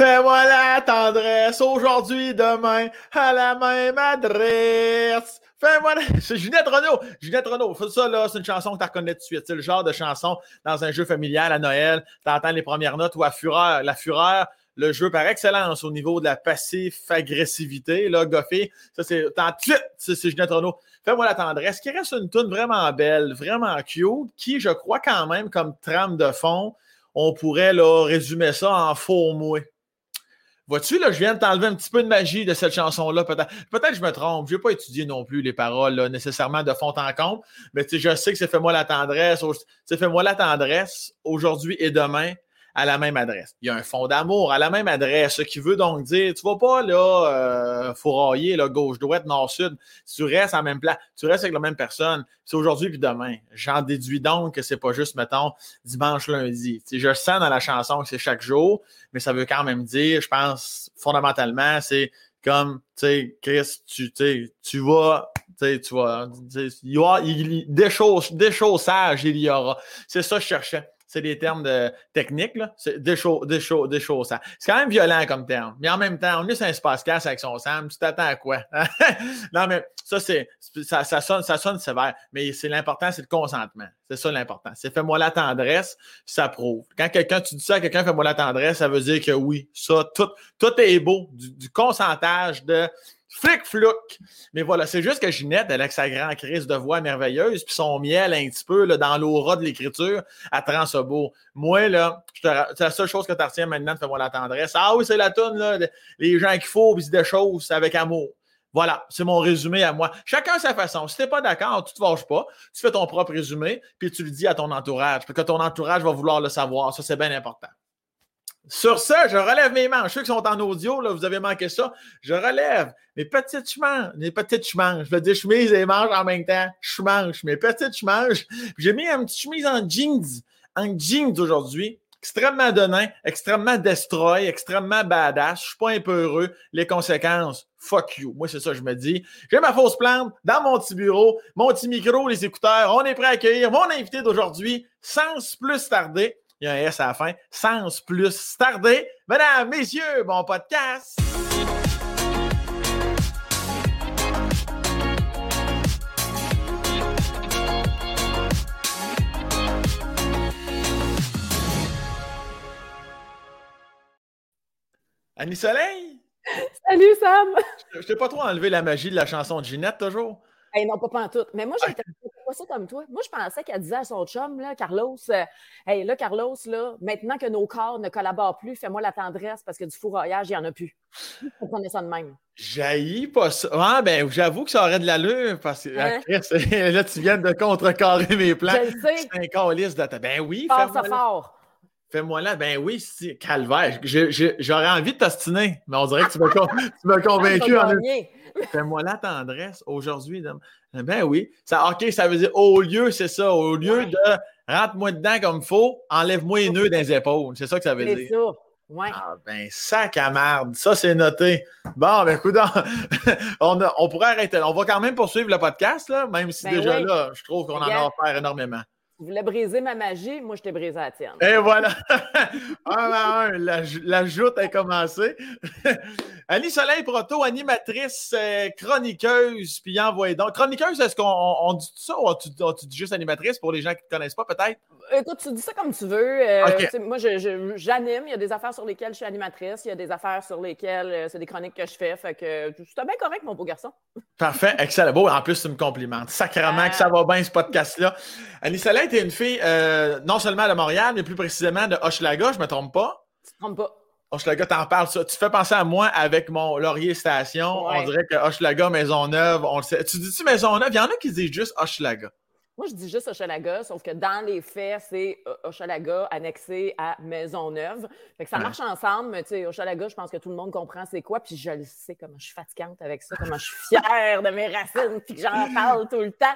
Fais-moi la tendresse aujourd'hui, demain, à la même adresse. Fais-moi la... C'est Ginette Renault. Ginette Renault. Ça, là, c'est une chanson que tu reconnais tout de suite. C'est le genre de chanson dans un jeu familial à Noël. Tu les premières notes ou à fureur. La fureur, le jeu par excellence au niveau de la passif-agressivité. Là, Goffé, ça, c'est. C'est Ginette Renault. Fais-moi la tendresse. Qui reste une tune vraiment belle, vraiment cute, qui, je crois, quand même, comme trame de fond, on pourrait là, résumer ça en faux mouet. Vois-tu, là, je viens de t'enlever un petit peu de magie de cette chanson-là. Peut-être peut que je me trompe. Je n'ai pas étudié non plus les paroles là, nécessairement de fond en comble. Mais je sais que c'est Fais-moi la tendresse. C'est Fais-moi la tendresse aujourd'hui et demain à la même adresse. Il y a un fond d'amour à la même adresse, ce qui veut donc dire, tu vas pas là euh, fourrailler là, gauche-droite, nord-sud. Tu restes en même place, tu restes avec la même personne. C'est aujourd'hui puis demain. J'en déduis donc que c'est pas juste, mettons, dimanche, lundi. Tu je sens dans la chanson que c'est chaque jour, mais ça veut quand même dire, je pense, fondamentalement, c'est comme, tu sais, Chris, tu, tu vas, tu vas, il y aura, des choses, des choses sages, il y aura. C'est ça que je cherchais c'est des termes de techniques, là. C'est choses. C'est quand même violent comme terme. Mais en même temps, on est sur un espace casse avec son Sam. Tu t'attends à quoi? non, mais ça, c'est, ça, ça, sonne, ça sonne sévère. Mais c'est l'important, c'est le consentement. C'est ça l'important. C'est fais-moi la tendresse, ça prouve. Quand quelqu'un, tu dis ça à quelqu'un, fais-moi la tendresse, ça veut dire que oui, ça, tout, tout est beau. Du, du consentage de Flic flouk. Mais voilà, c'est juste que Ginette, elle a sa grande crise de voix merveilleuse, puis son miel un petit peu là, dans l'aura de l'écriture, elle te beau. Moi, là, c'est la seule chose que tu retiens maintenant, fais-moi la tendresse. Ah oui, c'est la tonne, là, les gens qu'il faut, puis des choses avec amour. Voilà, c'est mon résumé à moi. Chacun sa façon. Si tu n'es pas d'accord, tu te fâches pas. Tu fais ton propre résumé, puis tu le dis à ton entourage. Puis que ton entourage va vouloir le savoir. Ça, c'est bien important. Sur ça, je relève mes manches. Ceux qui sont en audio, là, vous avez manqué ça. Je relève mes petites manches, mes petites manches. Je veux dire chemise et manches en même temps. Je mange mes petites manches. J'ai mis une petite chemise en jeans, en jeans aujourd'hui. Extrêmement donné, extrêmement destroy, extrêmement badass. Je suis pas un peu heureux. Les conséquences, fuck you. Moi, c'est ça, je me dis. J'ai ma fausse plante dans mon petit bureau, mon petit micro, les écouteurs. On est prêt à accueillir mon invité d'aujourd'hui sans plus tarder il y a un S à la fin, Sens plus tardé. Mesdames, messieurs, bon podcast! Annie Soleil? Salut Sam! Je t'ai pas trop enlevé la magie de la chanson de Ginette toujours? Hey, non, pas, tout. Mais moi, j'étais pas ça comme toi. Moi, je pensais qu'elle disait à son chum, là, Carlos, euh, hey, là, Carlos, là, maintenant que nos corps ne collaborent plus, fais-moi la tendresse parce que du fourroyage, il n'y en a plus. On connaît ça de même. Jaillit pas ça. Ah, ben, j'avoue que ça aurait de l'allure parce que hein? là, tu viens de contrecarrer mes plans. Je le sais. C'est un calice de Ben oui, fais-moi ça fort. Fais-moi là, ben oui, si, calvaire. J'aurais envie de t'ostiner, mais on dirait que tu m'as convaincu en Fais-moi la tendresse aujourd'hui. Ben oui. Ça, OK, ça veut dire au lieu, c'est ça. Au lieu de rentre-moi dedans comme il faut, enlève-moi les nœuds dans les épaules. C'est ça que ça veut dire. C'est ça. Ouais. Ah, ben, sac à marde. Ça, c'est noté. Bon, ben, écoute, on, on pourrait arrêter. On va quand même poursuivre le podcast, là, même si ben déjà là, je trouve qu'on en a faire énormément. Tu voulais briser ma magie, moi je t'ai brisé la tienne. Et voilà. un à un, la, la joute a commencé. Annie Soleil Proto, animatrice, euh, chroniqueuse, puis envoyée donc. Chroniqueuse, est-ce qu'on dit ça ou tu, tu, dis juste animatrice pour les gens qui ne te connaissent pas, peut-être? Écoute, tu dis ça comme tu veux. Euh, moi, j'anime. Il y a des affaires sur lesquelles je suis animatrice. Il y a des affaires sur lesquelles euh, c'est des chroniques que je fais. Fait que c'était bien correct, mon beau garçon. Parfait. Excellent. Beau, en plus, tu me complimentes. Sacrement que ça va bien, ce podcast-là. Annie Soleil, tu es une fille euh, non seulement de Montréal, mais plus précisément de Hochelaga, je me trompe pas? Tu te trompes pas. Hochelaga, t'en parles ça. Tu fais penser à moi avec mon Laurier Station. On dirait que Hochelaga, Maisonneuve, on le sait. Tu dis-tu Maisonneuve? Il y en a qui disent juste Hochelaga. Moi, je dis juste Hochelaga, sauf que dans les faits, c'est euh, Hochelaga annexé à Maisonneuve. Fait que ça marche ensemble, mais tu sais, Hochelaga, je pense que tout le monde comprend c'est quoi, puis je le sais comment je suis fatigante avec ça, comment je suis fière de mes racines, puis que j'en parle tout le temps.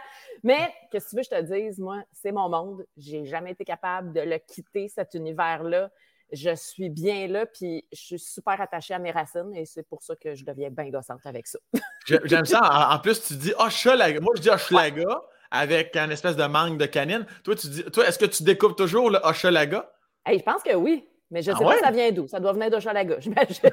Mais, qu'est-ce que tu veux que je te dise, moi, c'est mon monde. J'ai jamais été capable de le quitter, cet univers-là. Je suis bien là, puis je suis super attachée à mes racines, et c'est pour ça que je deviens bien gossante avec ça. J'aime ça. En plus, tu dis Hochelaga. Moi, je dis Hochelaga avec un espèce de manque de canine. Toi, tu dis, toi, est-ce que tu découpes toujours le Hochelaga? Hey, je pense que oui. Mais je ne Ah sais ouais? pas ça vient d'où. Ça doit venir d'Hochelaga, j'imagine.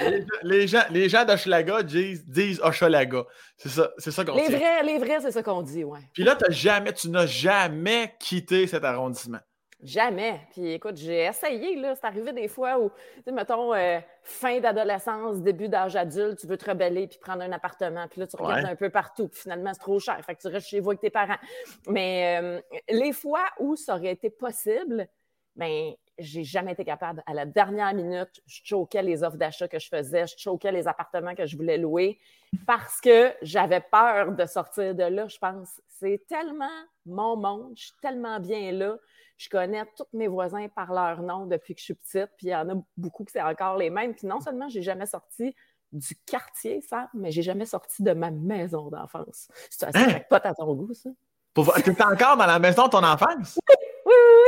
les, les gens, les gens d'Hochelaga disent, disent Hochelaga. C'est ça, c'est ça qu'on vrais, les vrais, c'est ça qu'on dit, ouais. Puis là, t'as jamais, tu n'as jamais quitté cet arrondissement. Jamais. Puis écoute, j'ai essayé, là. C'est arrivé des fois où, tu sais, mettons, euh, fin d'adolescence, début d'âge adulte, tu veux te rebeller puis prendre un appartement. Puis là, tu regardes Ouais. un peu partout. Puis finalement, c'est trop cher. Fait que tu restes chez vous avec tes parents. Mais euh, les fois où ça aurait été possible, ben j'ai jamais été capable. À la dernière minute, je choquais les offres d'achat que je faisais, je choquais les appartements que je voulais louer parce que j'avais peur de sortir de là, je pense. C'est tellement mon monde, je suis tellement bien là. Je connais tous mes voisins par leur nom depuis que je suis petite, puis il y en a beaucoup que c'est encore les mêmes. Puis non seulement j'ai jamais sorti du quartier, ça, mais j'ai jamais sorti de ma maison d'enfance. C'est assez Hein? pas à ton goût, ça. Pour... T'es encore dans la maison de ton enfance? Oui,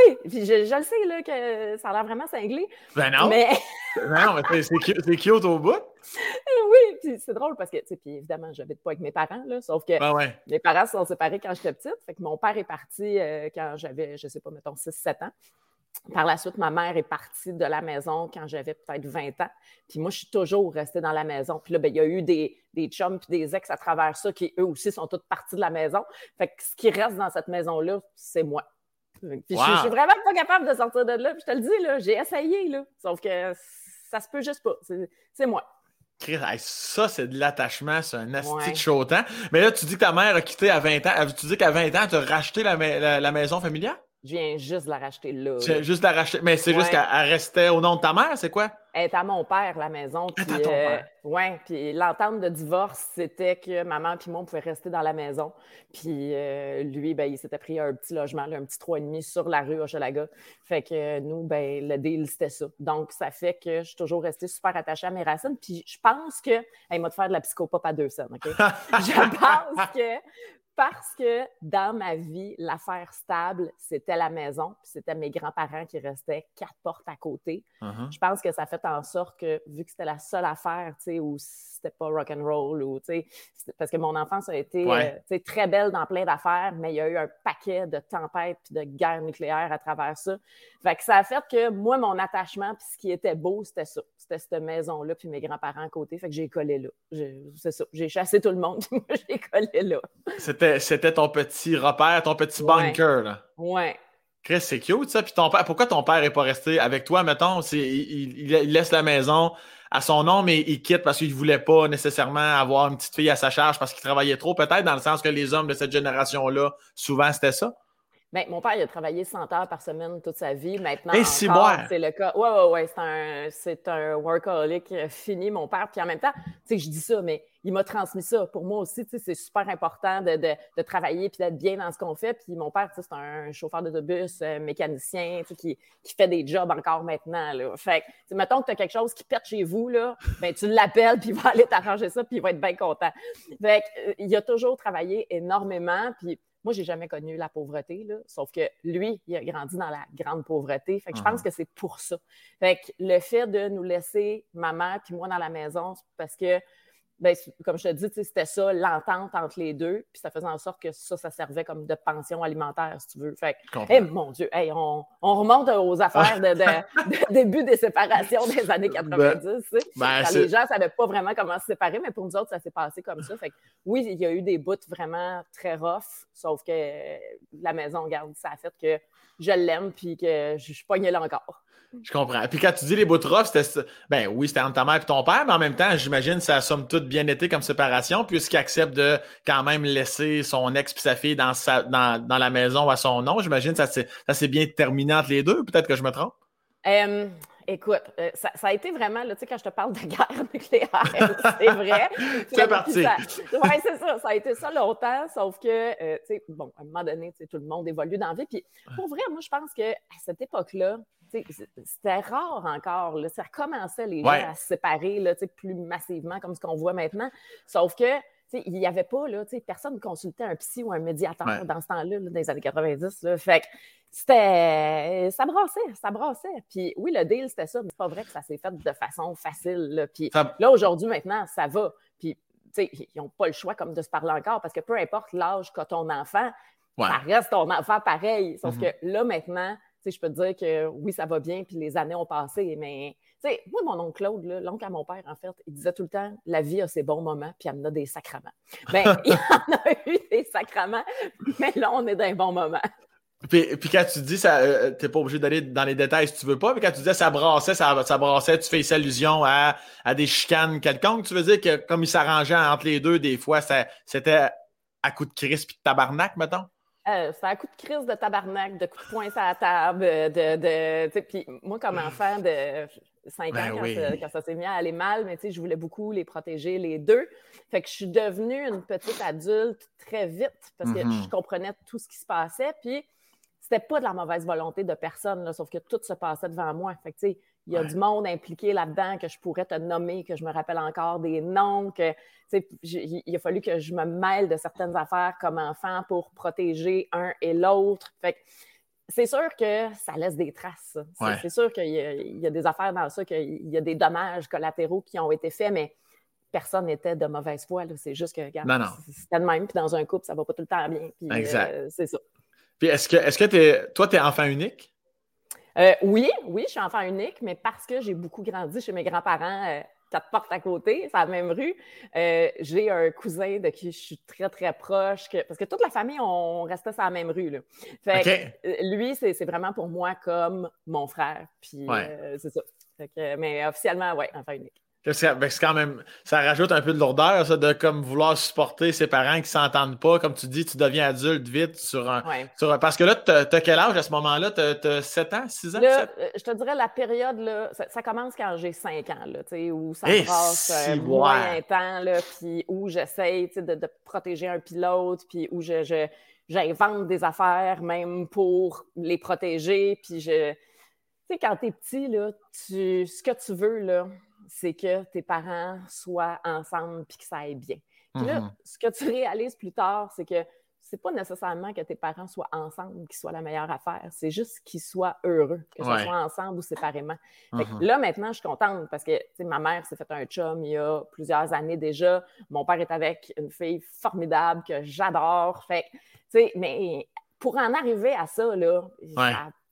oui, oui. Puis je, je le sais là, que ça a l'air vraiment cinglé. Ben non. Mais Non, mais c'est- c'est cu- c'est cute au bout. oui, puis c'est drôle parce que, tu sais, puis évidemment, j'habite pas avec mes parents, là, sauf que Ben ouais. mes parents se sont séparés quand j'étais petite. Fait que mon père est parti euh, quand j'avais, je sais pas, mettons 6-7 ans. Par la suite, ma mère est partie de la maison quand j'avais peut-être 20 ans. Puis moi, je suis toujours restée dans la maison. Puis là, ben, il y a eu des, des chums puis des ex à travers ça qui, eux aussi, sont toutes partis de la maison. Fait que ce qui reste dans cette maison-là, c'est moi. Puis je, Wow. je suis vraiment pas capable de sortir de là. Puis je te le dis, là, j'ai essayé, là. Sauf que ça se peut juste pas. C'est- moi. Ça, c'est de l'attachement, c'est un asti Ouais. de chaud. Mais là, tu dis que ta mère a quitté à 20 ans. Tu dis qu'à 20 ans, tu as racheté la- la maison familiale? Je viens juste de la racheter là. Tu as juste la racheter. Mais c'est juste qu'elle elle restait au nom de ta mère, c'est quoi? Elle est à mon père, la maison. Elle est Puis, à ton euh, père. ouais, puis l'entente de divorce, c'était que maman puis moi, on pouvait rester dans la maison. Puis euh, lui, ben, il s'était pris un petit logement, là, un petit 3,5 sur la rue Hochelaga. Fait que euh, nous, ben, le deal, c'était ça. Donc, ça fait que je suis toujours restée super attachée à mes racines. Puis je pense que... Elle m'a de faire de la psychopop à deux scènes, OK? je pense que parce que dans ma vie, l'affaire stable, c'était la maison, puis c'était mes grands-parents qui restaient quatre portes à côté. Uh-huh. Je pense que ça fait en sorte que, vu que c'était la seule affaire, tu sais, où c'était pas rock and roll, ou, tu sais, parce que mon enfance a été Ouais. euh, tu sais, très belle dans plein d'affaires, mais il y a eu un paquet de tempêtes puis de guerres nucléaires à travers ça. Fait que ça a fait que moi, mon attachement, puis ce qui était beau, c'était ça. C'était cette maison-là, puis mes grands-parents à côté. Fait que j'ai collé là. C'est ça. J'ai chassé tout le monde, puis moi, j'ai collé là. C'était, c'était ton petit repère, ton petit Ouais. bunker, là. Ouais. Chris, c'est cute, ça. Puis ton père, pourquoi ton père est pas resté avec toi, mettons? Il, il- il laisse la maison à son nom, mais il quitte parce qu'il voulait pas nécessairement avoir une petite fille à sa charge parce qu'il travaillait trop, peut-être, dans le sens que les hommes de cette génération-là, souvent, c'était ça? Ben, mon père, il a travaillé 100 heures par semaine toute sa vie. Maintenant, Et c'est encore, moi. c'est le cas. Ouais, ouais, ouais. C'est un, c'est un workaholic euh, fini, mon père. Puis en même temps, tu sais, je dis ça, mais il m'a transmis ça. Pour moi aussi, tu sais, c'est super important de, de, de travailler puis d'être bien dans ce qu'on fait. Puis mon père, tu sais, c'est un chauffeur d'autobus, euh, mécanicien, tu sais, qui, qui fait des jobs encore maintenant, là. Fait que, tu sais, mettons que tu as quelque chose qui pète chez vous, là, ben, tu l'appelles puis il va aller t'arranger ça puis il va être bien content. Fait que, euh, il a toujours travaillé énormément. Puis moi, j'ai jamais connu la pauvreté, là, sauf que lui, il a grandi dans la grande pauvreté. Fait que je pense Mhm. que c'est pour ça. Fait que le fait de nous laisser maman puis moi dans la maison, c'est parce que, ben, comme je te dis, c'était ça, l'entente entre les deux, puis ça faisait en sorte que ça, ça servait comme de pension alimentaire, si tu veux. Fait que, eh, mon Dieu, hey, on, on remonte aux affaires de, de- de début des séparations des années 90. tu sais. Ben, c'est- les gens ne savaient pas vraiment comment se séparer, mais pour nous autres, ça s'est passé comme ça. Fait que, oui, il y a eu des bouts vraiment très rough, sauf que euh, la maison, garde, ça a fait que je l'aime puis que je suis pognée là encore. Je comprends. Puis quand tu dis les bouts rough, c'était. Ben oui, c'était entre ta mère et ton père, mais en même temps, j'imagine que ça a somme toute bien été comme séparation, puisqu'il accepte de quand même laisser son ex puis sa fille dans, sa, dans, dans la maison à son nom. J'imagine que ça s'est bien terminé entre les deux. Peut-être que je me trompe? Écoute, euh, ça, ça a été vraiment, là, tu sais, quand je te parle de guerre nucléaire, c'est vrai. C'est parti. Oui, c'est ça. Ça a été ça longtemps, sauf que, euh, tu sais, bon, à un moment donné, tout le monde évolue dans la vie. Puis, pour vrai, moi, je pense qu'à cette époque-là, c'était rare encore. Là, ça recommençait les gens à se séparer là, plus massivement comme ce qu'on voit maintenant. Sauf que, il n'y avait pas, là, personne ne consultait un psy ou un médiateur Ouais. dans ce temps-là, là, dans les années 90. Là. Fait que c'était. Ça brassait, ça brassait. Puis oui, le deal, c'était ça, mais c'est pas vrai que ça s'est fait de façon facile. Là. Puis Ça- là, aujourd'hui, maintenant, ça va. Puis, tu sais, ils n'ont pas le choix comme de se parler encore parce que peu importe l'âge qu'a ton enfant, Ouais. ça reste ton enfant pareil. Sauf Mhm. que là, maintenant, je peux te dire que oui, ça va bien, puis les années ont passé, mais sais, moi, mon oncle Claude, l'oncle à mon père, en fait, il disait tout le temps la vie a ses bons moments, puis elle en a des sacrements. Bien, il en a eu des sacrements, mais là, on est dans un bon moment. Puis, puis, quand tu dis ça, euh, t'es pas obligé d'aller dans les détails si tu veux pas, mais quand tu disais ça brassait, ça, ça brassait, tu fais allusion à, à des chicanes quelconques, tu veux dire que comme ils s'arrangeaient entre les deux, des fois, c'était à coup de crise puis de tabarnak, mettons? Euh, c'était à coup de crise de tabarnak, de coup de poing sur la table, de. de puis moi, comme enfant de 5 ben ans, quand, ça, s'est mis à aller mal, mais je voulais beaucoup les protéger, les deux. Fait que je suis devenue une petite adulte très vite parce que mm-hmm. je comprenais tout ce qui se passait. Puis c'était pas de la mauvaise volonté de personne, sauf que tout se passait devant moi. Fait que, il y a du monde impliqué là-dedans que je pourrais te nommer, que je me rappelle encore des noms, que il a fallu que je me mêle de certaines affaires comme enfant pour protéger un et l'autre. Fait c'est sûr que ça laisse des traces. C'est sûr qu'il y, a des affaires dans ça, qu'il y a des dommages collatéraux qui ont été faits, mais personne n'était de mauvaise foi. C'est juste que, regarde, c'était de même. Puis dans un couple, ça va pas tout le temps bien. exact. Euh, c'est ça. Puis est-ce que, est-ce que toi, tu es enfant unique? Euh, oui, oui, je suis enfant unique, mais parce que j'ai beaucoup grandi chez mes grands-parents, euh, quatre portes à côté, c'est la même rue, euh, j'ai un cousin de qui je suis très, très proche, parce que toute la famille, on restait sur la même rue. Là. Fait lui, c'est, vraiment pour moi comme mon frère. Puis c'est ça. mais officiellement, oui, enfant unique. Ben, c'est quand même, ça rajoute un peu de lourdeur, ça, de comme vouloir supporter ses parents qui ne s'entendent pas. Comme tu dis, tu deviens adulte vite sur un. parce que là, tu as, quel âge à ce moment-là? Tu as, 7 ans, 6 ans? Là, euh, je te dirais, la période, là, ça, commence quand j'ai 5 ans, là, où ça eh, passe euh, moins temps, là, puis où j'essaye de, de, protéger un pilote, puis où je, je, j'invente des affaires même pour les protéger. Puis je. Tu sais, quand t'es petit, là, tu, ce que tu veux, là, c'est que tes parents soient ensemble puis que ça aille bien. Puis là, mm-hmm. ce que tu réalises plus tard, c'est que c'est pas nécessairement que tes parents soient ensemble qui soit la meilleure affaire. C'est juste qu'ils soient heureux, que ce soit ensemble ou séparément. Mm-hmm. là, maintenant, je suis contente parce que ma mère s'est fait un chum il y a plusieurs années déjà. Mon père est avec une fille formidable que j'adore. Fait mais pour en arriver à ça, là,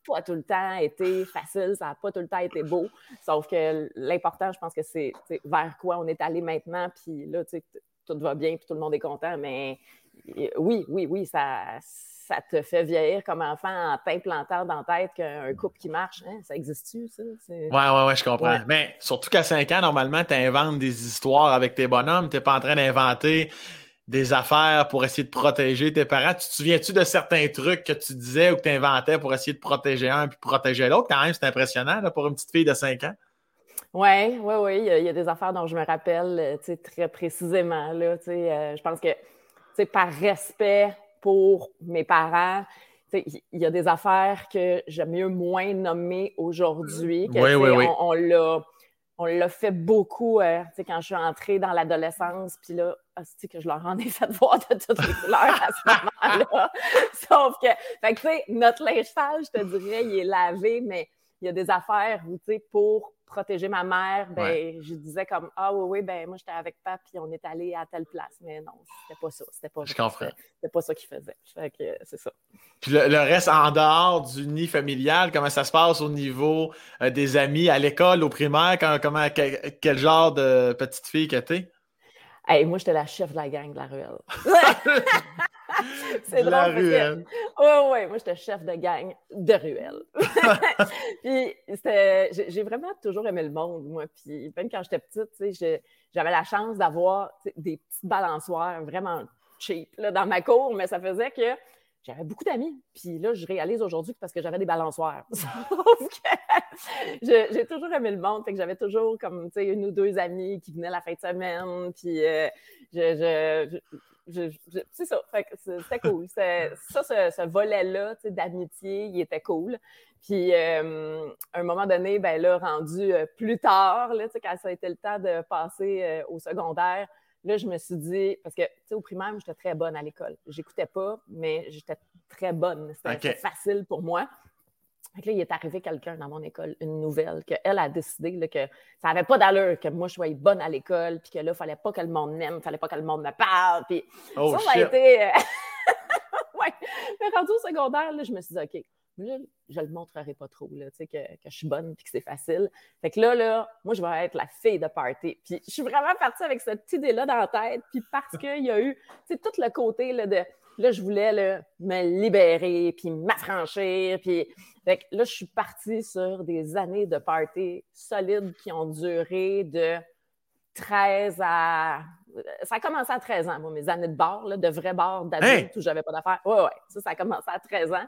pas tout le temps été facile, ça n'a pas tout le temps été beau. Sauf que l'important, je pense que c'est vers quoi on est allé maintenant, puis là, tout va bien, puis tout le monde est content. Mais oui, oui, oui, ça, ça te fait vieillir comme enfant en t'implantant dans la tête qu'un couple qui marche, hein, ça existe-tu, ça? Ouais, ouais, ouais, je comprends. Mais surtout qu'à 5 ans, normalement, tu inventes des histoires avec tes bonhommes, tu n'es pas en train d'inventer des affaires pour essayer de protéger tes parents. Tu te souviens-tu de certains trucs que tu disais ou que tu inventais pour essayer de protéger un puis protéger l'autre? Quand même, c'est impressionnant pour une petite fille de 5 ans. Oui, oui, oui. Il y, a des affaires dont je me rappelle euh, très précisément. Là, euh, je pense que par respect pour mes parents, il y a des affaires que j'aime mieux moins nommer aujourd'hui. Oui, oui, oui. On, l'a on l'a fait beaucoup euh, quand je suis entrée dans l'adolescence. Puis là, que je leur en ai fait voir de toutes les couleurs à ce moment-là? Sauf que, fait que, tu sais, notre linge sale, je te dirais, il est lavé, mais il y a des affaires où, tu sais, pour protéger ma mère, ben, je disais comme Ah oui, oui, ben moi j'étais avec papa puis on est allé à telle place. Mais non, c'était pas ça. C'était pas, C'était pas ça qu'il faisait. Fait que c'est ça. Puis le, reste en dehors du nid familial, comment ça se passe au niveau euh, des amis à l'école, au primaire, comment, quel, genre de petite fille que t'es? Hey, moi, j'étais la chef de la gang de la ruelle. c'est drôle. La ruelle. Oui, oui, moi, j'étais chef de gang de ruelle. puis, j'ai vraiment toujours aimé le monde, moi. Puis, même quand j'étais petite, j'avais la chance d'avoir des petites balançoires vraiment cheap là, dans ma cour, mais ça faisait que j'avais beaucoup d'amis. Puis là, je réalise aujourd'hui que parce que j'avais des balançoires. j'ai toujours aimé le monde. Fait que j'avais toujours comme, tu sais, une ou deux amis qui venaient la fin de semaine. Puis euh, je, c'est ça. c'était cool. Ça, ce, volet-là d'amitié, il était cool. Puis, euh, à un moment donné, ben là, rendu euh, plus tard, là, quand ça a été le temps de passer au secondaire, Là, je me suis dit, parce que, tu sais, au primaire, j'étais très bonne à l'école. J'écoutais pas, mais j'étais très bonne. C'était facile pour moi. Fait là, il est arrivé quelqu'un dans mon école, une nouvelle, qu'elle a décidé que ça n'avait pas d'allure que moi je sois bonne à l'école, puis que là, il fallait pas que le monde m'aime, il fallait pas que le monde me parle. Puis oh, ça, a été. Euh, ouais. Mais rendu au secondaire, là, je me suis dit, OK, je ne le montrerai pas trop, là, que, que je suis bonne et que c'est facile. Fait que là, là, moi, je vais être la fille de party. Puis je suis vraiment partie avec cette idée-là dans la tête. Puis parce qu'il y a eu tout le côté là, de là, je voulais là, me libérer, puis m'affranchir. Puis fait que là, je suis partie sur des années de party solides qui ont duré de 13 à. Ça a commencé à 13 ans, moi, mes années de bar, là, de vrai bar d'adulte où j'avais pas d'affaires. Oui, oui, ça, ça a commencé à 13 ans.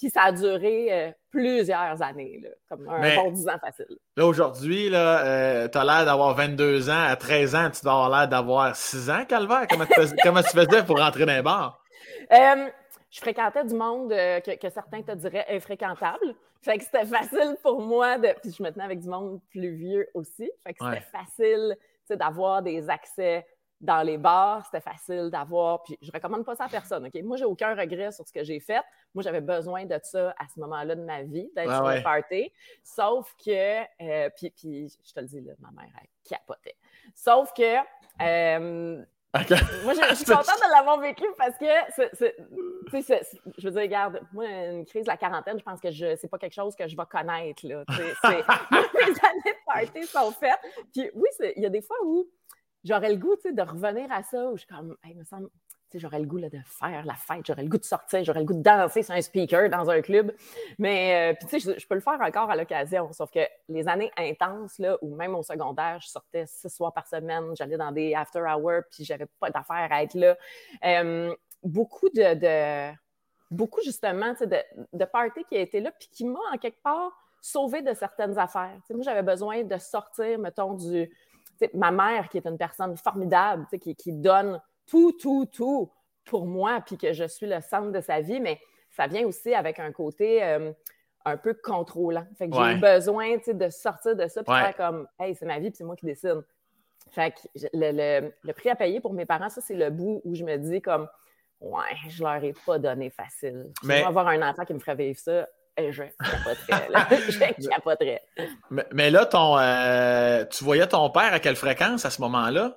Puis ça a duré euh, plusieurs années, là, comme un bon 10 ans facile. Là, aujourd'hui, euh, tu as l'air d'avoir 22 ans. À 13 ans, tu dois avoir l'air d'avoir 6 ans, Calvaire. Comment tu, faisais, comment tu faisais pour rentrer dans les bars? Euh, je fréquentais du monde que, que, certains te diraient infréquentable. Fait que c'était facile pour moi de. Puis je me tenais avec du monde plus vieux aussi. Fait que c'était facile d'avoir des accès dans les bars, c'était facile d'avoir. Puis je recommande pas ça à personne. OK? Moi, j'ai aucun regret sur ce que j'ai fait. Moi, j'avais besoin de ça à ce moment-là de ma vie, d'être sur le party. Sauf que, euh, puis, puis, je te le dis, là, ma mère, elle capotait. Sauf que, euh, moi, je, suis contente de l'avoir vécu parce que, je veux dire, regarde, moi, une crise de la quarantaine, je pense que je c'est pas quelque chose que je vais connaître. Là, mes années de party sont faites. Puis oui, il y a des fois où j'aurais le goût de revenir à ça, où je suis comme, hey, me semble, j'aurais le goût là, de faire la fête, j'aurais le goût de sortir, j'aurais le goût de danser sur un speaker dans un club. Mais, euh, tu sais, je, peux le faire encore à l'occasion, sauf que les années intenses, là, ou même au secondaire, je sortais six soirs par semaine, j'allais dans des after hours, puis j'avais pas d'affaires à être là. Beaucoup de, de, beaucoup justement, de, de party qui a été là, puis qui m'a, en quelque part, sauvé de certaines affaires. moi, j'avais besoin de sortir, mettons, du ma mère, qui est une personne formidable, qui, qui donne tout, tout, tout pour moi, puis que je suis le centre de sa vie, mais ça vient aussi avec un côté euh, un peu contrôlant. Fait que j'ai besoin de sortir de ça, puis faire comme, hey, c'est ma vie, puis c'est moi qui décide. Fait que le, le, prix à payer pour mes parents, ça, c'est le bout où je me dis comme, ouais, je leur ai pas donné facile. Mais... avoir un enfant qui me ferait vivre ça, je capoterais. je capoterais. Mais, mais là, ton, euh, tu voyais ton père à quelle fréquence à ce moment-là?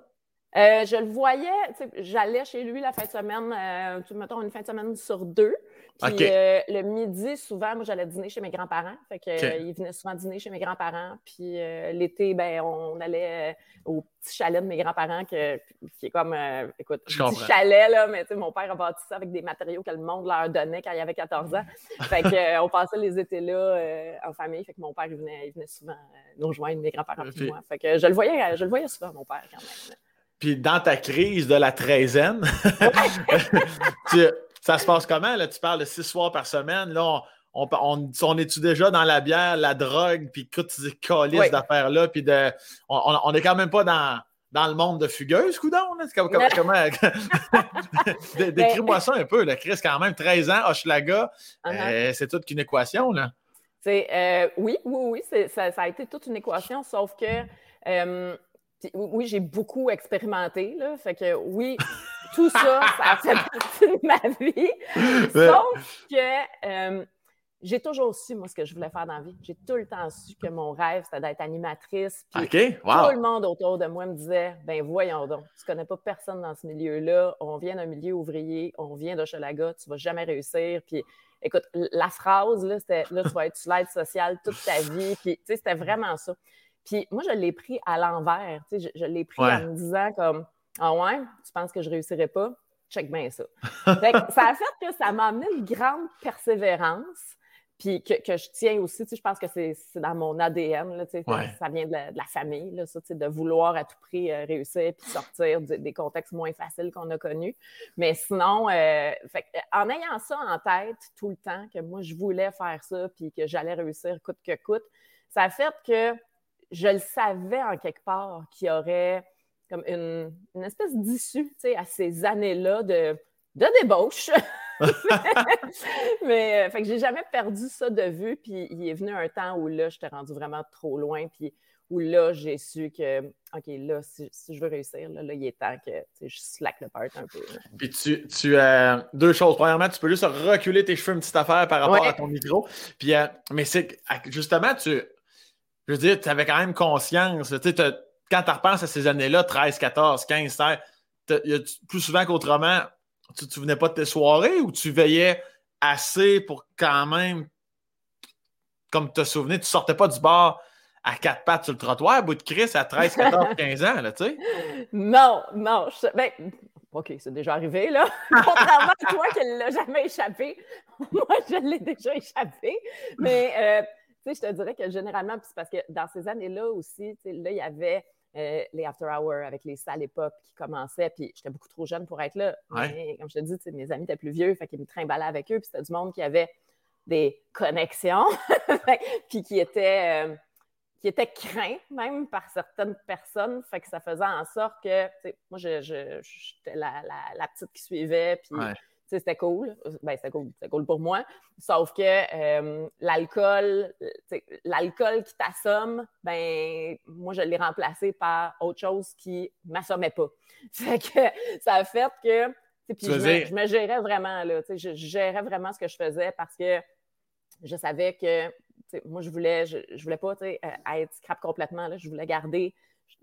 Euh, je le voyais, j'allais chez lui la fin de semaine, euh, mettons une fin de semaine sur deux. Puis euh, le midi, souvent, moi, j'allais dîner chez mes grands-parents. Fait que, il venait souvent dîner chez mes grands-parents. Puis l'été, ben, on allait au petit chalet de mes grands-parents, qui est comme, écoute, petit chalet, là, mais mon père a bâti ça avec des matériaux que le monde leur donnait quand il avait 14 ans. Fait que, on passait les étés là en famille. Fait que mon père, il venait, il venait souvent nous rejoindre, mes grands-parents et moi. Fait que je le voyais, je le voyais souvent, mon père, quand même. Puis dans ta crise de la treizaine, ça se passe comment? Là? Tu parles de six soirs par semaine. Là, on, on, est-tu déjà dans la bière, la drogue, puis toutes ces calices d'affaires-là? Puis de, on n'est quand même pas dans, dans le monde de fugueuse, coudon? comment, Décris-moi ça un peu. La crise, quand même, 13 ans, Hochelaga, uh-huh. euh, c'est toute une équation. Là. Euh, oui, oui, oui, ça, ça, a été toute une équation, sauf que. Euh, oui, j'ai beaucoup expérimenté, là. Fait que oui, tout ça, ça a fait partie de ma vie. Sauf que euh, j'ai toujours su, moi, ce que je voulais faire dans la vie. J'ai tout le temps su que mon rêve, c'était d'être animatrice. Puis Tout le monde autour de moi me disait ben voyons donc, tu connais pas personne dans ce milieu-là. On vient d'un milieu ouvrier, on vient de Chalaga, tu vas jamais réussir. Puis écoute, la phrase, là, c'était là, tu vas être sur l'aide sociale toute ta vie. Puis, tu sais, c'était vraiment ça. Puis moi, je l'ai pris à l'envers. Je, je l'ai pris en me disant comme Ah ouais, tu penses que je réussirai pas? Check bien ça. fait ça a fait que ça m'a amené une grande persévérance. Puis que, que je tiens aussi, je pense que c'est dans mon ADN, là, ça vient de la, famille, là, ça, de vouloir à tout prix euh, réussir puis sortir des contextes moins faciles qu'on a connus. Mais sinon, euh, fait, en ayant ça en tête tout le temps, que moi, je voulais faire ça puis que j'allais réussir coûte que coûte, ça a fait que je le savais en quelque part qu'il y aurait comme une, espèce d'issue à ces années-là de, de débauche. mais, euh, fait que j'ai jamais perdu ça de vue. Puis il est venu un temps où là, j'étais rendu vraiment trop loin. Puis où là, j'ai su que, OK, là, si, je veux réussir, là, il est temps que je slack le part un peu. Puis tu, tu euh, deux choses. Premièrement, tu peux juste reculer tes cheveux une petite affaire par rapport à ton micro. Puis, euh, mais c'est justement, tu, je veux dire, tu avais quand même conscience. Quand tu repenses à ces années-là, 13, 14, 15, 16, plus souvent qu'autrement, tu ne venais pas de tes soirées ou tu veillais assez pour quand même comme te souvenir, tu sortais pas du bar à quatre pattes sur le trottoir, bout de Chris à 13, 14, 15 ans, là, tu sais? Non, non. ben, OK, c'est déjà arrivé, là. Contrairement à toi qui ne l'a jamais échappé, moi, je l'ai déjà échappé. Mais, euh, tu sais, je te dirais que généralement, c'est parce que dans ces années-là aussi, là, il y avait euh, les after hours avec les salles époque qui commençaient, puis j'étais beaucoup trop jeune pour être là. Mais, comme je te dis, mes amis étaient plus vieux, fait qu'ils me trimballaient avec eux, puis c'était du monde qui avait des connexions, puis qui était, euh, qui était craint même par certaines personnes. Fait que ça faisait en sorte que, moi, j'étais je, la, la, petite qui suivait, puis c'était cool. Ben, c'était cool, cool pour moi. Sauf que euh, l'alcool, l'alcool qui t'assomme, ben, moi, je l'ai remplacé par autre chose qui m'assommait pas. Fait que ça a fait que puis je, me, gérais vraiment, là, je, gérais vraiment ce que je faisais parce que je savais que moi, je voulais, je, voulais pas euh, être scrap complètement. Là, je voulais garder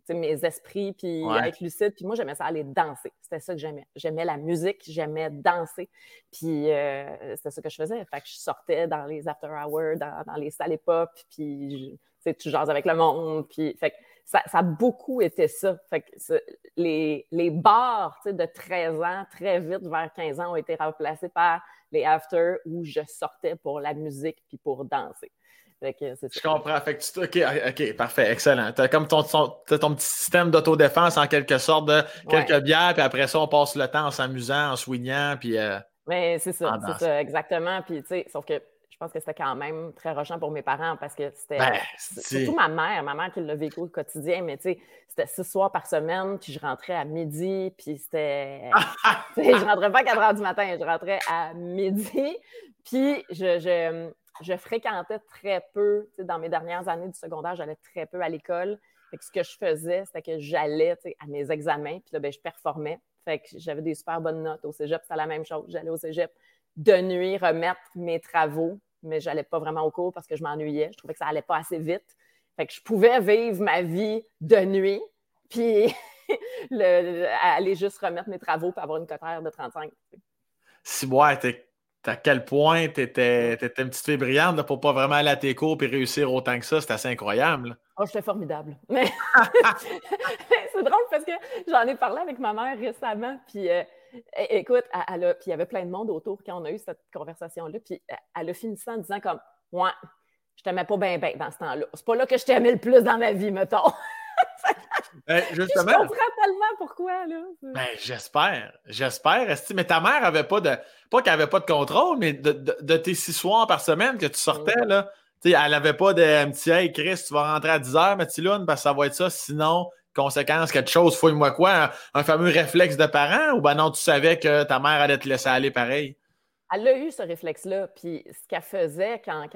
mes esprits puis être lucide. Puis moi, j'aimais ça aller danser. C'était ça que j'aimais. J'aimais la musique, j'aimais danser. Puis euh, c'était ça que je faisais. Fait que je sortais dans les after hours, dans, les salles pop, puis tu jases avec le monde. Puis fait que ça, ça, a beaucoup été ça. Fait que les, les bars de 13 ans, très vite, vers 15 ans, ont été remplacés par les after où je sortais pour la musique puis pour danser. Je comprends. Fait que OK, OK, parfait, excellent. Tu as comme ton, ton, ton, petit système d'autodéfense en quelque sorte de quelques bières, puis après ça, on passe le temps en s'amusant, en soignant, puis. Euh, Mais c'est ça, c'est ça, exactement. Puis, tu sais, sauf que je pense que c'était quand même très rochant pour mes parents parce que c'était ben, surtout ma mère, ma mère qui l'a vécu au quotidien, mais tu sais, c'était six soirs par semaine, puis je rentrais à midi, puis c'était. je rentrais pas à 4 heures du matin, je rentrais à midi, puis je, je, fréquentais très peu, dans mes dernières années du secondaire, j'allais très peu à l'école. ce que je faisais, c'était que j'allais à mes examens, puis là, ben, je performais. Fait que j'avais des super bonnes notes au cégep, c'était la même chose. J'allais au cégep de nuit remettre mes travaux mais je n'allais pas vraiment au cours parce que je m'ennuyais. Je trouvais que ça allait pas assez vite. Fait que je pouvais vivre ma vie de nuit, puis aller juste remettre mes travaux pour avoir une cotère de 35. Si moi, à quel point tu étais, une petite fille brillante pour pas vraiment aller à tes cours et réussir autant que ça, c'est assez incroyable. Oh, j'étais formidable. Mais c'est drôle parce que j'en ai parlé avec ma mère récemment, puis euh, Écoute, elle, puis il y avait plein de monde autour quand on a eu cette conversation-là, puis elle a fini ça en disant comme Ouais, je t'aimais pas bien bien dans ce temps-là. C'est pas là que je t'aimais le plus dans ma vie, mettons. Ben, justement. Je comprends tellement pourquoi, là. Ben, j'espère. J'espère. Mais ta mère avait pas de. Pas qu'elle avait pas de contrôle, mais de, tes six soirs par semaine que tu sortais, là. elle avait pas de un petit Hey Chris, tu vas rentrer à 10 h, Mathilune, parce que ça va être ça. Sinon, conséquence, quelque chose, fouille-moi quoi, un, fameux réflexe de parent ou ben non, tu savais que ta mère allait te laisser aller pareil? Elle a eu ce réflexe-là, puis ce qu'elle faisait quand,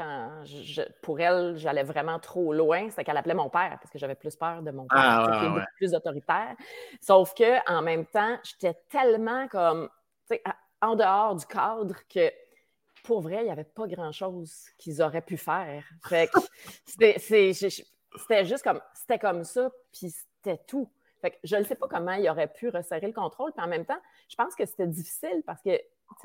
je, pour elle, j'allais vraiment trop loin, c'est qu'elle appelait mon père, parce que j'avais plus peur de mon père, ah, qui plus autoritaire. Sauf que en même temps, j'étais tellement comme, tu sais, en dehors du cadre que pour vrai, il n'y avait pas grand-chose qu'ils auraient pu faire. Fait que c'était juste comme, c'était comme ça, puis c'était tout. Fait je ne sais pas comment il aurait pu resserrer le contrôle. Puis en même temps, je pense que c'était difficile parce que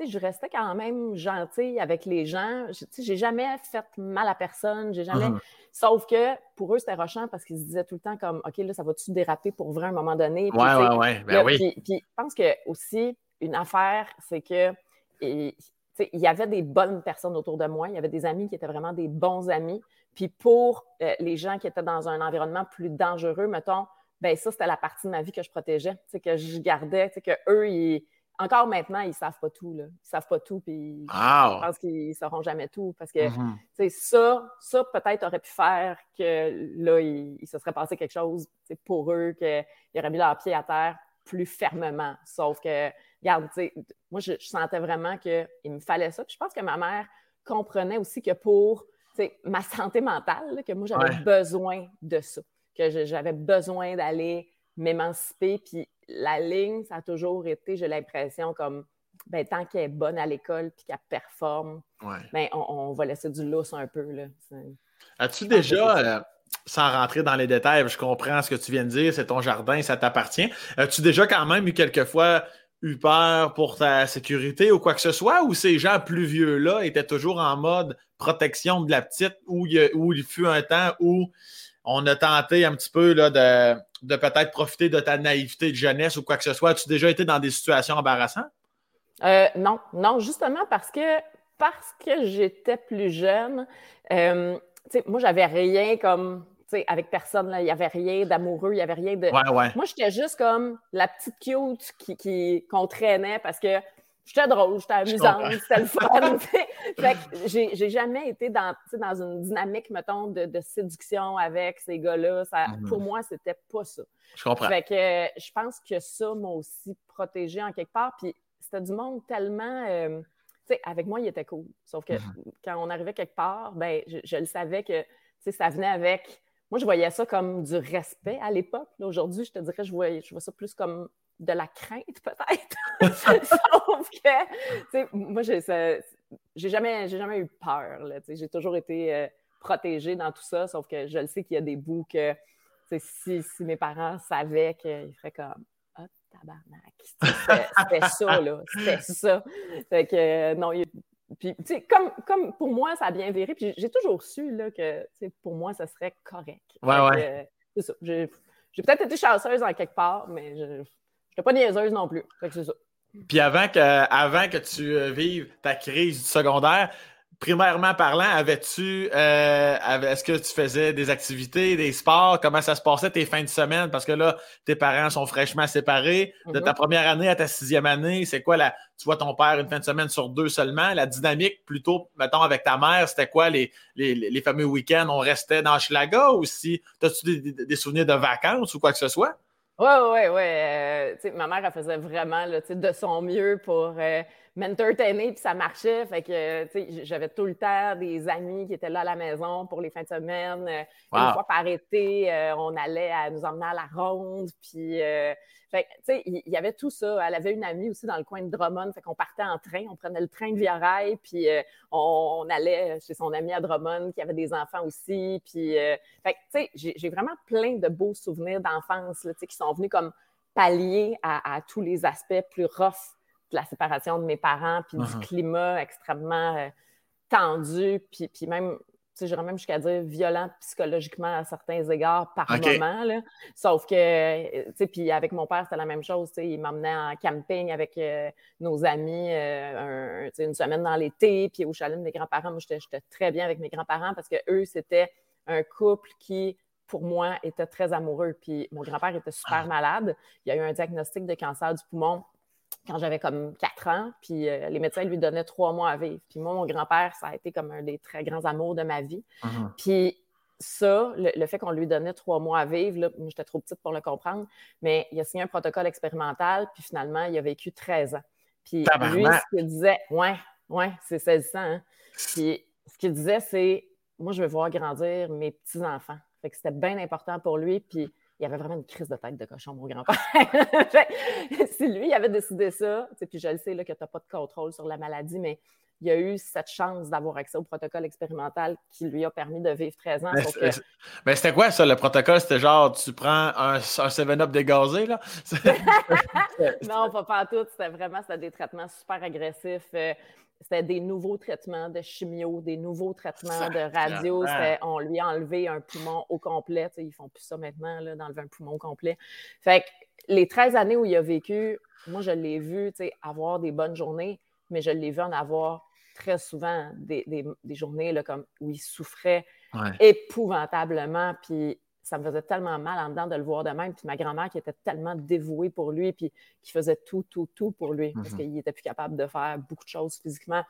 je restais quand même gentille avec les gens. Je n'ai jamais fait mal à personne. J'ai jamais. Uh-huh. Sauf que pour eux, c'était rochant parce qu'ils se disaient tout le temps comme OK, là, ça va-tu déraper pour vrai à un moment donné? Oui, oui, oui. Ben oui. Puis, je pense que aussi, une affaire, c'est que. il y avait des bonnes personnes autour de moi. Il y avait des amis qui étaient vraiment des bons amis. Puis pour euh, les gens qui étaient dans un environnement plus dangereux, mettons, ben ça, c'était la partie de ma vie que je protégeais, que je gardais, que eux, ils, encore maintenant, ils savent pas tout. Là. Ils savent pas tout, puis je pense qu'ils sauront jamais tout. Parce que mm-hmm. ça, ça peut-être aurait pu faire que là, il, se serait passé quelque chose pour eux, qu'ils auraient mis leur pied à terre plus fermement. Sauf que, regarde, moi, je, sentais vraiment qu'il me fallait ça. Puis je pense que ma mère comprenait aussi que pour ma santé mentale, que moi, j'avais besoin de ça que j'avais besoin d'aller m'émanciper. Puis la ligne, ça a toujours été, j'ai l'impression, comme ben, tant qu'elle est bonne à l'école puis qu'elle performe, ben, on, va laisser du lousse un peu. As-tu déjà, euh, sans rentrer dans les détails, je comprends ce que tu viens de dire, c'est ton jardin, ça t'appartient. As-tu déjà quand même eu quelquefois eu peur pour ta sécurité ou quoi que ce soit, ou ces gens plus vieux-là étaient toujours en mode protection de la petite, où il, où il fut un temps où on a tenté un petit peu là, de, de peut-être profiter de ta naïveté de jeunesse ou quoi que ce soit. As-tu déjà été dans des situations embarrassantes? Euh, non, non, justement parce que parce que j'étais plus jeune, euh, moi, j'avais rien comme avec personne, il n'y avait rien d'amoureux, il n'y avait rien de. Moi, j'étais juste comme la petite cute qui, qu'on traînait parce que j'étais drôle, j'étais amusante, c'était le fun. fait que j'ai, jamais été dans, dans une dynamique, mettons, de, séduction avec ces gars-là. Mm-hmm. Pour moi, c'était pas ça. Je comprends. Fait que je pense que ça m'a aussi protégé en quelque part. Puis c'était du monde tellement. Euh, tu sais, avec moi, il était cool. Sauf que mm-hmm. quand on arrivait quelque part, ben, je, je le savais que ça venait avec moi, je voyais ça comme du respect à l'époque. Aujourd'hui, je te dirais, je vois, je vois ça plus comme de la crainte, peut-être. Sauf que, moi, j'ai jamais, jamais eu peur. J'ai toujours été euh, protégée dans tout ça, sauf que je le sais qu'il y a des bouts que si, si mes parents savaient qu'ils feraient comme Ah, tabarnak. C'était ça, là. C'était ça. Fait que non, il, puis, tu sais, comme, comme pour moi, ça a bien viré. Puis j'ai toujours su là, que pour moi, ça serait correct. Ouais, ouais. c'est ça. J'ai peut-être été chanceuse en quelque part, mais je n'étais pas niaiseuse non plus. c'est ça. Puis avant que, avant que tu euh, vives ta crise du secondaire, primairement parlant, avais-tu, euh, est-ce que tu faisais des activités, des sports? Comment ça se passait tes fins de semaine? Parce que là, tes parents sont fraîchement séparés. De ta mhm. première année à ta sixième année, c'est quoi la, tu vois ton père une fin de semaine sur deux seulement? La dynamique, plutôt, mettons, avec ta mère, c'était quoi les, les, fameux week-ends? On restait dans Schlaga ou si, as-tu des, souvenirs de vacances ou quoi que ce soit? Oui, oui, oui. ma mère, elle faisait vraiment là, de son mieux pour euh, m'entertainer, puis ça marchait. Fait que, j'avais tout le temps des amis qui étaient là à la maison pour les fins de semaine. Euh, une fois par été, euh, on allait à, nous emmener à la ronde, puis... Euh, fait tu sais, il y, avait tout ça. Elle avait une amie aussi dans le coin de Drummond. Fait qu'on partait en train, on prenait le train de Via Rail, puis on, allait chez son amie à Drummond qui avait des enfants aussi. Puis, fait tu sais, j'ai vraiment plein de beaux souvenirs d'enfance, tu sais, qui sont venus comme pallier à, à, tous les aspects plus rough de la séparation de mes parents, puis du uh-huh. climat extrêmement euh, tendu, puis, puis même, j'irais même jusqu'à dire violent psychologiquement à certains égards par moment. Là. Sauf que, tu sais, puis avec mon père, c'était la même chose. Il m'emmenait en camping avec euh, nos amis euh, une semaine dans l'été, puis au chalet de mes grands-parents. Moi, j'étais très bien avec mes grands-parents parce que eux, c'était un couple qui pour moi, était très amoureux. Puis mon grand-père était super ah. malade. Il y a eu un diagnostic de cancer du poumon quand j'avais comme quatre ans, puis euh, les médecins lui donnaient trois mois à vivre. Puis moi, mon grand-père, ça a été comme un des très grands amours de ma vie. Uh-huh. Puis ça, le, fait qu'on lui donnait trois mois à vivre, j'étais trop petite pour le comprendre, mais il a signé un protocole expérimental, puis finalement, il a vécu 13 ans. Puis lui, ce qu'il disait, ouais, ouais, c'est saisissant. Hein? Puis ce qu'il disait, c'est, moi, je veux voir grandir mes petits-enfants. Fait que c'était bien important pour lui, puis il y avait vraiment une crise de tête de cochon, mon grand-père. si lui, il avait décidé ça, puis je le sais là, que tu n'as pas de contrôle sur la maladie, mais il a eu cette chance d'avoir accès au protocole expérimental qui lui a permis de vivre 13 ans. Mais, c'était quoi ça, le protocole? C'était genre, tu prends un, un 7-up dégazé, là? non, pas, pas tout. C'était vraiment c'était des traitements super agressifs. Euh, c'était des nouveaux traitements de chimio, des nouveaux traitements de radio. On lui a enlevé un poumon au complet. ils font plus ça maintenant, d'enlever un poumon au complet. Fait que les 13 années où il a vécu, moi, je l'ai vu avoir des bonnes journées, mais je l'ai vu en avoir très souvent des, journées là, comme, où il souffrait épouvantablement. Puis ça me faisait tellement mal en dedans de le voir de même. Puis ma grand-mère qui était tellement dévouée pour lui, puis qui faisait tout, tout, tout pour lui, parce mhm. qu'il était plus capable de faire beaucoup de choses physiquement.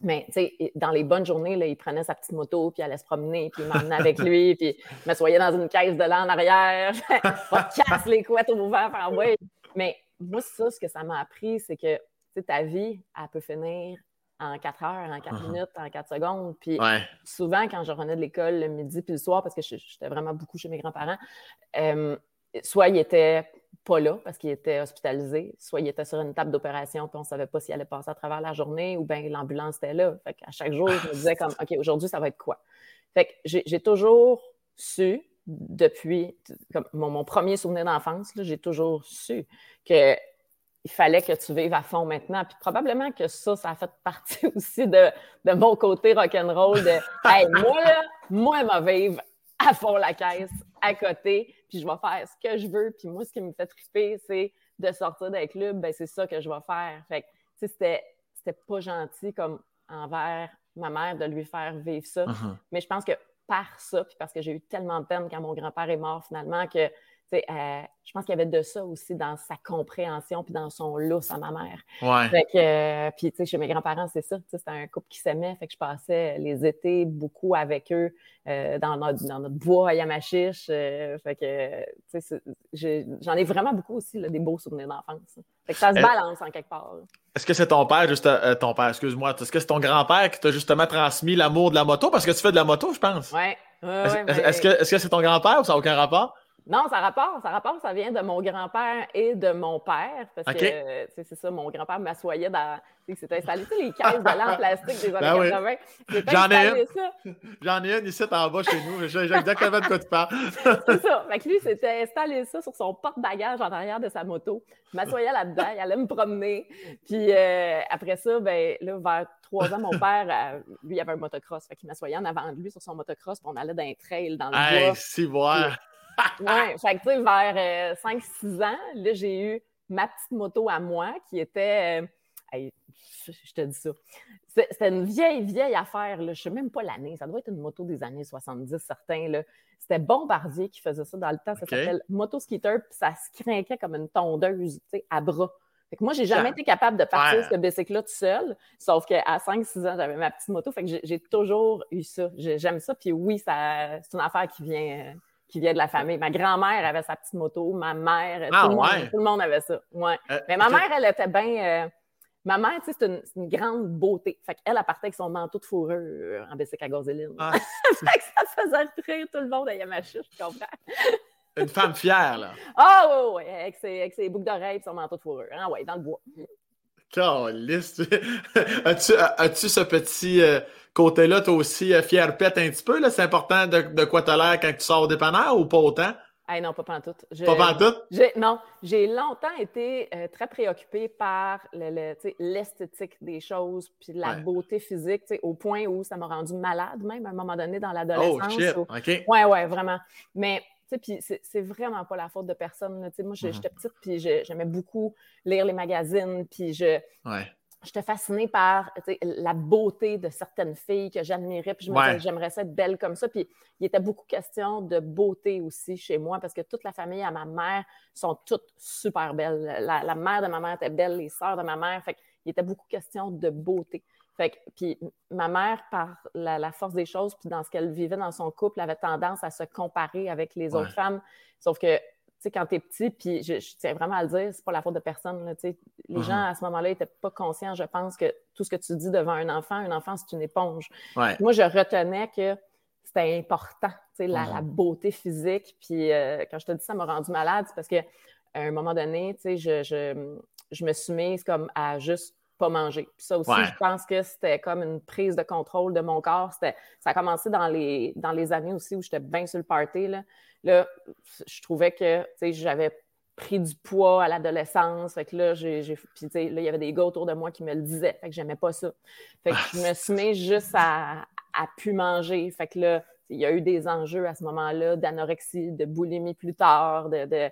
Mais, tu sais, dans les bonnes journées, là, il prenait sa petite moto, puis il allait se promener, puis il m'emmenait avec lui, puis il m'assoyait dans une caisse de lait en arrière, il casse les couettes au mouvement, ouais. Mais moi, ça, ce que ça m'a appris, c'est que, tu sais, ta vie, elle peut finir en quatre heures, en quatre uh-huh. minutes, en quatre secondes. Puis souvent, quand je revenais de l'école le midi puis le soir, parce que j'étais vraiment beaucoup chez mes grands-parents, euh, soit il était pas là parce qu'il était hospitalisé, soit il était sur une table d'opération puis on savait pas s'il allait passer à travers la journée ou bien l'ambulance était là. Fait qu'à chaque jour, je me disais comme, OK, aujourd'hui, ça va être quoi? Fait que j'ai toujours su, depuis comme mon, premier souvenir d'enfance, j'ai toujours su que il fallait que tu vives à fond maintenant. Puis probablement que ça, ça a fait partie aussi de, de mon côté rock'n'roll de Hey, moi, là, moi, je vais vivre à fond la caisse, à côté, puis je vais faire ce que je veux. Puis moi, ce qui me fait triper, c'est de sortir des clubs, ben c'est ça que je vais faire. Fait que, tu sais, c'était, c'était pas gentil comme envers ma mère de lui faire vivre ça. Uh-huh. Mais je pense que par ça, puis parce que j'ai eu tellement de peine quand mon grand-père est mort finalement, que euh, je pense qu'il y avait de ça aussi dans sa compréhension puis dans son lousse à ma mère. Ouais. Fait que, euh, puis, tu sais, chez mes grands-parents, c'est ça. C'était un couple qui s'aimait. Fait que je passais les étés beaucoup avec eux euh, dans, notre, dans, notre, bois à Yamachiche. fait que, tu sais, j'en ai vraiment beaucoup aussi, là, des beaux souvenirs d'enfance. Fait que ça se balance en quelque part. Est-ce que c'est ton père, juste ton père, excuse-moi, est-ce que c'est ton grand-père qui t'a justement transmis l'amour de la moto? Parce que tu fais de la moto, je pense. Oui. Ouais, est-ce que c'est -ce c'est ton grand-père ou ça n'a aucun rapport? Non, ça rapporte, ça rapporte, ça vient de mon grand-père et de mon père. Parce que, c'est ça, mon grand-père m'assoyait dans. C'était installé, tu sais, les caisses de lampe plastique des années 80. J'en ai une. J'en ai une ici en bas chez nous. J'ai exactement de quoi tu parles. c'est ça. Fait que lui, c'était installé ça sur son porte-bagages en arrière de sa moto. Je m'assoyais là-dedans, il allait me promener. Puis euh, après ça, ben, là, vers trois ans, mon père, euh, lui, il avait un motocross. Fait qu'il m'assoyait en avant de lui sur son motocross, puis on allait dans un trail dans le hey, bois. si, voir oui, fait que tu sais, vers 5-6 euh, ans, là, j'ai eu ma petite moto à moi qui était. Euh, je te dis ça. C'était une vieille, vieille affaire. Là. Je ne sais même pas l'année. Ça doit être une moto des années 70, certains. C'était Bombardier qui faisait ça dans le temps. Ça s'appelle Motoskater. Puis ça se craquait comme une tondeuse à bras. Fait que moi, j'ai jamais été capable de partir ce bicycle-là tout seul. Sauf qu'à 5-6 ans, j'avais ma petite moto. Fait que j'ai toujours eu ça. J'aime ça. Puis oui, ça, c'est une affaire qui vient qui vient de la famille. Ma grand-mère avait sa petite moto, ma mère, ah, tout, le monde, tout, le monde, avait ça. Ouais. Euh, Mais ma mère, elle était bien. Euh, ma mère, tu sais, c'est une, une, grande beauté. Fait qu'elle, elle partait avec son manteau de fourrure en bicycle à. Ah, fait que ça faisait rire tout le monde à Yamacha, je comprends? Une femme fière, là. Ah, oh, oui, oui, avec ses, avec ses boucles d'oreilles et son manteau de fourrure. Ah, ouais, dans le bois. Caliste. As-tu as ce petit. Euh, côté-là, tu aussi euh, fier pète un petit peu. Là? C'est important de, de quoi tu as l'air quand tu sors au dépanneur ou pas autant? Hey, non, pas tout. Pas pantoute? Non, j'ai longtemps été euh, très préoccupée par l'esthétique des choses puis la beauté physique, au point où ça m'a rendu malade même à un moment donné dans l'adolescence. Oh, shit, OK. Ouais, ouais, vraiment. Mais puis c'est vraiment pas la faute de personne. Moi, mm-hmm. j'étais petite, puis j'aimais beaucoup lire les magazines, puis je, ouais j'étais fascinée par la beauté de certaines filles que j'admirais, puis je me disais, j'aimerais ça être belle comme ça. Puis il était beaucoup question de beauté aussi chez moi, parce que toute la famille à ma mère sont toutes super belles. La, mère de ma mère était belle, les sœurs de ma mère. Fait qu'il était beaucoup question de beauté. Fait que, puis ma mère, par la, force des choses, puis dans ce qu'elle vivait dans son couple, avait tendance à se comparer avec les autres femmes. Sauf que sais, quand tu es petit, puis je, tiens vraiment à le dire, c'est pas la faute de personne. Là, les mm-hmm. gens, à ce moment-là, n'étaient pas conscients, je pense, que tout ce que tu dis devant un enfant, un enfant, c'est une éponge. Moi, je retenais que c'était important, la, mm-hmm. la, beauté physique. Puis euh, quand je te dis ça m'a rendu malade, c'est parce qu'à un moment donné, je, je, je, me suis mise comme à juste pas manger. Puis ça aussi, je pense que c'était comme une prise de contrôle de mon corps. Ça a commencé dans les, dans les années aussi où j'étais bien sur le party. Là. Là, je trouvais que j'avais pris du poids à l'adolescence. Fait que là, j'ai, puis, là, il y avait des gars autour de moi qui me le disaient. Fait que j'aimais pas ça. Fait que je me suis mis juste à, à pu manger. Fait que là, il y a eu des enjeux à ce moment-là d'anorexie, de boulimie plus tard, de, de,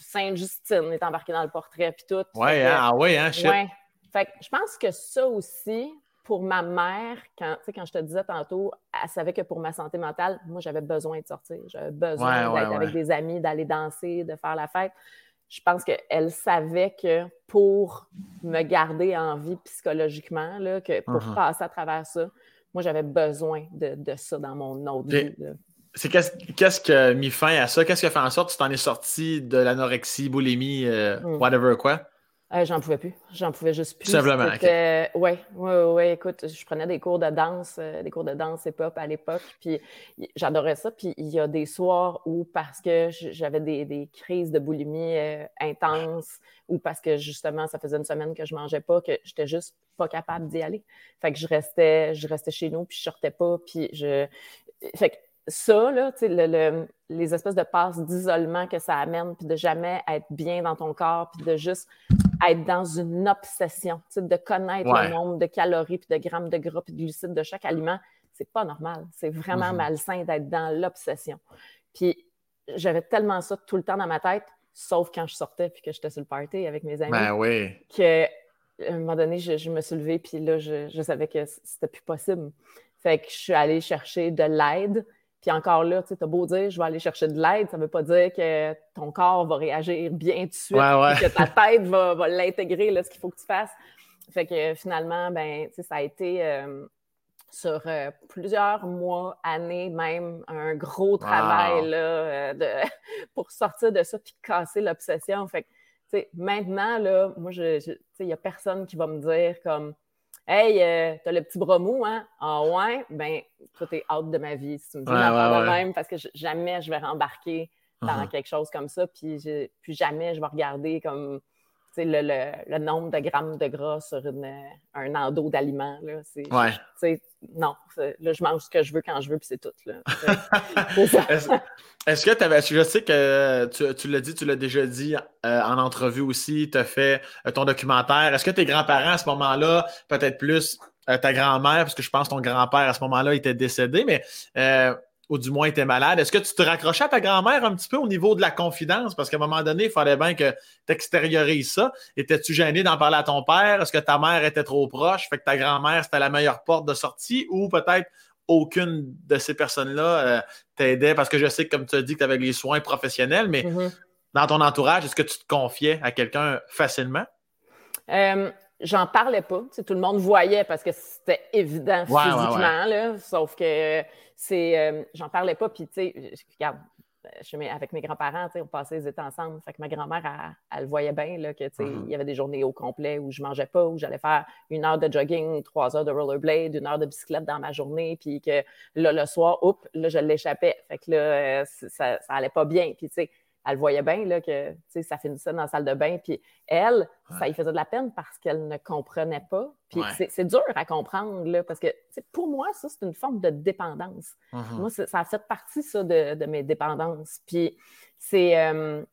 Sainte-Justine est embarquée dans le portrait, puis tout. Ouais, hein, ah ouais, hein, ouais. Fait que je pense que ça aussi, pour ma mère, quand, quand je te disais tantôt, elle savait que pour ma santé mentale, moi, j'avais besoin de sortir. J'avais besoin d'être avec des amis, d'aller danser, de faire la fête. Je pense qu'elle savait que pour me garder en vie psychologiquement, là, que pour uh-huh. passer à travers ça, moi, j'avais besoin de, ça dans mon autre vie. C'est qu'est-ce, qui a mis fin à ça? Qu'est-ce qui a fait en sorte que tu t'en es sorti de l'anorexie, boulimie, euh, mm. whatever quoi? Euh, j'en pouvais plus. J'en pouvais juste plus. Simplement. Oui, oui, oui. Écoute, je prenais des cours de danse, euh, des cours de danse hip-hop à l'époque, puis j'adorais ça. Puis il y a des soirs où, parce que j'avais des, crises de boulimie euh, intenses, ou parce que justement, ça faisait une semaine que je mangeais pas, que j'étais juste pas capable d'y aller. Fait que je restais, je restais chez nous, puis je sortais pas, puis je. Fait que ça, là, le, les espèces de passes d'isolement que ça amène, puis de jamais être bien dans ton corps, puis de juste être dans une obsession, de connaître le nombre de calories, puis de grammes de gras, puis de glucides de chaque aliment, c'est pas normal. C'est vraiment mm-hmm. malsain d'être dans l'obsession. Puis j'avais tellement ça tout le temps dans ma tête, sauf quand je sortais puis que j'étais sur le party avec mes amis. Ben oui. Que à un moment donné, je, me suis levée, puis là, je, je savais que c'était plus possible. Fait que je suis allée chercher de l'aide. Puis encore là, tu as beau dire, je vais aller chercher de l'aide, ça ne veut pas dire que ton corps va réagir bien tout de suite, que ta tête va, va l'intégrer, ce qu'il faut que tu fasses. Fait que finalement, ben, ça a été euh, sur euh, plusieurs mois, années même, un gros travail là, euh, pour sortir de ça puis casser l'obsession. Fait que, maintenant, là, moi, il n'y a personne qui va me dire comme Hey, euh, t'as le petit bras mou, hein? Ah ouais? Ben, toi, t'es out de ma vie si tu me dis ouais, même, parce que jamais je vais rembarquer dans uh-huh. quelque chose comme ça, puis, puis jamais je vais regarder comme le, le, le, nombre de grammes de gras sur une, un endo d'aliments. Ouais. Non, là, je mange ce que je veux quand je veux, puis c'est tout. Est-ce que tu avais. Je sais que tu, tu l'as dit, tu l'as déjà dit euh, en entrevue aussi, tu as fait euh, ton documentaire. Est-ce que tes grands-parents à ce moment-là, peut-être plus euh, ta grand-mère, parce que je pense que ton grand-père à ce moment-là était décédé, mais ou du moins était malade. Est-ce que tu te raccrochais à ta grand-mère un petit peu au niveau de la confidence? Parce qu'à un moment donné, il fallait bien que tu extériorises ça. Étais-tu gêné d'en parler à ton père? Est-ce que ta mère était trop proche? Fait que ta grand-mère, c'était la meilleure porte de sortie? Ou peut-être aucune de ces personnes-là euh, t'aidait? Parce que je sais que, comme tu as dit, que tu avais les soins professionnels, mais mm-hmm. dans ton entourage, est-ce que tu te confiais à quelqu'un facilement? Euh, j'en parlais pas. tout le monde voyait parce que c'était évident physiquement, Là, sauf que c'est, euh, j'en parlais pas. Puis, tu sais, regarde, avec mes grands-parents, on passait les étés ensemble. Fait que ma grand-mère, elle, voyait bien là, que, mm-hmm. il y avait des journées au complet où je mangeais pas, où j'allais faire une heure de jogging, trois heures de rollerblade, une heure de bicyclette dans ma journée, puis que là, le soir, oups, là, je l'échappais. Fait que là, euh, ça, ça allait pas bien. Puis, tu sais, elle voyait bien là, que ça finissait dans la salle de bain. Puis elle, ça lui faisait de la peine parce qu'elle ne comprenait pas. Puis c'est dur à comprendre, là, parce que pour moi, ça, c'est une forme de dépendance. Mm-hmm. Moi, ça a fait partie, ça, de, mes dépendances. Puis c'est euh,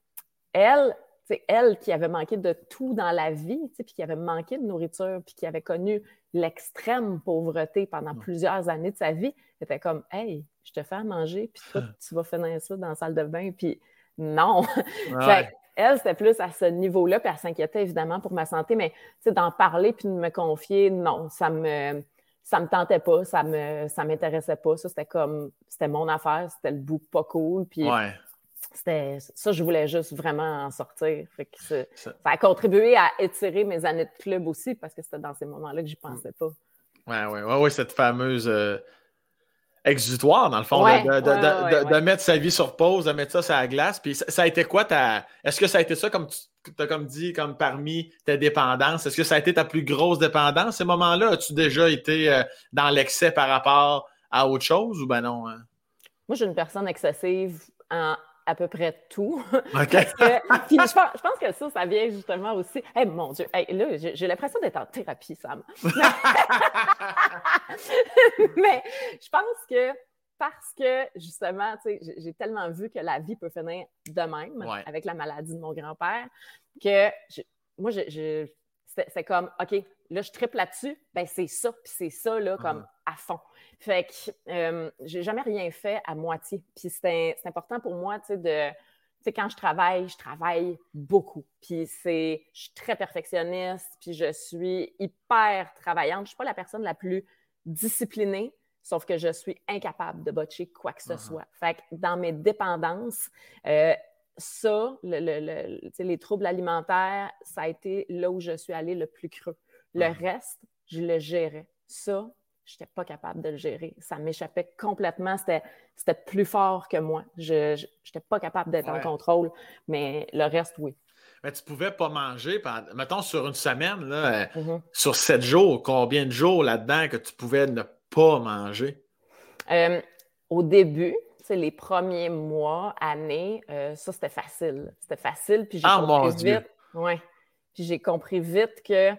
elle, c'est elle qui avait manqué de tout dans la vie, puis qui avait manqué de nourriture, puis qui avait connu l'extrême pauvreté pendant mm. plusieurs années de sa vie, était comme Hey, je te fais à manger, puis toi, tu vas finir ça dans la salle de bain. Puis non. elle, c'était plus à ce niveau-là, puis elle s'inquiétait évidemment pour ma santé, mais d'en parler puis de me confier, non, ça me ça me tentait pas, ça me ça m'intéressait pas. Ça, c'était comme c'était mon affaire, c'était le bout pas cool. Puis c'était ça, je voulais juste vraiment en sortir. ça, a contribué à étirer mes années de club aussi parce que c'était dans ces moments-là que j'y pensais pas. Ouais, ouais, ouais, ouais, cette fameuse euh, exutoire, dans le fond, de, mettre sa vie sur pause, de mettre ça sur la glace. Puis ça, a été quoi ta. Est-ce que ça a été ça, comme tu as comme dit, comme parmi tes dépendances? Est-ce que ça a été ta plus grosse dépendance, ces moments-là? As-tu déjà été euh, dans l'excès par rapport à autre chose ou ben non? Hein? Moi, je suis une personne excessive en à peu près tout. je, pense, que ça, ça vient justement aussi. Hey, mon Dieu, là, j'ai l'impression d'être en thérapie, Sam. Mais je pense que parce que justement, j'ai tellement vu que la vie peut finir de même avec la maladie de mon grand-père que moi, c'est comme, OK, là, je triple là-dessus, ben c'est ça, puis c'est ça, là, comme à fond. Fait que euh, j'ai jamais rien fait à moitié. Puis c'est important pour moi, tu sais, de. Tu sais, quand je travaille, je travaille beaucoup. Puis c'est, je suis très perfectionniste, puis je suis hyper travaillante. Je suis pas la personne la plus disciplinée, sauf que je suis incapable de botcher quoi que ce uh-huh. soit. Fait que dans mes dépendances, euh, ça, le, le, les troubles alimentaires, ça a été là où je suis allée le plus creux. Le uh-huh. reste, je le gérais. Ça, je n'étais pas capable de le gérer. Ça m'échappait complètement. C'était plus fort que moi. Je n'étais pas capable d'être en contrôle, mais le reste, oui. Mais tu pouvais pas manger, mettons, sur une semaine, là, mm-hmm. sur sept jours, combien de jours là-dedans que tu pouvais ne pas manger? Euh, au début, les premiers mois, années, euh, ça, c'était facile. C'était facile, puis j'ai ah, compris vite. Ouais. Puis j'ai compris vite que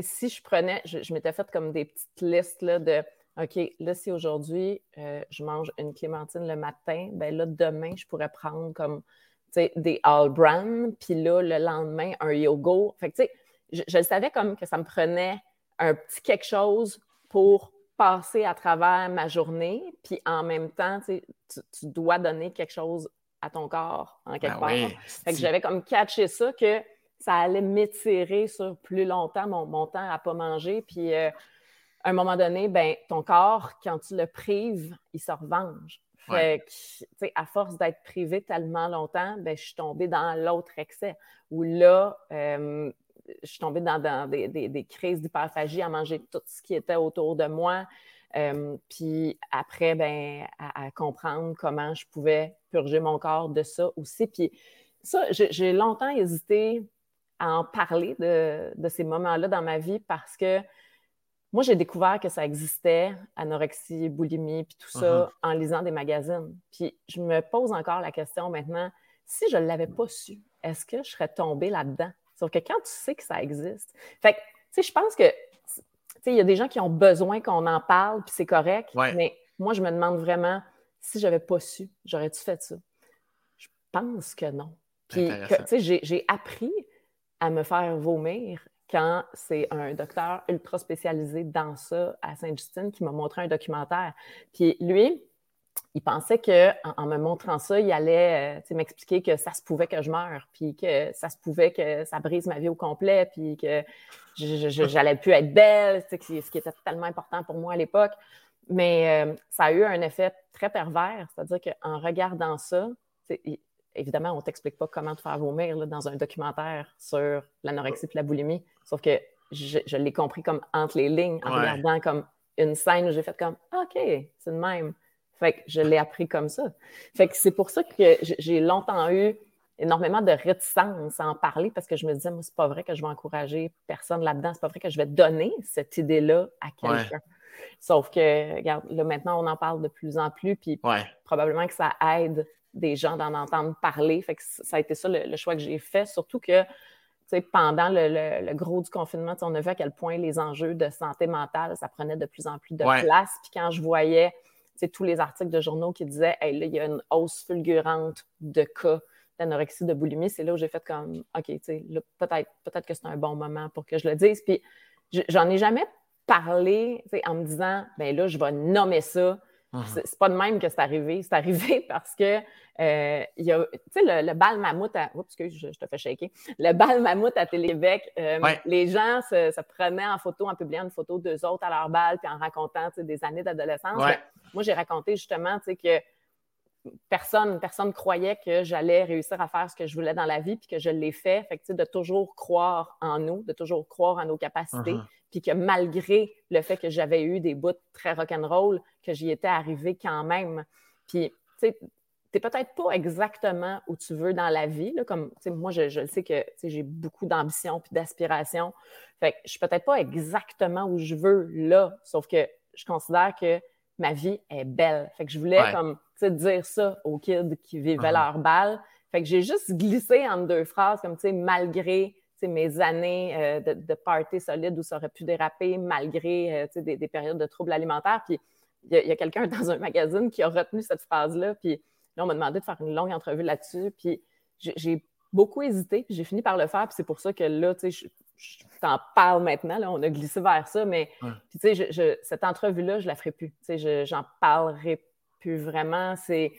si je prenais, je, m'étais fait comme des petites listes là, de OK, là, si aujourd'hui, euh, je mange une clémentine le matin, ben là, demain, je pourrais prendre comme, des All Brand, puis là, le lendemain, un yogourt. Fait que, tu sais, je, je savais comme que ça me prenait un petit quelque chose pour passer à travers ma journée, puis en même temps, tu, tu, dois donner quelque chose à ton corps, en quelque ben part. fait que j'avais comme catché ça, que ça allait m'étirer sur plus longtemps, mon, mon temps à pas manger, puis... Euh, à un moment donné, ben, ton corps, quand tu le prives, il se revenge. Fait que, à force d'être privé tellement longtemps, ben, je suis tombée dans l'autre excès. Où là, euh, je suis tombée dans, des, crises d'hyperphagie à manger tout ce qui était autour de moi. Euh, puis après, ben, à, comprendre comment je pouvais purger mon corps de ça aussi. Puis ça, j'ai longtemps hésité à en parler de, de ces moments-là dans ma vie parce que moi, j'ai découvert que ça existait, anorexie, boulimie, puis tout ça, uh-huh. en lisant des magazines. Puis je me pose encore la question maintenant, si je ne l'avais pas su, est-ce que je serais tombée là-dedans? Sauf que quand tu sais que ça existe. Fait que, tu sais, je pense que, tu sais, il y a des gens qui ont besoin qu'on en parle, puis c'est correct. Mais moi, je me demande vraiment, si je n'avais pas su, j'aurais-tu fait ça? Je pense que non. Puis, tu sais, j'ai appris à me faire vomir quand c'est un docteur ultra spécialisé dans ça à Sainte-Justine qui m'a montré un documentaire. Puis lui, il pensait qu'en en, me montrant ça, il allait euh, m'expliquer que ça se pouvait que je meure, puis que ça se pouvait que ça brise ma vie au complet, puis que j'allais plus être belle, ce qui était tellement important pour moi à l'époque. Mais euh, ça a eu un effet très pervers, c'est-à-dire qu'en regardant ça, évidemment, on ne t'explique pas comment te faire vomir dans un documentaire sur l'anorexie et la boulimie. Sauf que je, l'ai compris comme entre les lignes, en regardant comme une scène où j'ai fait comme OK, c'est le même. Fait que je l'ai appris comme ça. Fait que c'est pour ça que j'ai longtemps eu énormément de réticence à en parler parce que je me disais, moi, c'est pas vrai que je vais encourager personne là-dedans. C'est pas vrai que je vais donner cette idée-là à quelqu'un. Sauf que, regarde, là, maintenant, on en parle de plus en plus, puis probablement que ça aide des gens d'en entendre parler. Fait que ça a été ça le, choix que j'ai fait, surtout que pendant le, gros du confinement, on a vu à quel point les enjeux de santé mentale, ça prenait de plus en plus de place. Puis quand je voyais tous les articles de journaux qui disaient hey, là, il y a une hausse fulgurante de cas d'anorexie, de boulimie, c'est là où j'ai fait comme OK, peut-être peut que c'est un bon moment pour que je le dise. Puis j'en ai jamais parlé en me disant ben là, je vais nommer ça C'est pas de même que c'est arrivé. C'est arrivé parce que euh, il y a, tu sais, le, bal mammouth à. Oups, excuse, je, te fais shaker. Le bal mammouth à Télébec, euh, les gens se, prenaient en photo, en publiant une photo d'eux autres à leur bal, puis en racontant des années d'adolescence. Moi, j'ai raconté justement que personne personne croyait que j'allais réussir à faire ce que je voulais dans la vie, puis que je l'ai fait. Fait que, de toujours croire en nous, de toujours croire en nos capacités, uh-huh. puis que malgré le fait que j'avais eu des bouts très rock'n'roll, que j'y étais arrivée quand même. Puis, tu sais, t'es peut-être pas exactement où tu veux dans la vie. Là, comme moi, je, je sais que j'ai beaucoup d'ambition puis d'aspiration. Fait que je suis peut-être pas exactement où je veux là, sauf que je considère que ma vie est belle. Fait que je voulais comme dire ça aux kids qui vivaient uh-huh. leur balle. Fait que j'ai juste glissé en deux phrases comme tu sais, malgré mes années euh, de, de, party solide où ça aurait pu déraper, malgré euh, des, des, périodes de troubles alimentaires. Puis il y a, quelqu'un dans un magazine qui a retenu cette phrase-là. Puis là, on m'a demandé de faire une longue entrevue là-dessus. Puis j'ai beaucoup hésité, puis j'ai fini par le faire. Puis c'est pour ça que là, tu sais, je, t'en parle maintenant. Là, on a glissé vers ça. Mais tu sais, cette entrevue-là, je la ferai plus. Tu sais, j'en parlerai plus vraiment. C'est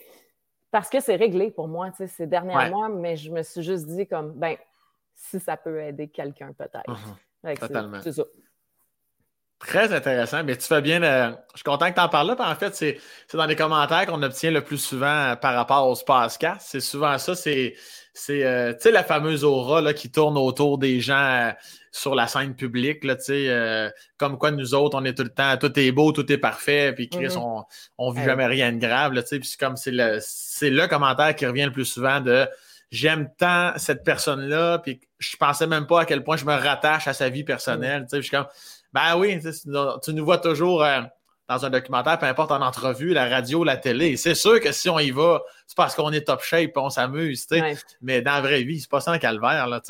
parce que c'est réglé pour moi, tu sais, ces derniers mois. Mais je me suis juste dit comme, ben, si ça peut aider quelqu'un, peut-être. Uh-huh. Totalement. C'est ça. Très intéressant. Mais tu fais bien. Je suis content que tu en parles là. En fait, c'est dans les commentaires qu'on obtient le plus souvent euh, par rapport au Spacecast. C'est souvent ça. C'est euh, la fameuse aura là, qui tourne autour des gens euh, sur la scène publique. Là, comme quoi, nous autres, on est tout le temps, tout est beau, tout est parfait. Puis Chris, mm-hmm. on ne vit jamais rien de grave. Là, puis comme c'est le, le commentaire qui revient le plus souvent de j'aime tant cette personne-là. Puis je pensais même pas à quel point je me rattache à sa vie personnelle. Mm. Je suis comme ben oui, tu nous vois toujours euh, dans un documentaire, peu importe en entrevue, la radio, la télé. C'est sûr que si on y va, c'est parce qu'on est top shape et on s'amuse, Mais dans la vraie vie, c'est pas ça un calvaire, là,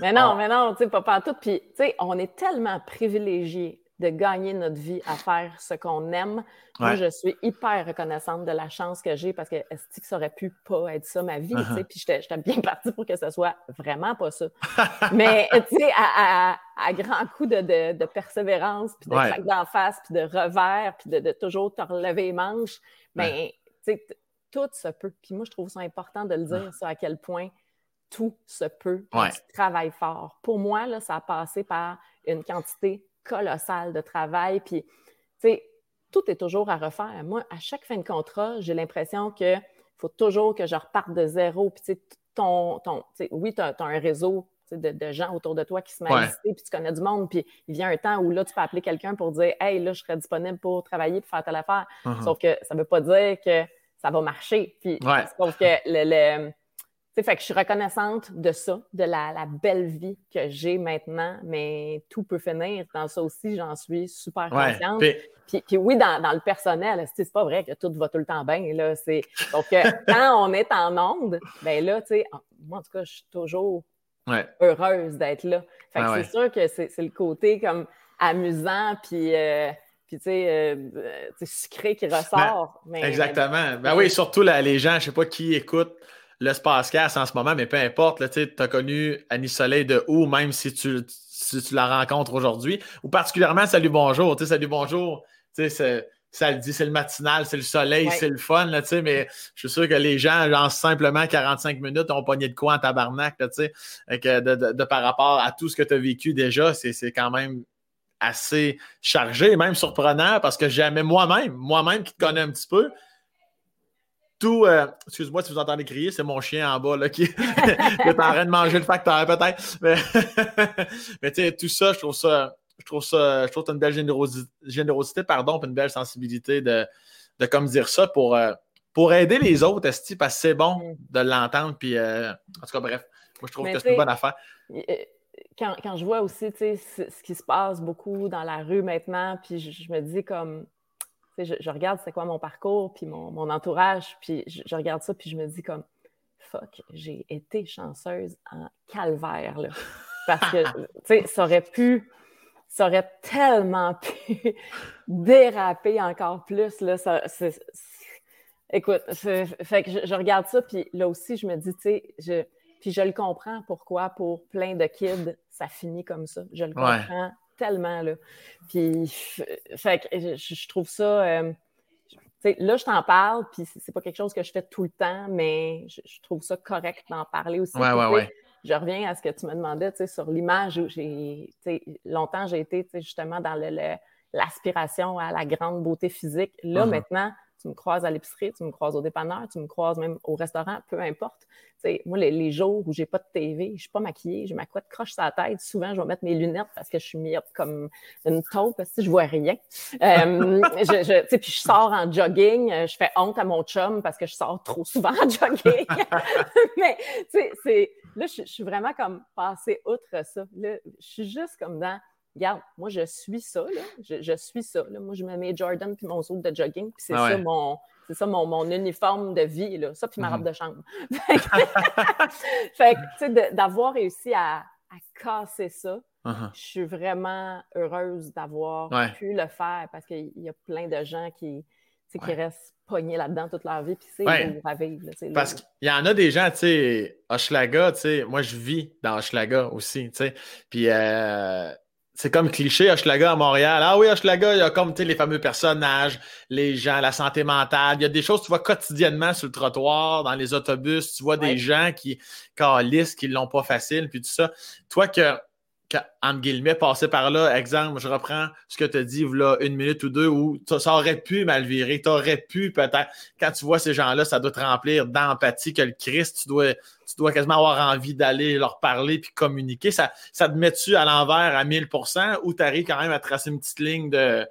Mais non, mais non, tu sais, pas, pas tout. Puis, tu sais, on est tellement privilégiés de gagner notre vie à faire ce qu'on aime. Moi, je suis hyper reconnaissante de la chance que j'ai parce que est-ce que ça aurait pu pas être ça ma vie, tu sais, uh-huh. puis j'étais bien partie pour que ce soit vraiment pas ça. Mais, tu sais, à, à, grands coups de, de, persévérance, puis de ouais. d'en face, puis de revers, puis de, de, toujours te relever les manches, ben, tu sais, tout se peut. Puis moi, je trouve ça important de le dire, ça, à quel point tout se peut quand tu travailles fort. Pour moi, là, ça a passé par une quantité colossale de travail. Puis, tu sais, tout est toujours à refaire. Moi, à chaque fin de contrat, j'ai l'impression qu'il faut toujours que je reparte de zéro. Puis, tu sais, ton, ton oui, tu as, un réseau de, gens autour de toi qui se mettent puis tu connais du monde, puis il vient un temps où là, tu peux appeler quelqu'un pour dire Hey, là, je serais disponible pour travailler, pour faire telle affaire. Uh-huh. Sauf que ça ne veut pas dire que ça va marcher. Puis, sauf que le fait que je suis reconnaissante de ça, de la, belle vie que j'ai maintenant, mais tout peut finir. Dans ça aussi, j'en suis super consciente. Puis, oui, dans, le personnel, c'est pas vrai que tout va tout le temps bien. Là, donc, euh, quand on est en onde, ben là, tu sais, moi, en tout cas, je suis toujours heureuse d'être là. Fait que c'est sûr que c'est le côté comme amusant, puis... Euh, puis tu sais, euh, sucré qui ben, ressort. exactement. Ben oui, surtout les gens, je sais pas qui écoute le Spacecast en ce moment, mais peu importe, tu as connu Annie Soleil de où, même si tu, tu la rencontres aujourd'hui, ou particulièrement Salut Bonjour, Salut Bonjour, ça le dit, c'est le matinal, c'est le soleil, c'est le fun, là, mais je suis sûr que les gens, genre simplement 45 minutes, ont pogné de quoi en tabarnak, là, de, de, de, par rapport à tout ce que tu as vécu déjà, c'est quand même assez chargé, même surprenant, parce que jamais moi-même, moi-même qui te connais un petit peu, tout. Euh, excuse-moi si vous entendez crier, c'est mon chien en bas là, qui, est en train de manger le facteur, peut-être. Mais, tu sais, tout ça, je trouve ça. Je trouve ça, je trouve une belle générosité, générosité pardon, une belle sensibilité de, de comme dire ça pour, euh, pour aider les autres, Esti, parce que c'est bon mm. de l'entendre. Puis, euh, en tout cas, bref, moi, je trouve que c'est une bonne affaire. Quand, quand je vois aussi ce qui se passe beaucoup dans la rue maintenant, puis je me dis comme je, regarde c'est quoi mon parcours, puis mon, entourage, puis je, regarde ça, puis je me dis comme, fuck, j'ai été chanceuse en calvaire, là. Parce que, tu sais, ça aurait pu, ça aurait tellement pu déraper encore plus, là. Ça, écoute, fait que je, regarde ça, puis là aussi, je me dis, tu sais, je, puis je le comprends pourquoi, pour plein de kids, ça finit comme ça. Je le comprends tellement, là. Puis, fait que je, trouve ça. Euh, là, je t'en parle, puis c'est pas quelque chose que je fais tout le temps, mais je, trouve ça correct d'en parler aussi. Ouais, ouais, ouais. Je reviens à ce que tu me demandais, tu sais, sur l'image où j'ai, longtemps, j'ai été, justement, dans l'aspiration à la grande beauté physique. Là, uh-huh. maintenant, tu me croises à l'épicerie, tu me croises au dépanneur, tu me croises même au restaurant, peu importe. moi, les, jours où j'ai pas de TV, je suis pas maquillée, j'ai ma couette croche sur la tête, souvent, je vais mettre mes lunettes parce que je suis mis comme une taupe, parce que je vois rien. Euh, je, puis je sors en jogging, je fais honte à mon chum parce que je sors trop souvent en jogging. Mais, tu sais, là, je, suis vraiment comme passée outre ça. Là, je suis juste comme dans regarde, moi, je suis ça, là. Je, suis ça. Là. Moi, je me mets Jordan puis mon saut de jogging, puis c'est ah ça mon. C'est ça mon, uniforme de vie, là. ça, puis ma robe mm-hmm. de chambre. fait que, tu sais, d'avoir réussi à, casser ça, uh-huh. je suis vraiment heureuse d'avoir pu le faire parce qu'il y a plein de gens qui, qui restent pognés là-dedans toute leur vie, puis c'est ouais. à vivre. Parce qu'il y en a des gens, tu sais, Hochelaga, tu sais, moi, je vis dans Hochelaga aussi, tu sais, puis... Euh, c'est comme cliché Hochelaga à Montréal. Ah oui, Hochelaga, il y a comme les fameux personnages, les gens, la santé mentale. Il y a des choses que tu vois quotidiennement sur le trottoir, dans les autobus. Tu vois des gens qui calissent, qui l'ont pas facile, puis tout ça. Toi que entre guillemets, passer par là. Exemple, je reprends ce que tu as dit là, une minute ou deux où ça aurait pu mal virer. Tu aurais pu peut-être, quand tu vois ces gens-là, ça doit te remplir d'empathie que le Christ, tu dois, tu dois quasiment avoir envie d'aller leur parler puis communiquer. Ça, ça te met-tu à l'envers à 1000% ou tu arrives quand même à tracer une petite ligne de,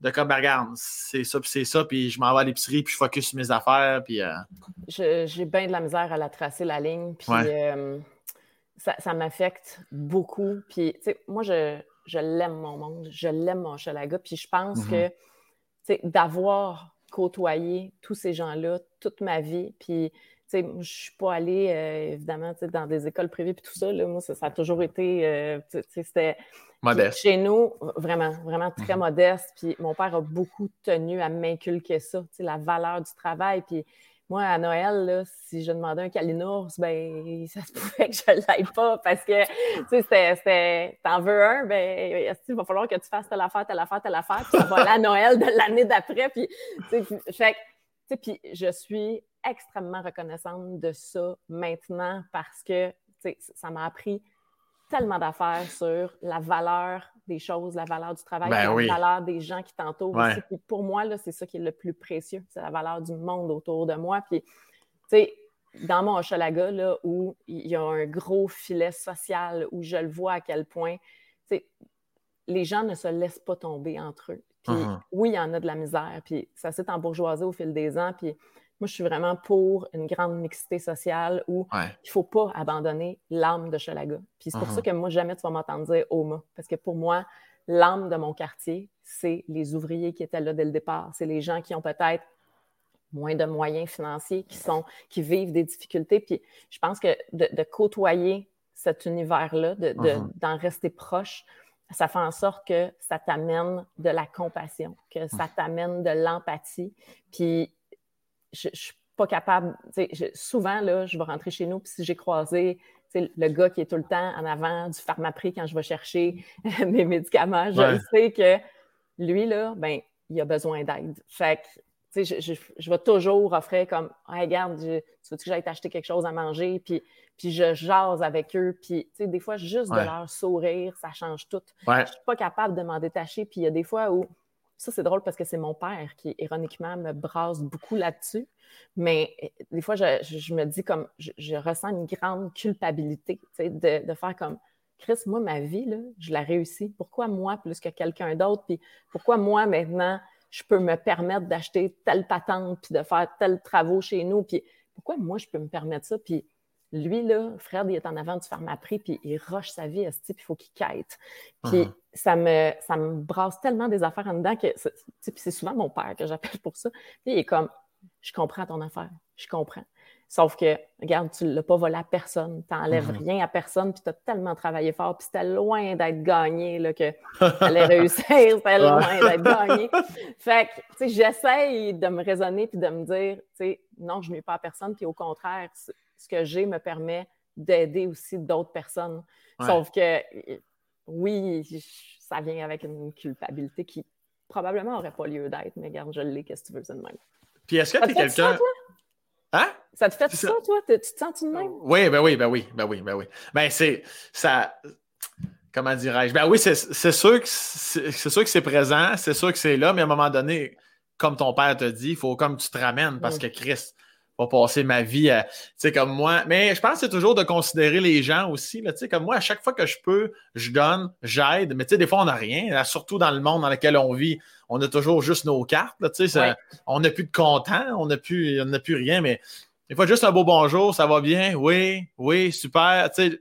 de comme, ben, regarde, c'est ça, puis c'est ça, puis je m'en vais à l'épicerie, puis je focus sur mes affaires, puis... Euh, j'ai bien de la misère à la tracer, la ligne, puis... Euh, ça, m'affecte beaucoup. Puis, tu sais, moi, je, l'aime, mon monde. Je l'aime, mon chalaga. Puis, je pense mm-hmm. que, tu sais, d'avoir côtoyé tous ces gens-là toute ma vie, puis je ne suis pas allée, euh, évidemment, dans des écoles privées et tout ça. Là, moi, ça, a toujours été. Euh, c'était. Modeste. Chez nous, vraiment, vraiment très mhm. modeste. Puis mon père a beaucoup tenu à m'inculquer ça, la valeur du travail. Puis moi, à Noël, là, si je demandais un calinours, ben, ça se pouvait que je ne l'aille pas parce que, tu sais, c'était, t'en veux un, ben, il va falloir que tu fasses telle affaire, telle affaire, telle affaire, puis ça va aller à Noël de l'année d'après. Puis, tu sais, puis je suis extrêmement reconnaissante de ça maintenant parce que ça m'a appris tellement d'affaires sur la valeur des choses, la valeur du travail, ben la valeur des gens qui t'entourent. pour moi, c'est ça qui est le plus précieux, c'est la valeur du monde autour de moi. Puis, tu sais, dans mon Hochelaga, là, où il y a un gros filet social, où je le vois à quel point, les gens ne se laissent pas tomber entre eux. Puis uh-huh. oui, il y en a de la misère, puis ça s'est embourgeoisé au fil des ans, puis moi, je suis vraiment pour une grande mixité sociale où il ne faut pas abandonner l'âme de Chalaga. Puis c'est pour ça uh-huh. que moi, jamais tu vas m'entendre dire Oma. Parce que pour moi, l'âme de mon quartier, c'est les ouvriers qui étaient là dès le départ. C'est les gens qui ont peut-être moins de moyens financiers, qui, sont, qui vivent des difficultés. Puis je pense que de, côtoyer cet univers-là, uh-huh. d'en rester proche, ça fait en sorte que ça t'amène de la compassion, que ça t'amène de l'empathie. Puis je, ne suis pas capable. souvent, là, je vais rentrer chez nous, puis si j'ai croisé le gars qui est tout le temps en avant du pharmaprix quand je vais chercher mes médicaments, je sais que lui, là, ben, il a besoin d'aide. Fait que, je, je, je, vais toujours offrir comme regarde, tu veux que j'aille t'acheter quelque chose à manger? Puis, puis je jase avec eux. Puis, des fois, juste de leur sourire, ça change tout. Je ne suis pas capable de m'en détacher. Puis il y a des fois où ça, c'est drôle parce que c'est mon père qui, ironiquement, me brasse beaucoup là-dessus. Mais euh, des fois, je, me dis comme, je, ressens une grande culpabilité, de, de faire comme, Chris, moi, ma vie, là, je la réussis. Pourquoi moi plus que quelqu'un d'autre? Puis pourquoi moi, maintenant, je peux me permettre d'acheter telle patente, puis de faire tels travaux chez nous? Puis pourquoi moi, je peux me permettre ça? Puis lui, là, Fred, il est en avant du pharmaprix, puis il rush sa vie, puis il faut qu'il quête. Puis uh-huh. ça, me, ça me brasse tellement des affaires en dedans que c'est souvent mon père que j'appelle pour ça. Puis il est comme, je comprends ton affaire, je comprends. Sauf que, regarde, tu ne l'as pas volé à personne, tu n'enlèves uh-huh. rien à personne, puis tu as tellement travaillé fort, puis c'était loin d'être gagné, là, que tu allais réussir, c'était loin d'être gagné. Fait que, tu sais, j'essaye de me raisonner, puis de me dire, tu sais, non, je ne nuis pas à personne, puis au contraire, ce que j'ai me permet d'aider aussi d'autres personnes. Sauf que, oui, ça vient avec une culpabilité qui probablement n'aurait pas lieu d'être, mais regarde, je l'ai, qu'est-ce que tu veux, c'est de même. Puis est-ce que tu es quelqu'un. Hein? Ça te fait ça, toi? Tu te sens de même? Oui, ben oui, ben oui, ben oui, ben oui. Ben c'est. Ça. Comment dirais-je? Ben oui, c'est sûr que c'est sûr que c'est présent, c'est sûr que c'est là, mais à un moment donné, comme ton père te dit, il faut comme tu te ramènes parce mm. que Christ pas passer ma vie à, tu sais, comme moi. Mais je pense que c'est toujours de considérer les gens aussi, tu sais, comme moi, à chaque fois que je peux, je donne, j'aide, mais tu sais, des fois, on n'a rien, surtout dans le monde dans lequel on vit, on a toujours juste nos cartes, tu sais, on n'a plus de comptant, on n'a plus, on plus rien, mais des fois, juste un beau bonjour, ça va bien, oui, oui, super, tu sais,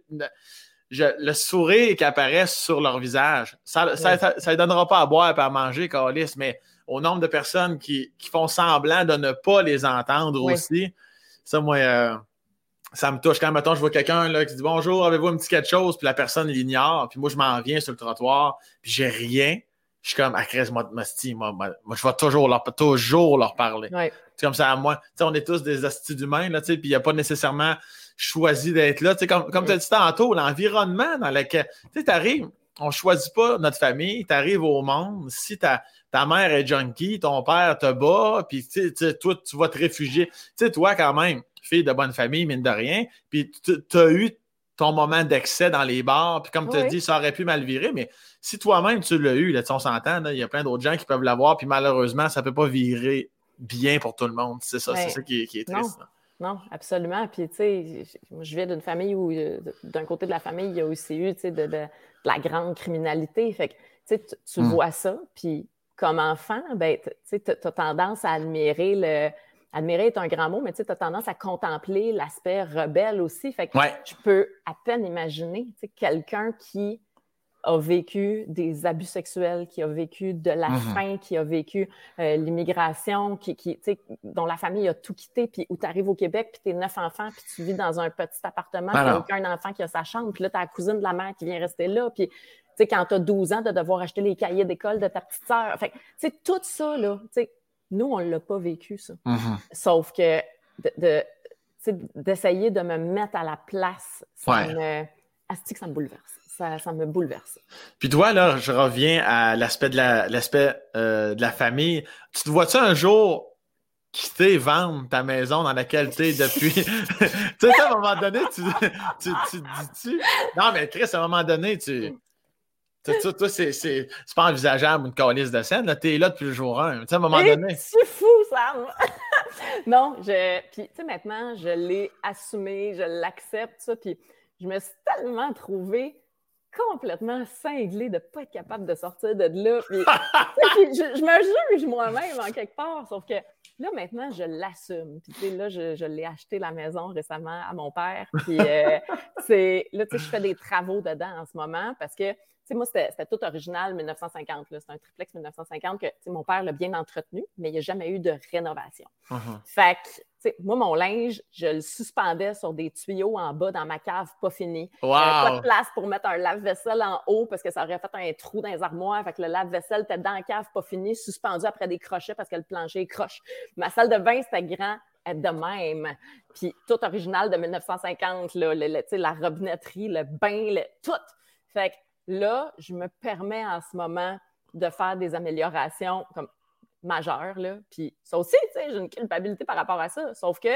le sourire qui apparaît sur leur visage, ça ne ça, ça, donnera pas à boire et à manger, Carlis, mais au nombre de personnes qui, font semblant de ne pas les entendre aussi. Ça, moi, euh, ça me touche. Quand, mettons, je vois quelqu'un qui dit Bonjour, avez-vous un petit quelque chose? Puis la personne l'ignore. Puis moi, je m'en viens sur le trottoir. Puis j'ai rien. Je suis comme, ah, moi, moi, moi, je vais toujours leur, toujours leur parler. C'est comme ça à moi. sais, on est tous des astuces humains, là, puis il n'y a pas nécessairement choisi d'être là. comme comme tu as dit tantôt, l'environnement dans lequel tu arrives, on ne choisit pas notre famille, tu arrives au monde. Si ta, ta mère est junkie, ton père te bat, puis toi, tu vas te réfugier. Tu sais, toi, quand même, fille de bonne famille, mine de rien, puis tu as eu ton moment d'excès dans les bars, puis comme tu as dit, ça aurait pu mal virer, mais si toi-même tu l'as eu, là, on s'entend, il y a plein d'autres gens qui peuvent l'avoir, puis malheureusement, ça ne peut pas virer bien pour tout le monde. C'est ça, c'est ça qui est, triste. Non, absolument. Puis, tu sais, je viens d'une famille où, euh, d'un côté de la famille, il y a aussi eu, tu sais, de, la grande criminalité. Fait que, tu sais, tu hmm. vois ça, puis comme enfant, ben, tu as tendance à admirer le. Admirer est un grand mot, mais tu as tendance à contempler l'aspect rebelle aussi. Fait que je peux à peine imaginer quelqu'un qui a vécu des abus sexuels, qui a vécu de la Mhm. faim, qui a vécu euh, l'immigration, qui, qui, dont la famille a tout quitté, puis où tu arrives au Québec, puis tu es neuf enfants, puis tu vis dans un petit appartement, puis Alors. aucun enfant qui a sa chambre, puis là, tu la cousine de la mère qui vient rester là, puis tu sais, quand tu as 12 ans, de devoir acheter les cahiers d'école de ta petite sœur. Fait tu sais, tout ça, là, tu sais, nous, on l'a pas vécu, ça. Mhm. Sauf que de, d'essayer de me mettre à la place, ça Ouais. me. Asti que ça me bouleverse. Ça, ça me bouleverse. Puis toi, là, je reviens à l'aspect de la, l'aspect, euh, de la famille. Tu te vois-tu un jour quitter, vendre ta maison dans laquelle tu es depuis. tu sais, à un moment donné, tu, tu, tu te dis-tu? Non, mais Chris, à un moment donné, tu. Tu sais, toi, c'est, c'est, c'est pas envisageable une calice de scène. Tu es là depuis le jour 1. Tu sais, à un moment donné. C'est fou, Sam! non, je. Puis, tu sais, maintenant, je l'ai assumé, je l'accepte, ça. Puis, je me suis tellement trouvée complètement cinglée de ne pas être capable de sortir de là. Puis, je, je me juge moi-même en quelque part, sauf que là, maintenant, je l'assume. Puis, tu sais, là, je, je l'ai acheté la maison récemment à mon père. Puis, euh, c'est. Là, tu sais, je fais des travaux dedans en ce moment parce que. Tu sais, moi, c'était c'était tout original 1950. là. C'est un triplex 1950 que tu sais, mon père l'a bien entretenu, mais il n'y a jamais eu de rénovation. Mhm. Fait que, moi, mon linge, je le suspendais sur des tuyaux en bas dans ma cave pas finie. Il y avait pas de Wow! place pour mettre un lave-vaisselle en haut parce que ça aurait fait un trou dans les armoires. Fait que le lave-vaisselle était dans la cave pas fini, suspendu après des crochets parce que le plancher est croche. Ma salle de bain, c'était grand elle, de même. Puis tout original de 1950, là, le- la robinetterie, le bain, le- tout. Fait que là, je me permets en ce moment de faire des améliorations comme majeures. Là. Puis ça aussi, tu sais, j'ai une culpabilité par rapport à ça. Sauf que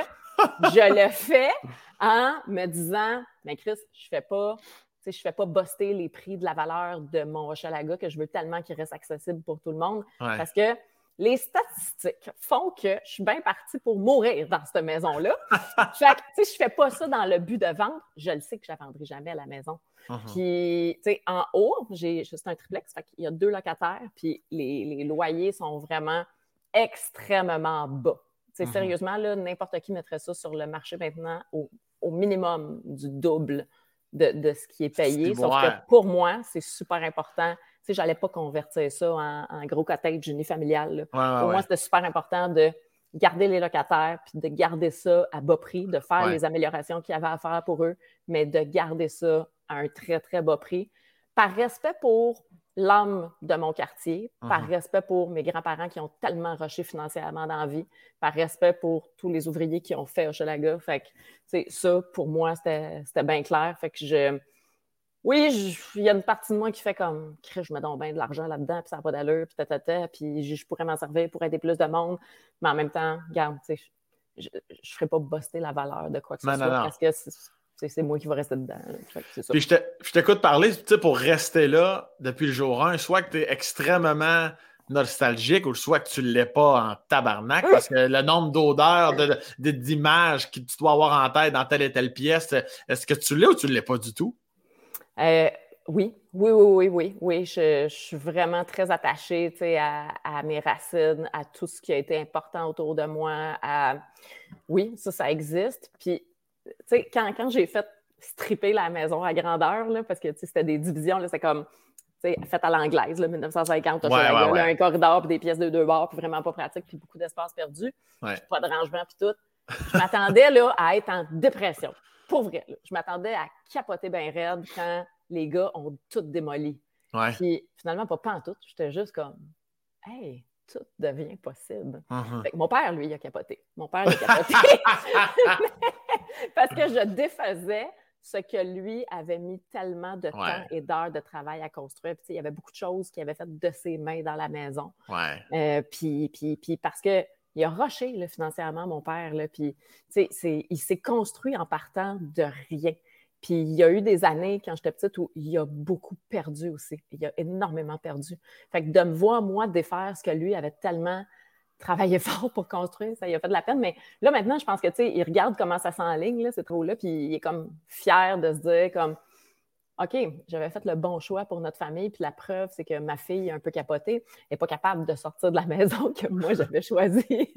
je le fais en me disant, mais Chris, je fais pas, tu sais, je fais pas buster les prix de la valeur de mon Hochelaga que je veux tellement qu'il reste accessible pour tout le monde. Ouais. Parce que les statistiques font que je suis bien partie pour mourir dans cette maison-là. fait que, tu sais, je fais pas ça dans le but de vendre. Je le sais que je la vendrai jamais à la maison. Mhm. Puis, tu sais, en haut, j'ai c'est un triplex, fait qu'il y a deux locataires, puis les, les loyers sont vraiment extrêmement bas. Tu sais, Mhm. sérieusement, là, n'importe qui mettrait ça sur le marché maintenant au, au minimum du double de, de ce qui est payé. Sauf que pour moi, c'est super important. Sais, j'allais pas convertir ça en, en gros cottage unifamilial. Ouais, ouais, Pour moi, c'était super important de garder les locataires, puis de garder ça à bas prix, de faire Ouais. les améliorations qu'il y avait à faire pour eux, mais de garder ça à un très, très bas prix, par respect pour l'âme de mon quartier, par Mhm. respect pour mes grands-parents qui ont tellement rushé financièrement dans la vie, par respect pour tous les ouvriers qui ont fait Hochelaga. Fait que, ça, pour moi, c'était c'était bien clair. Fait que je... Oui, il y a une partie de moi qui fait comme, je me donne bien de l'argent là-dedans, puis ça n'a pas d'allure, puis tatata, puis je, pourrais m'en servir pour aider plus de monde. Mais en même temps, regarde, tu sais, je ne ferai pas buster la valeur de quoi que ce Non, soit, non, non. parce que c'est- moi qui vais rester dedans. Fait. Puis je te- je t'écoute parler, tu sais, pour rester là depuis le jour 1, soit que tu es extrêmement nostalgique ou soit que tu ne l'es pas en tabarnak parce que le nombre d'odeurs, de- de- d'images que tu dois avoir en tête dans telle et telle pièce, est-ce que tu l'es ou tu ne l'es pas du tout? Euh, oui, oui, oui, oui, oui, oui. Je, je suis vraiment très attachée à, à mes racines, à tout ce qui a été important autour de moi. À... Oui, ça, ça existe. Puis, tu sais, quand, quand j'ai fait stripper la maison à grandeur, là, parce que c'était des divisions, c'est comme fait à l'anglaise, là, 1950, Ouais, ouais, là, ouais. un corridor, puis des pièces de deux bords, puis vraiment pas pratique, puis beaucoup d'espace perdu, puis pas de rangement, puis tout. Je m'attendais à être en dépression. Pour vrai, là. je m'attendais à capoter bien raide quand les gars ont tout démoli. Ouais. Puis finalement, pas, pas en tout. J'étais juste comme, hey, tout devient possible. Mhm. Fait que mon père, lui, il a capoté. Mon père, il a capoté. Parce que je défaisais ce que lui avait mis tellement de Ouais. temps et d'heures de travail à construire. Puis, il y avait beaucoup de choses qu'il avait faites de ses mains dans la maison. ouais. Euh, puis, puis, puis parce que il a rushé financièrement, mon père. Là, puis, il s'est construit en partant de rien. Puis il y a eu des années, quand j'étais petite, où il a beaucoup perdu aussi. Il a énormément perdu. Fait que de me voir, moi, défaire ce que lui avait tellement travaillé fort pour construire, ça lui a fait de la peine. Mais là, maintenant, je pense que, tu il regarde comment ça s'enligne, là, c'est trop là, puis il est comme fier de se dire, comme, OK, j'avais fait le bon choix pour notre famille, puis la preuve, c'est que ma fille est un peu capotée, n'est pas capable de sortir de la maison que moi, j'avais choisie.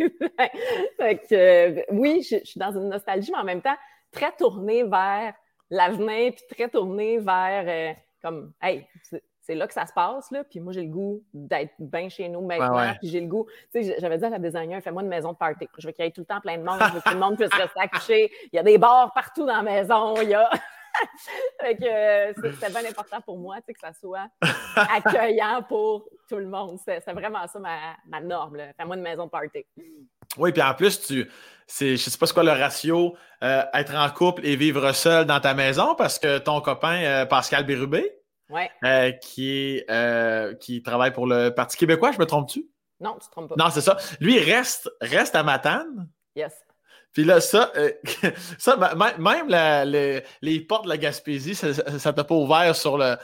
fait que, euh, oui, je, je suis dans une nostalgie, mais en même temps, très tournée vers l'avenir, puis très tournée vers, euh, comme, hey, c'est là que ça se passe, là. Puis moi, j'ai le goût d'être bien chez nous maintenant. Puis j'ai le goût. Tu sais, j'avais dit à la designer, fais-moi une maison de party. Je veux qu'il y ait tout le temps plein de monde. Je veux que tout le monde puisse rester accouché. Il y a des bars partout dans la maison. Il y a. fait que euh, c'est bien important pour moi, tu sais, que ça soit accueillant pour tout le monde. C'est vraiment ça ma, ma norme. Fais-moi une maison party. Oui, puis en plus, tu, je sais pas ce quoi le ratio, euh, être en couple et vivre seul dans ta maison parce que ton copain euh, Pascal Bérubé, ouais. qui, qui travaille pour le Parti québécois, je me trompe-tu? Non, tu te trompes pas. Non, c'est ça. Lui, reste, reste à Matane. Yes. Puis là, ça, euh, ça même les, portes de la Gaspésie, ça ne t'a pas ouvert sur le.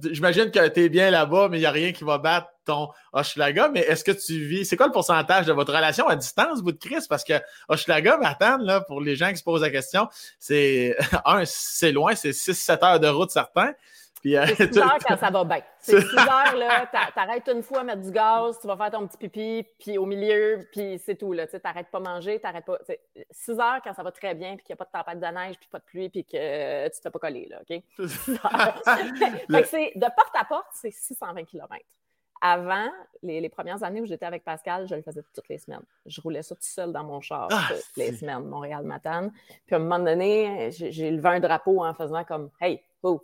J'imagine que tu es bien là-bas, mais il n'y a rien qui va battre ton Hochelaga. Mais est-ce que tu vis. C'est quoi le pourcentage de votre relation à distance, vous de Chris? Parce que Hochelaga, m'attend, là, pour les gens qui se posent la question, c'est un, c'est loin, c'est 6-7 heures de route certains. Euh, c'est 6 heures quand ça va bien. C'est 6 heures, là, t'arrêtes une fois à mettre du gaz, tu vas faire ton petit pipi, puis au milieu, puis c'est tout, là. Tu t'arrêtes pas manger, t'arrêtes pas. 6 heures quand ça va très bien, puis qu'il n'y a pas de tempête de neige, puis pas de pluie, puis que euh, tu te fais pas coller, là, OK? fait de porte à porte, c'est 620 km. Avant, les, premières années où j'étais avec Pascal, je le faisais toutes les semaines. Je roulais ça tout seul dans mon char ah, toutes les semaines, Montréal-Matane. Puis à un moment donné, j'ai levé un drapeau en faisant comme Hey, oh,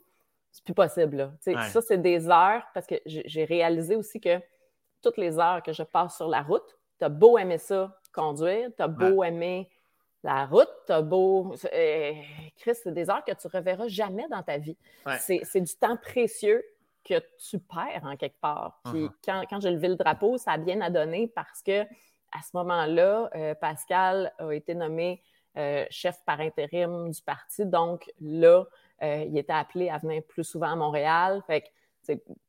c'est plus possible. Ça, c'est des heures parce que j'ai réalisé aussi que toutes les heures que je passe sur la route, tu as beau aimer ça, conduire, tu as beau aimer la route, tu as beau. Euh, Chris, c'est des heures que tu ne reverras jamais dans ta vie. C'est du temps précieux que tu perds en quelque part. Puis uh-huh. quand, quand j'ai levé le drapeau, ça a bien à donner parce que à ce moment-là, euh, Pascal a été nommé euh, chef par intérim du parti. Donc là, euh, il était appelé à venir plus souvent à Montréal. Fait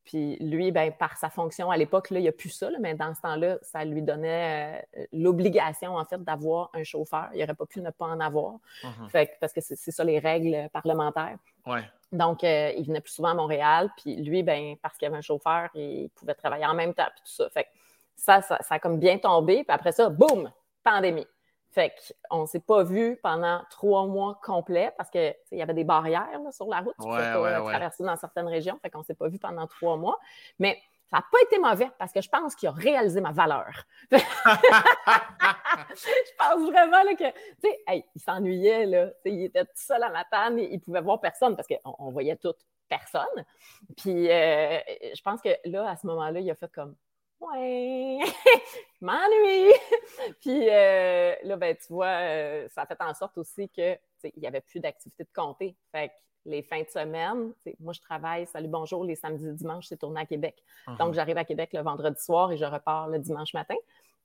puis lui, ben, par sa fonction à l'époque, il n'y a plus ça, mais dans ce temps-là, ça lui donnait euh, l'obligation, en fait, d'avoir un chauffeur. Il n'aurait pas pu ne pas en avoir. Uh-huh. fait, parce que c'est ça les règles parlementaires. Donc, euh, il venait plus souvent à Montréal. Puis lui, ben, parce qu'il y avait un chauffeur, il pouvait travailler en même temps, puis tout ça. Fait ça, ça, ça a comme bien tombé. Puis après ça, boum, pandémie. Fait qu'on ne s'est pas vu pendant trois mois complets parce qu'il y avait des barrières sur la route. Ouais, tu traverser dans certaines régions. Fait qu'on ne s'est pas vu pendant trois mois. Mais ça n'a pas été mauvais parce que je pense qu'il a réalisé ma valeur. je pense vraiment que, tu sais, il s'ennuyait, là. Il était tout seul à ma table, il, ne pouvait voir personne parce qu'on voyait toutes personne. Puis euh, je pense que là, à ce moment-là, il a fait comme Ouais, m'ennuie. Puis euh, là, ben, tu vois, euh, ça a fait en sorte aussi que il n'y avait plus d'activité de comté. Fait que les fins de semaine, moi, je travaille, salut, bonjour, les samedis et dimanches, c'est tourné à Québec. Uh-huh. Donc, j'arrive à Québec le vendredi soir et je repars le dimanche matin.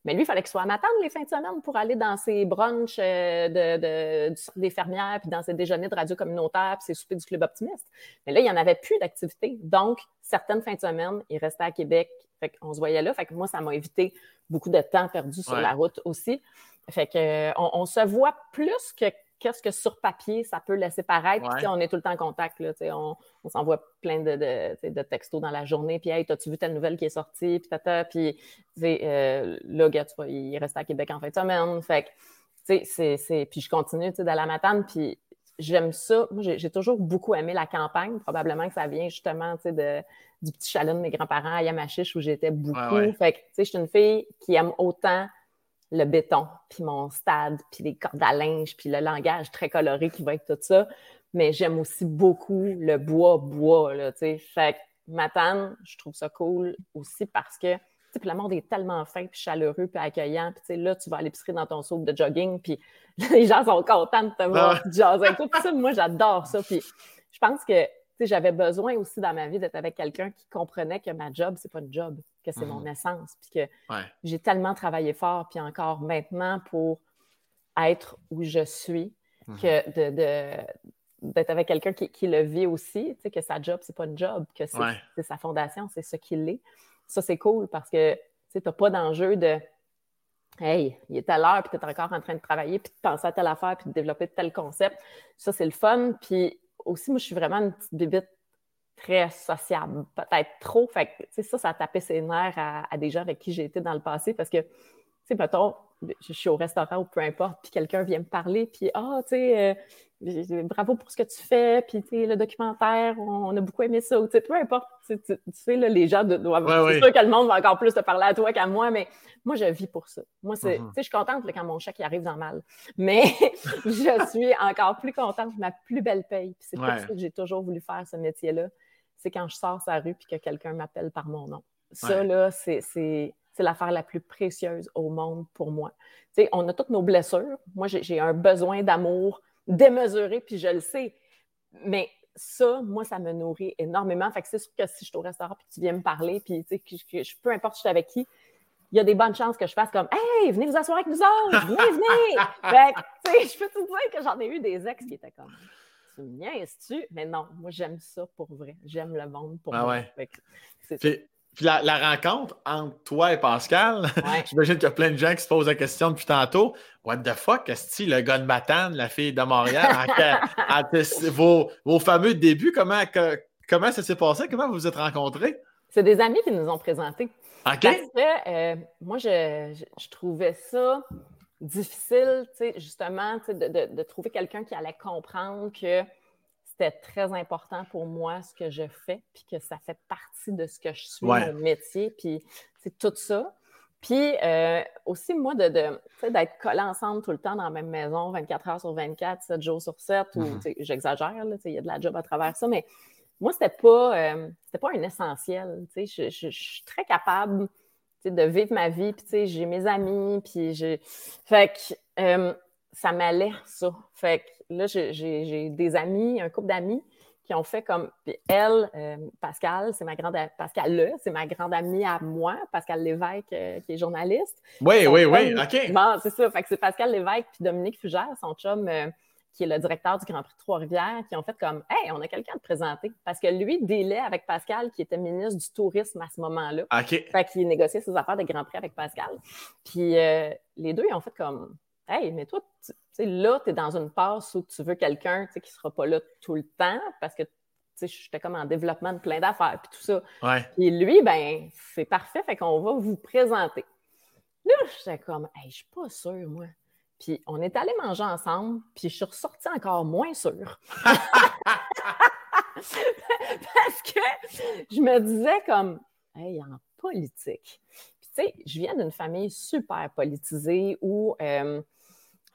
Mais lui, il fallait qu'il soit à Matane les fins de semaine pour aller dans ses brunchs euh, de, des fermières, puis dans ses déjeuners de radio communautaire, puis ses soupers du Club Optimiste. Mais là, il n'y en avait plus d'activité. Donc, certaines fins de semaine, il restait à Québec. Fait qu'on se voyait là. Fait que moi, ça m'a évité beaucoup de temps perdu sur la route aussi. Fait que on, se voit plus que qu'est-ce que sur papier ça peut laisser paraître? on est tout le temps en contact. Là, on, on s'envoie plein de, de, textos dans la journée. Puis, hey, as-tu vu telle nouvelle qui est sortie? Puis, tata, puis euh, là, gars, tu vois, il reste à Québec en fin de semaine. Fait que, c'est, puis je continue d'aller à Matane. Puis, j'aime ça. Moi, j'ai, toujours beaucoup aimé la campagne. Probablement que ça vient justement de, du petit chalet de mes grands-parents à Yamachiche où j'étais beaucoup. Fait que, tu sais, je suis une fille qui aime autant le béton, puis mon stade, puis les cordes à linge, puis le langage très coloré qui va avec tout ça. Mais j'aime aussi beaucoup le bois-bois, là, tu sais. Fait que Matane, je trouve ça cool aussi parce que, tu sais, le monde est tellement fin, puis chaleureux, puis accueillant. Puis, tu sais, là, tu vas à l'épicerie dans ton saut de jogging, puis les gens sont contents de te voir, ah. moi, j'adore ça. Puis, je pense que j'avais besoin aussi dans ma vie d'être avec quelqu'un qui comprenait que ma job, c'est pas une job, que c'est mon mhm. essence, puis que j'ai tellement travaillé fort, puis encore maintenant pour être où je suis, mhm. que de, d'être avec quelqu'un qui, le vit aussi, que sa job, c'est pas une job, que c'est, sa fondation, c'est ce qu'il est. Ça, c'est cool parce que tu n'as pas d'enjeu de Hey, il est à l'heure, puis tu es encore en train de travailler, puis de penser à telle affaire, puis de développer tel concept. Ça, c'est le fun. Puis aussi, moi, je suis vraiment une petite bébite très sociable, peut-être trop. Fait que, ça, ça a tapé ses nerfs à, des gens avec qui j'ai été dans le passé parce que, sais, mettons, je suis au restaurant ou peu importe, puis quelqu'un vient me parler, puis ah, tu sais, euh, bravo pour ce que tu fais, puis le documentaire, on, a beaucoup aimé ça. Ou, peu importe, tu sais, là, les gens doivent. c'est sûr que le monde va encore plus te parler à toi qu'à moi, mais moi, je vis pour ça. Moi, c'est, mm-hmm. je suis contente quand mon chèque arrive dans mal. Mais je suis encore plus contente, ma plus belle paye. c'est pour ça que j'ai toujours voulu faire ce métier-là. C'est quand je sors sa rue puis que quelqu'un m'appelle par mon nom. Ça, là, c'est c'est l'affaire la plus précieuse au monde pour moi. sais, on a toutes nos blessures. Moi, j'ai un besoin d'amour démesuré, puis je le sais. Mais ça, moi, ça me nourrit énormément. Fait que c'est sûr que si je suis au restaurant puis tu viens me parler, puis tu sais, peu importe je suis avec qui, il y a des bonnes chances que je fasse comme Hey, venez vous asseoir avec nous autres, venez, venez. fait sais, je peux te dire que j'en ai eu des ex qui étaient comme Tu me niaises-tu? Mais non, moi, j'aime ça pour vrai. J'aime le monde pour ah vrai. Ouais. Puis la, rencontre entre toi et Pascal, j'imagine qu'il y a plein de gens qui se posent la question depuis tantôt. What the fuck, est-ce que le gars de Matane, la fille de Montréal, vos, vos, fameux débuts, comment, comment ça s'est passé? Comment vous vous êtes rencontrés? C'est des amis qui nous ont présentés. OK. Parce que euh, moi, je, trouvais ça difficile, justement, de, de trouver quelqu'un qui allait comprendre que c'était très important pour moi ce que je fais, puis que ça fait partie de ce que je suis, mon métier, puis c'est tout ça. Puis euh, aussi, moi, de, d'être collés ensemble tout le temps dans la même maison, 24 heures sur 24, 7 jours sur 7, ou mm-hmm. j'exagère, il y a de la job à travers ça, mais moi, c'était pas, euh, pas un essentiel. Je, je, suis très capable de vivre ma vie, puis j'ai mes amis, puis j'ai. Fait que euh, ça m'allait, ça. Fait que là, j'ai des amis, un couple d'amis qui ont fait comme. Puis elle, euh, Pascal, c'est ma grande. Pascal Le, c'est ma grande amie à moi, Pascal Lévesque, euh, qui est journaliste. Oui, oui, oui, OK. Bon, c'est ça. Fait que c'est Pascal Lévesque puis Dominique Fugère, son chum. Euh, qui est le directeur du Grand Prix de Trois-Rivières, qui ont fait comme Hey, on a quelqu'un à te présenter. Parce que lui délai avec Pascal, qui était ministre du Tourisme à ce moment-là. OK. Fait qu'il négociait ses affaires de Grand Prix avec Pascal. Puis les deux, ils ont fait comme Hey, mais toi, là, tu es dans une passe où tu veux quelqu'un qui ne sera pas là tout le temps parce que j'étais comme en développement de plein d'affaires puis tout ça. Et lui, ben, c'est parfait, fait qu'on va vous présenter. Là, j'étais comme, hey, je suis pas sûre, moi. Puis on est allé manger ensemble, puis je suis ressortie encore moins sûre. Parce que je me disais comme, hey, en politique. Puis tu sais, je viens d'une famille super politisée où euh,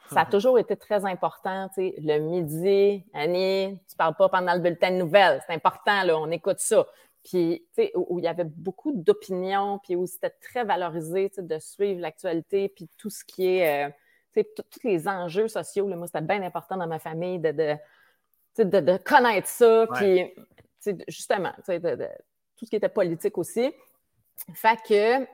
ça a mhm. toujours été très important, tu sais, le midi, Annie, tu parles pas pendant le bulletin de nouvelles, c'est important, là, on écoute ça. Puis, tu sais, où, il y avait beaucoup d'opinions, puis où c'était très valorisé, tu sais, de suivre l'actualité, puis tout ce qui est, euh, tu sais, tous les enjeux sociaux, là, moi, c'était bien important dans ma famille de, de, de, de connaître ça, puis, tu sais, justement, tu sais, de, tout ce qui était politique aussi. Fait que,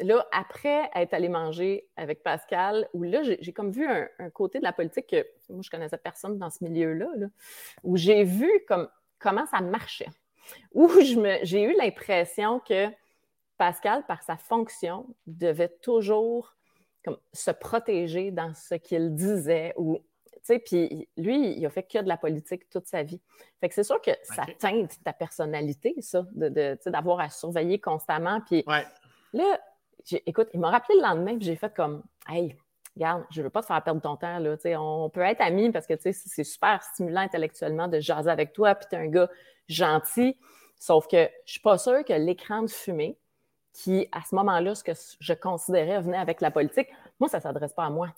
là, après être allé manger avec Pascal, où là, j'ai comme vu un, côté de la politique que moi, je connaissais personne dans ce milieu-là, où j'ai vu comme, comment ça marchait. Où j'ai eu l'impression que Pascal, par sa fonction, devait toujours comme, se protéger dans ce qu'il disait ou puis lui, il a fait que de la politique toute sa vie. Fait que c'est sûr que ça teinte ta personnalité, ça, d'avoir de, à surveiller constamment. Puis là, écoute, il m'a rappelé le lendemain, puis j'ai fait comme, hey, regarde, je ne veux pas te faire perdre ton temps. Là, on peut être amis parce que c'est super stimulant intellectuellement de jaser avec toi, puis tu es un gars gentil. Sauf que je ne suis pas sûre que l'écran de fumée, qui, à ce moment-là, ce que je considérais venait avec la politique, moi, ça ne s'adresse pas à moi.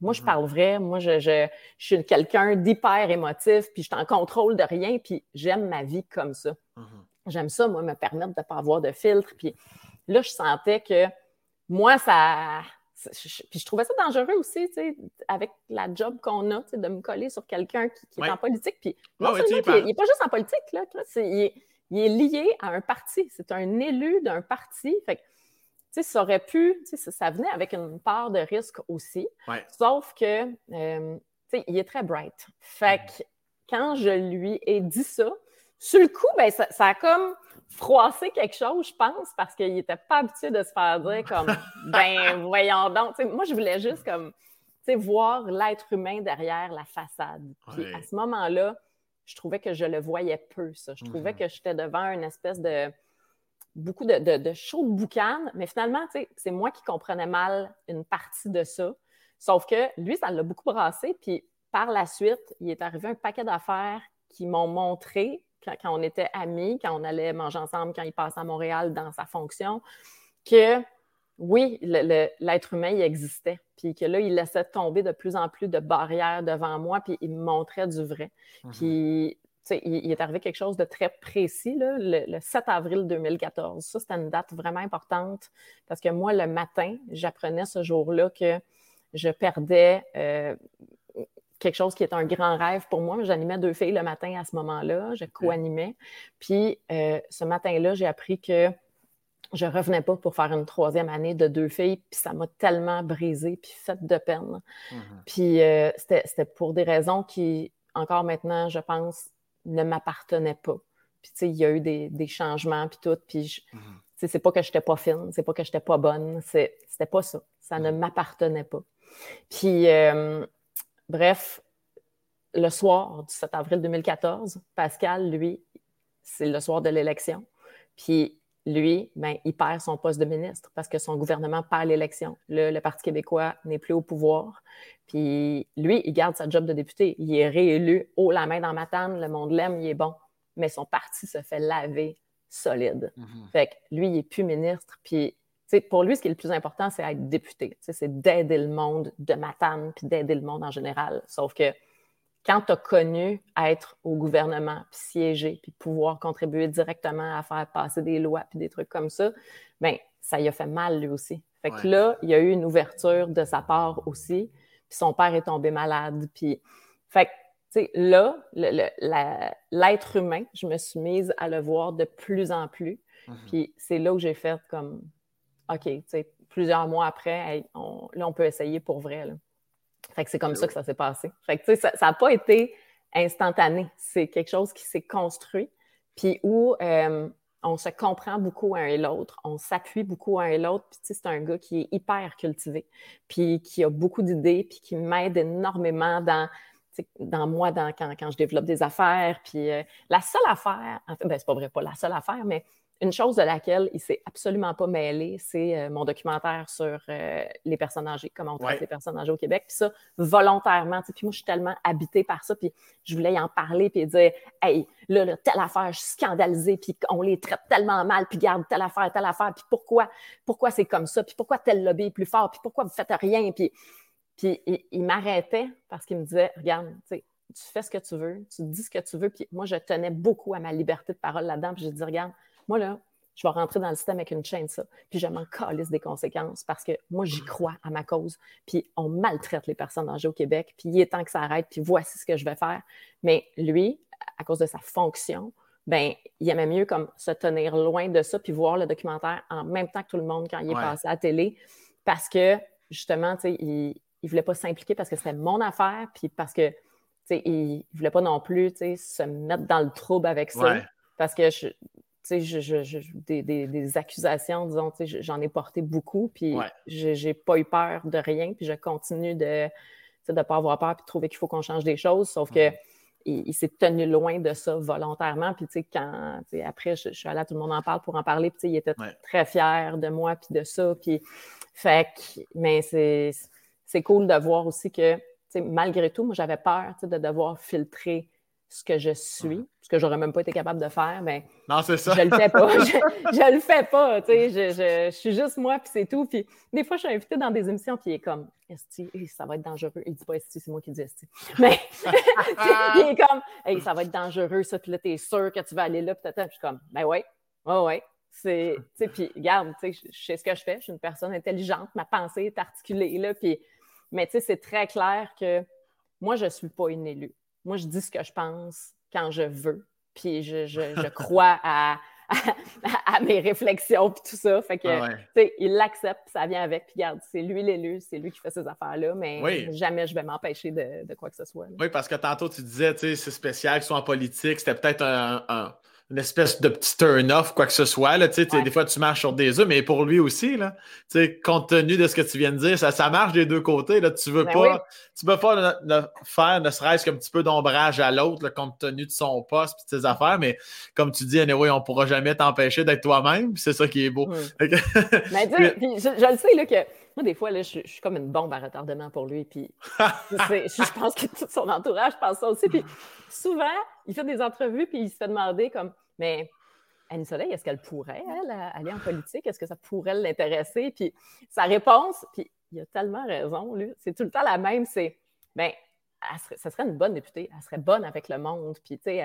Moi, je mm-hmm. parle vrai. Moi, je, je, je suis quelqu'un d'hyper émotif, puis je suis en contrôle de rien, puis j'aime ma vie comme ça. Mm-hmm. J'aime ça, moi, me permettre de ne pas avoir de filtre. Puis là, je sentais que moi, ça. Puis je trouvais ça dangereux aussi, tu sais, avec la job qu'on a, tu sais, de me coller sur quelqu'un qui, est en politique. Puis non il n'est pas juste en politique, là. il, est, lié à un parti. C'est un élu d'un parti. Fait que, tu sais, ça aurait pu, tu sais, ça, venait avec une part de risque aussi. Sauf que, euh, tu sais, il est très bright. Fait mm. que quand je lui ai dit ça, sur le coup, ben, ça, ça a comme froisser quelque chose, je pense, parce qu'il n'était pas habitué de se faire dire comme ben voyons donc. moi, je voulais juste comme voir l'être humain derrière la façade. Puis à ce moment-là, je trouvais que je le voyais peu, ça. Je trouvais mhm. que j'étais devant une espèce de beaucoup de, de, de show de boucan, mais finalement, c'est moi qui comprenais mal une partie de ça. Sauf que lui, ça l'a beaucoup brassé, puis par la suite, il est arrivé un paquet d'affaires qui m'ont montré, quand, on était amis, quand on allait manger ensemble, quand il passait à Montréal dans sa fonction, que oui, l'être humain, il existait. Puis que là, il laissait tomber de plus en plus de barrières devant moi, puis il me montrait du vrai. Mhm. Puis, tu sais, il, est arrivé quelque chose de très précis, le, 7 avril 2014. Ça, c'était une date vraiment importante parce que moi, le matin, j'apprenais ce jour-là que je perdais euh, quelque chose qui est un grand rêve pour moi. J'animais deux filles le matin à ce moment-là. Je co-animais. Puis, euh, ce matin-là, j'ai appris que je revenais pas pour faire une troisième année de deux filles, puis ça m'a tellement brisé, puis fait de peine. Mm-hmm. Puis euh, c'était pour des raisons qui, encore maintenant, je pense, ne m'appartenaient pas. Puis tu sais, il y a eu des, changements, puis tout, puis mm-hmm. c'est pas que j'étais pas fine, c'est pas que j'étais pas bonne, c'était pas ça. Ça ne m'appartenait pas. Puis, euh, bref, le soir du 7 avril 2014, Pascal, lui, c'est le soir de l'élection, puis lui, ben, il perd son poste de ministre parce que son gouvernement perd l'élection. Le, Parti québécois n'est plus au pouvoir. Puis lui, il garde sa job de député. Il est réélu haut la main dans ma table. Le monde l'aime, il est bon. Mais son parti se fait laver solide. Mhm. Fait que lui, il n'est plus ministre. Puis pour lui, ce qui est le plus important, c'est être député. C'est d'aider le monde de Matane puis d'aider le monde en général. Sauf que quand tu as connu être au gouvernement, puis siéger, puis pouvoir contribuer directement à faire passer des lois, puis des trucs comme ça, bien, ça y a fait mal lui aussi. Fait que là, il y a eu une ouverture de sa part aussi, puis son père est tombé malade, puis... Fait que, tu sais, là, l'être humain, je me suis mise à le voir de plus en plus, mhm. puis c'est là où j'ai fait comme, OK, tu sais, plusieurs mois après, là, on peut essayer pour vrai, là. Fait que c'est comme ça que ça s'est passé. Fait que, ça n'a pas été instantané. C'est quelque chose qui s'est construit, puis où euh, on se comprend beaucoup un et l'autre, on s'appuie beaucoup un et l'autre. Puis, c'est un gars qui est hyper cultivé, puis qui a beaucoup d'idées, puis qui m'aide énormément dans, dans moi, dans, quand, quand, je développe des affaires. Puis, euh, la seule affaire, en fait, ben, c'est pas vrai, pas la seule affaire, mais une chose de laquelle il s'est absolument pas mêlé, c'est euh, mon documentaire sur euh, les personnes âgées, comment on traite les personnes âgées au Québec. Puis ça, volontairement. Puis moi, je suis tellement habitée par ça. Puis je voulais y en parler puis dire Hey, là, là, telle affaire, je suis scandalisée, puis on les traite tellement mal, puis garde telle affaire, telle affaire, puis pourquoi, pourquoi c'est comme ça, puis pourquoi tel lobby est plus fort, puis pourquoi vous faites rien. Puis, puis il, m'arrêtait parce qu'il me disait Regarde, tu sais, tu fais ce que tu veux, tu dis ce que tu veux. Puis moi, je tenais beaucoup à ma liberté de parole là-dedans. Puis j'ai dit, regarde, moi, là, je vais rentrer dans le système avec une chaîne, ça. Puis je m'en calisse des conséquences parce que moi, j'y crois à ma cause. Puis on maltraite les personnes âgées au Québec. Puis il est temps que ça arrête. Puis voici ce que je vais faire. Mais lui, à cause de sa fonction, ben, il aimait mieux comme se tenir loin de ça puis voir le documentaire en même temps que tout le monde quand il est passé à la télé parce que justement, tu sais, il ne voulait pas s'impliquer parce que c'était mon affaire puis parce que tu sais, il ne voulait pas non plus tu sais, se mettre dans le trouble avec ça. Parce que je, je, des, accusations, disons, j'en ai porté beaucoup, puis j'ai pas eu peur de rien, puis je continue de ne pas avoir peur, puis de trouver qu'il faut qu'on change des choses, sauf que il, s'est tenu loin de ça volontairement, puis quand, après, je, suis allée, tout le monde en parle pour en parler, puis il était très fier de moi, puis de ça, puis fait mais c'est cool de voir aussi que, malgré tout, moi, j'avais peur de devoir filtrer ce que je suis, ce que j'aurais même pas été capable de faire, mais non, c'est ça. je le fais pas. je, le fais pas, tu sais, je, je, suis juste moi, puis c'est tout. Puis des fois, je suis invitée dans des émissions, puis il est comme, Esti, ça va être dangereux. Il dit pas Esti, c'est moi qui dis Esti. Mais il est comme, hey, ça va être dangereux, ça, puis là, t'es sûr que tu vas aller là, puis je suis comme, ben ouais, ouais, ouais. C'est, tu sais, puis regarde, tu sais, je sais ce que je fais, je suis une personne intelligente, ma pensée est articulée, là, puis, mais tu sais, c'est très clair que moi, je suis pas une élue moi, je dis ce que je pense quand je veux. Puis je, crois à, à, mes réflexions puis tout ça. Fait que, ah tu sais, il l'accepte, ça vient avec. Puis regarde, c'est lui l'élu, c'est lui qui fait ces affaires-là, mais jamais je vais m'empêcher de, quoi que ce soit. Oui, parce que tantôt, tu disais, tu sais, c'est spécial qu'ils soit en politique. C'était peut-être un, une espèce de petit turn-off, quoi que ce soit. Là, Des fois, tu marches sur des œufs, mais pour lui aussi, là, compte tenu de ce que tu viens de dire, ça, ça marche des deux côtés. Là, tu veux ben pas, tu veux pas faire ne serait-ce qu'un petit peu d'ombrage à l'autre, compte tenu de son poste et de ses affaires, mais comme tu dis, anyway, on pourra jamais t'empêcher d'être toi-même, c'est ça qui est beau. mais je, le sais là, que moi, des fois, là, je, suis comme une bombe à retardement pour lui. Puis je pense que tout son entourage pense ça aussi. Puis souvent, il fait des entrevues, puis il se fait demander comme, mais Annie Soleil, est-ce qu'elle pourrait, elle, aller en politique? Est-ce que ça pourrait l'intéresser? Puis sa réponse, puis il a tellement raison, lui, c'est tout le temps la même, c'est, ben ça serait une bonne députée, elle serait bonne avec le monde, puis tu sais,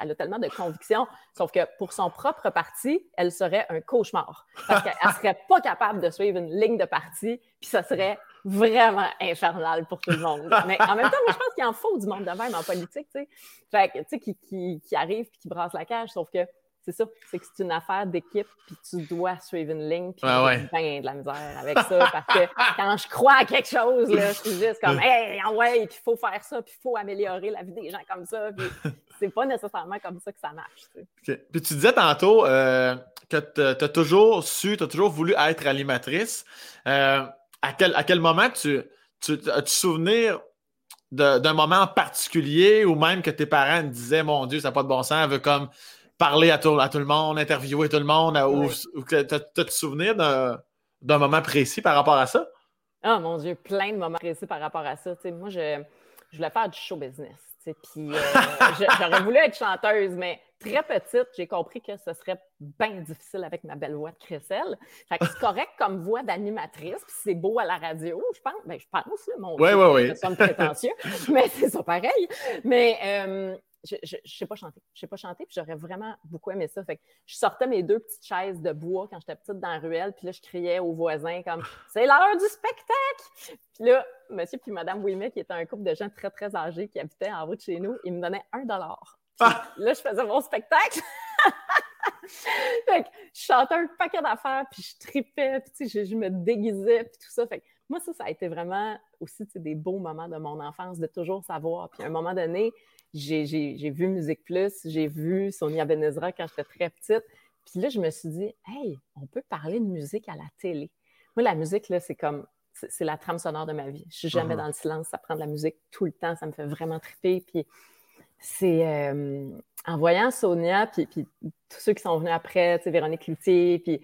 elle, a tellement de convictions, sauf que pour son propre parti, elle serait un cauchemar, parce qu'elle serait pas capable de suivre une ligne de parti, puis ça serait vraiment infernal pour tout le monde. Mais en même temps, moi, je pense qu'il en faut du monde de même en politique, tu sais, fait tu sais, qui, qui, qui arrive puis qui brasse la cage, sauf que c'est ça, c'est que c'est une affaire d'équipe, puis tu dois suivre une ligne, puis j'ai bien de la misère avec ça, parce que quand je crois à quelque chose, là, je suis juste comme, hey, ouais, puis il faut faire ça, puis il faut améliorer la vie des gens comme ça, puis c'est pas nécessairement comme ça que ça marche. Puis tu disais tantôt euh, que tu as toujours su, tu as toujours voulu être animatrice. Euh, à, quel, à quel moment tu, tu as-tu souvenir d'un moment particulier ou même que tes parents disaient, mon Dieu, ça n'a pas de bon sens, elle veut comme parler à tout, à tout le monde, interviewer tout le monde, ou, tu te souvenir d'un moment précis par rapport à ça? Ah, mon Dieu, plein de moments précis par rapport à ça. moi, je, je voulais faire du show business. Puis euh, j'aurais voulu être chanteuse, mais très petite, j'ai compris que ce serait bien difficile avec ma belle voix de crécelle. Fait que c'est correct comme voix d'animatrice, puis c'est beau à la radio, je pense. Ben, je pense, mon ouais, ouais, ouais. ça prétentieux, mais c'est ça pareil. Mais euh, je ne sais pas chanter. Je sais pas chanter, puis j'aurais vraiment beaucoup aimé ça. Fait que je sortais mes deux petites chaises de bois quand j'étais petite dans la ruelle, puis là, je criais aux voisins comme « C'est l'heure du spectacle! » Puis là, monsieur puis madame Wilmet, qui étaient un couple de gens très, très âgés qui habitaient en route de chez nous, ils me donnaient un dollar. Ah! Là, je faisais mon spectacle. fait que je chantais un paquet d'affaires, puis je tripais, puis je, je, me déguisais, puis tout ça. Fait que moi, ça, ça a été vraiment aussi des beaux moments de mon enfance, de toujours savoir. Puis à un moment donné, j'ai vu Musique Plus, j'ai vu Sonia Benezra quand j'étais très petite. Puis là, je me suis dit, hey, on peut parler de musique à la télé. Moi, la musique, là, c'est comme, c'est la trame sonore de ma vie. Je suis jamais uh-huh. dans le silence, ça prend de la musique tout le temps, ça me fait vraiment triper. Puis c'est euh, en voyant Sonia, puis, puis, tous ceux qui sont venus après, tu sais, Véronique Cloutier, puis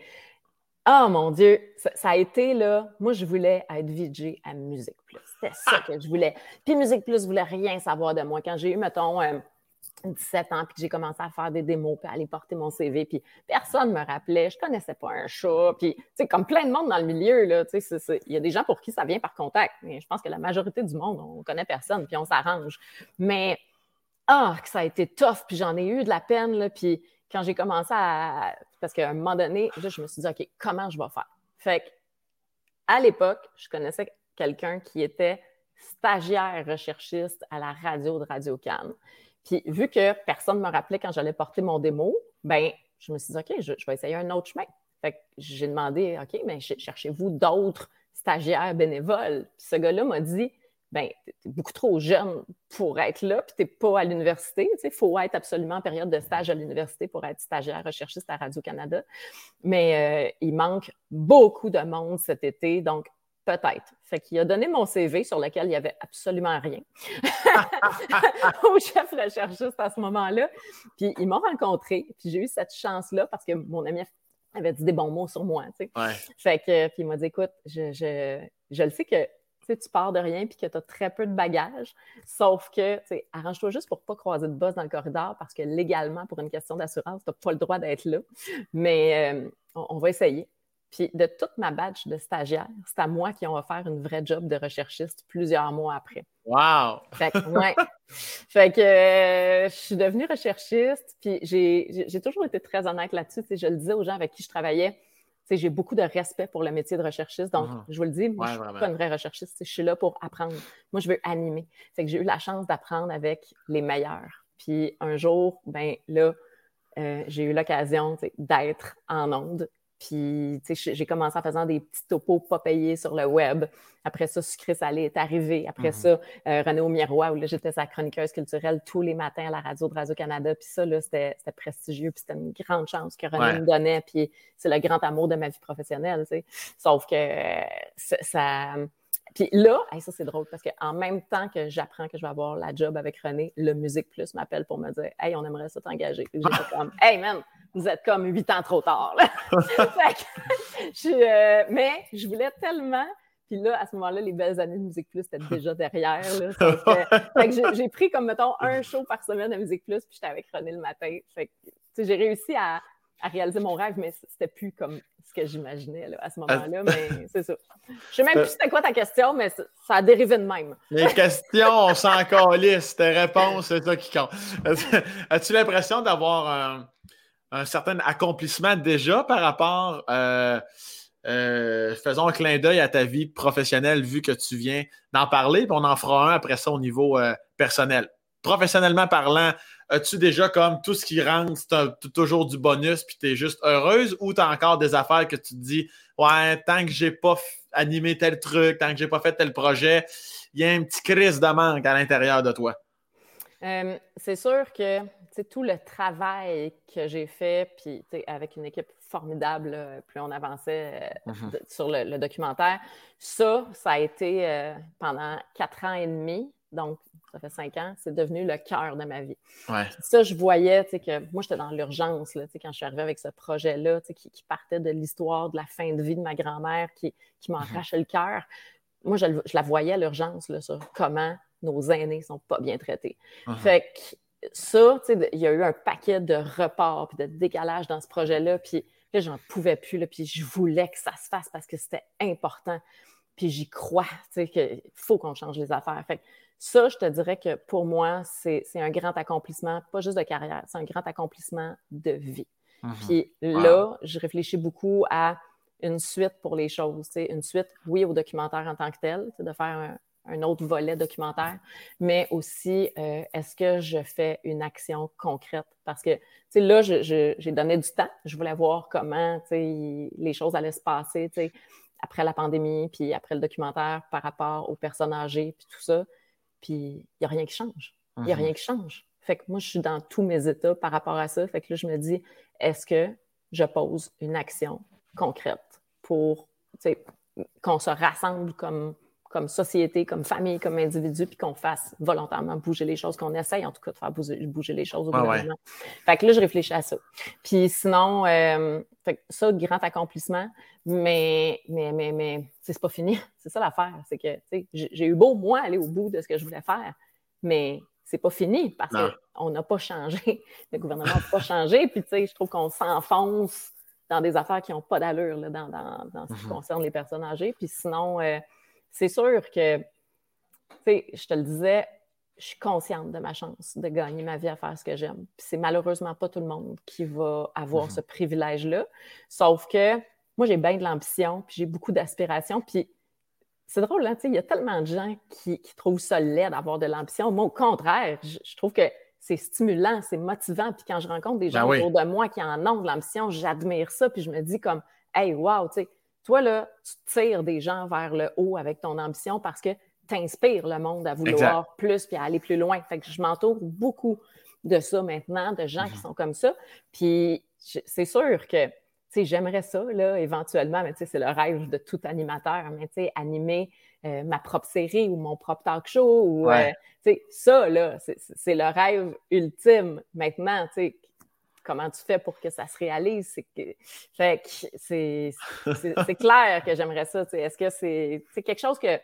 Oh mon Dieu, ça, a été là. Moi, je voulais être VJ à Musique Plus. C'était ça que je voulais. Puis Musique Plus voulait rien savoir de moi. Quand j'ai eu, mettons, 17 euh, ans, puis que j'ai commencé à faire des démos, puis à aller porter mon CV, puis personne ne me rappelait. Je connaissais pas un chat. Puis, tu sais, comme plein de monde dans le milieu, là, tu sais, il y a des gens pour qui ça vient par contact. Mais je pense que la majorité du monde, on connaît personne, puis on s'arrange. Mais, ah, que ça a été tough, puis j'en ai eu de la peine, là, puis quand j'ai commencé à. Parce qu'à un moment donné, je me suis dit, OK, comment je vais faire? Fait que, à l'époque, je connaissais quelqu'un qui était stagiaire recherchiste à la radio de Radio Cannes. Puis, vu que personne ne me rappelait quand j'allais porter mon démo, ben, je me suis dit, OK, je, vais essayer un autre chemin. Fait que j'ai demandé, OK, mais cherchez-vous d'autres stagiaires bénévoles? Puis ce gars-là m'a dit, ben, tu es beaucoup trop jeune pour être là, puis tu n'es pas à l'université. Il faut être absolument en période de stage à l'université pour être stagiaire recherchiste à Radio-Canada. Mais euh, il manque beaucoup de monde cet été, donc peut-être. Fait qu'il a donné mon CV sur lequel il n'y avait absolument rien au chef recherchiste à ce moment-là. Puis ils m'ont rencontré, puis j'ai eu cette chance-là parce que mon ami avait dit des bons mots sur moi. Fait que, puis il m'a dit écoute, je, je, je le sais que tu pars de rien puis que tu as très peu de bagages. Sauf que, arrange-toi juste pour ne pas croiser de boss dans le corridor parce que légalement, pour une question d'assurance, tu n'as pas le droit d'être là. Mais euh, on, va essayer. Puis de toute ma badge de stagiaire, c'est à moi qui ont offert une vraie job de recherchiste plusieurs mois après. Wow! Fait que, ouais. fait que euh, je suis devenue recherchiste, puis j'ai toujours été très honnête là-dessus. Je le disais aux gens avec qui je travaillais j'ai beaucoup de respect pour le métier de recherchiste. Donc, uh-huh. je vous le dis, moi, je ne suis pas une vraie recherchiste. Je suis là pour apprendre. Moi, je veux animer. C'est que j'ai eu la chance d'apprendre avec les meilleurs. Puis un jour, ben là, euh, j'ai eu l'occasion d'être en onde puis, tu sais, j'ai commencé en faisant des petits topos pas payés sur le web. Après ça, Sucré Salé est arrivé. Après mm-hmm. ça, euh, René au Miroir, où là, j'étais sa chroniqueuse culturelle tous les matins à la radio de Radio-Canada. Puis ça, là, c'était prestigieux. Puis c'était une grande chance que René me donnait. Puis c'est le grand amour de ma vie professionnelle, tu sais. Sauf que ça... Puis là, ça c'est drôle parce qu'en même temps que j'apprends que je vais avoir la job avec René, le Musique Plus m'appelle pour me dire Hey, on aimerait ça t'engager. Puis j'étais comme Hey man, vous êtes comme huit ans trop tard. Euh, mais je voulais tellement. Puis là, à ce moment-là, les belles années de Musique Plus étaient déjà derrière. j'ai pris comme, mettons, un show par semaine à Musique Plus, puis j'étais avec René le matin. j'ai réussi à, à réaliser mon rêve, mais c'était plus comme ce que j'imaginais à ce moment-là. Mais c'est ça. Je sais même plus c'était quoi ta question, mais ça, a dérivé de même. Les questions, on s'en calisse. Tes réponses, c'est ça qui compte. As-tu l'impression d'avoir un, certain accomplissement déjà par rapport. Euh, euh, faisons un clin d'œil à ta vie professionnelle vu que tu viens d'en parler, puis on en fera un après ça au niveau euh, personnel. Professionnellement parlant, as-tu déjà comme tout ce qui rentre, c'est toujours du bonus, puis tu es juste heureuse, ou tu as encore des affaires que tu te dis, ouais, tant que j'ai pas animé tel truc, tant que j'ai pas fait tel projet, il y a un petit crise de manque à l'intérieur de toi? Euh, c'est sûr que tout le travail que j'ai fait, puis avec une équipe formidable, plus on avançait euh, mm-hmm. sur le, documentaire, ça, ça a été euh, pendant quatre ans et demi. Donc, ça fait cinq ans, c'est devenu le cœur de ma vie. Ça, je voyais que moi, j'étais dans l'urgence quand je suis arrivée avec ce projet-là, qui, qui, partait de l'histoire de la fin de vie de ma grand-mère qui, qui m'arrachait mhm. le cœur. Moi, je, la voyais l'urgence sur comment nos aînés ne sont pas bien traités. Mhm. Fait que ça, il y a eu un paquet de reports et de décalage dans ce projet-là. Puis là, j'en pouvais plus. Là, puis je voulais que ça se fasse parce que c'était important. Puis j'y crois, qu'il faut qu'on change les affaires. Fait ça, je te dirais que pour moi, c'est un grand accomplissement, pas juste de carrière, c'est un grand accomplissement de vie. Mhm. Puis là, je réfléchis beaucoup à une suite pour les choses. Une suite, oui, au documentaire en tant que tel, de faire un, autre volet documentaire, mais aussi, euh, est-ce que je fais une action concrète? Parce que là, j'ai donné du temps. Je voulais voir comment les choses allaient se passer après la pandémie, puis après le documentaire par rapport aux personnes âgées, puis tout ça. Puis il n'y a rien qui change. Il n'y a mhm. rien qui change. Fait que moi, je suis dans tous mes états par rapport à ça. Fait que là, je me dis, est-ce que je pose une action concrète pour qu'on se rassemble comme, comme société, comme famille, comme individu, puis qu'on fasse volontairement bouger les choses, qu'on essaye en tout cas de faire bouger, les choses au ah gouvernement. Fait que là, je réfléchis à ça. Puis sinon, euh, fait ça, grand accomplissement, mais, mais, mais, mais c'est pas fini. C'est ça l'affaire. C'est que j'ai eu beau, moi, aller au bout de ce que je voulais faire, mais c'est pas fini parce qu'on n'a pas changé. Le gouvernement n'a pas changé. Puis, tu sais, je trouve qu'on s'enfonce dans des affaires qui n'ont pas d'allure dans, dans, ce qui mhm. concerne les personnes âgées. Puis sinon, euh, c'est sûr que, tu sais, je te le disais, je suis consciente de ma chance de gagner ma vie à faire ce que j'aime. C'est malheureusement pas tout le monde qui va avoir mhm. ce privilège-là. Sauf que moi, j'ai bien de l'ambition, puis j'ai beaucoup d'aspiration. Puis c'est drôle, hein, il y a tellement de gens qui, trouvent ça laid d'avoir de l'ambition. Moi, au contraire, je, trouve que c'est stimulant, c'est motivant. Puis quand je rencontre des ben gens autour de moi qui en ont de l'ambition, j'admire ça. Puis je me dis comme, hey, wow, tu sais, toi, là, tu tires des gens vers le haut avec ton ambition parce que tu inspires le monde à vouloir plus puis à aller plus loin. Fait que je m'entoure beaucoup de ça maintenant, de gens qui mhm. sont comme ça. Puis c'est sûr que j'aimerais ça, là, éventuellement, mais c'est le rêve de tout animateur, mais animer euh, ma propre série ou mon propre talk show, ou, euh, ça, là, c'est le rêve ultime. Maintenant, comment tu fais pour que ça se réalise? C'est que, c'est clair que j'aimerais ça. Est-ce que c'est quelque chose que,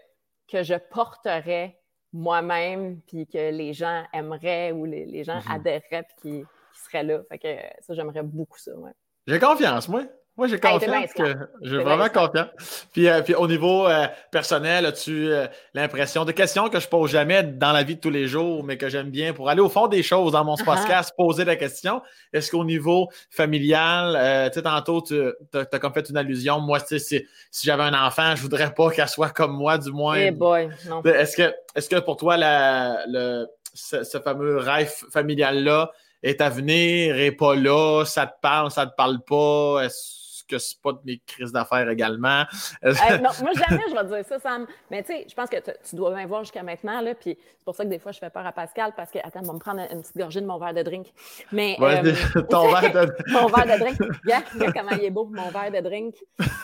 que je porterais moi-même, puis que les gens aimeraient ou les, gens mm-hmm. adhéreraient, puis qui, qui, seraient là? Fait que ça, j'aimerais beaucoup ça, ouais. J'ai confiance, moi. Moi, j'ai confiance que j'ai vraiment confiance. Puis, euh, puis au niveau euh, personnel, as-tu euh, l'impression de questions que je pose jamais dans la vie de tous les jours, mais que j'aime bien pour aller au fond des choses dans mon uh-huh. podcast, poser la question? Est-ce qu'au niveau familial, tu sais, tantôt, tu as, comme fait une allusion. Moi, si, si j'avais un enfant, je voudrais pas qu'elle soit comme moi, du moins. Eh boy, non. Est-ce que, est que pour toi, la, le, ce, ce fameux rêve familial-là, est à venir, est pas là, ça te parle, ça te parle pas? Est-ce que c'est pas de mes crises d'affaires également? non, moi, jamais je vais dire ça, Sam. Mais tu sais, je pense que tu dois bien voir jusqu'à maintenant, là, puis c'est pour ça que des fois, je fais peur à Pascal, parce que, attends, on va me prendre une petite gorgée de mon verre de drink. Mais. Euh, ton verre de... mon verre de drink. Regarde, comment il est beau, mon verre de drink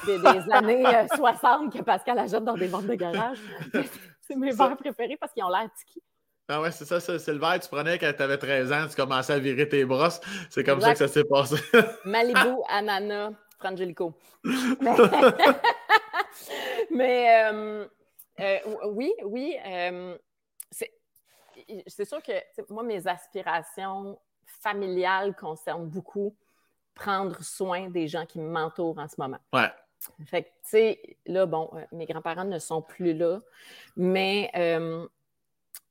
des, des années 60 euh, que Pascal achète dans des ventes de garage. c'est mes verres préférés parce qu'ils ont l'air tiki. Ah ouais, c'est ça, c'est le verre que tu prenais quand tu avais 13 ans, tu commençais à virer tes brosses. C'est comme ça que ça s'est passé. Malibu, ananas, Frangelico. Mais, euh, euh, oui, oui. Euh, c'est sûr que moi, mes aspirations familiales concernent beaucoup prendre soin des gens qui m'entourent en ce moment. Ouais. Fait que, tu sais, là, bon, mes grands-parents ne sont plus là, mais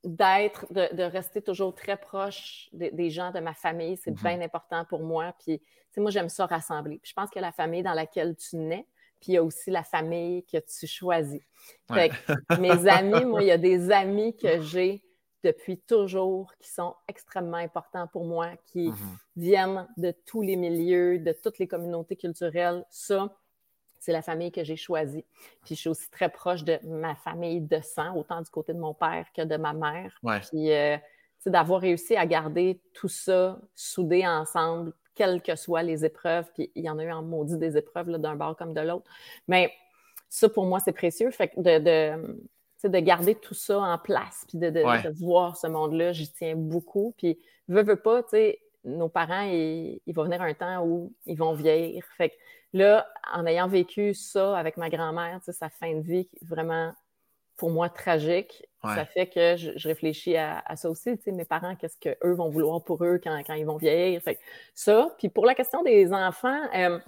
d'être, de, rester toujours très proche des gens de ma famille, c'est mm-hmm. bien important pour moi. Puis, moi, j'aime ça rassembler. je pense que la famille dans laquelle tu nais, puis il y a aussi la famille que tu choisis. Fait mes amis, moi, il y a des amis que j'ai depuis toujours qui sont extrêmement importants pour moi, qui mm-hmm. viennent de tous les milieux, de toutes les communautés culturelles. Ça, c'est la famille que j'ai choisie. Puis je suis aussi très proche de ma famille de sang, autant du côté de mon père que de ma mère. Puis euh, d'avoir réussi à garder tout ça soudé ensemble, quelles que soient les épreuves. Puis il y en a eu en maudit des épreuves d'un bord comme de l'autre. Mais ça, pour moi, c'est précieux. Fait que de, de, de garder tout ça en place, puis de, de voir ce monde-là, j'y tiens beaucoup. Puis, veux, veux pas, tu sais, nos parents, il, il, va venir un temps où ils vont vieillir. Fait que Là, en ayant vécu ça avec ma grand-mère, sa fin de vie vraiment pour moi tragique, ça fait que je, réfléchis à, ça aussi. Mes parents, qu'est-ce qu'eux vont vouloir pour eux quand, ils vont vieillir? Fait ça. Puis pour la question des enfants, euh,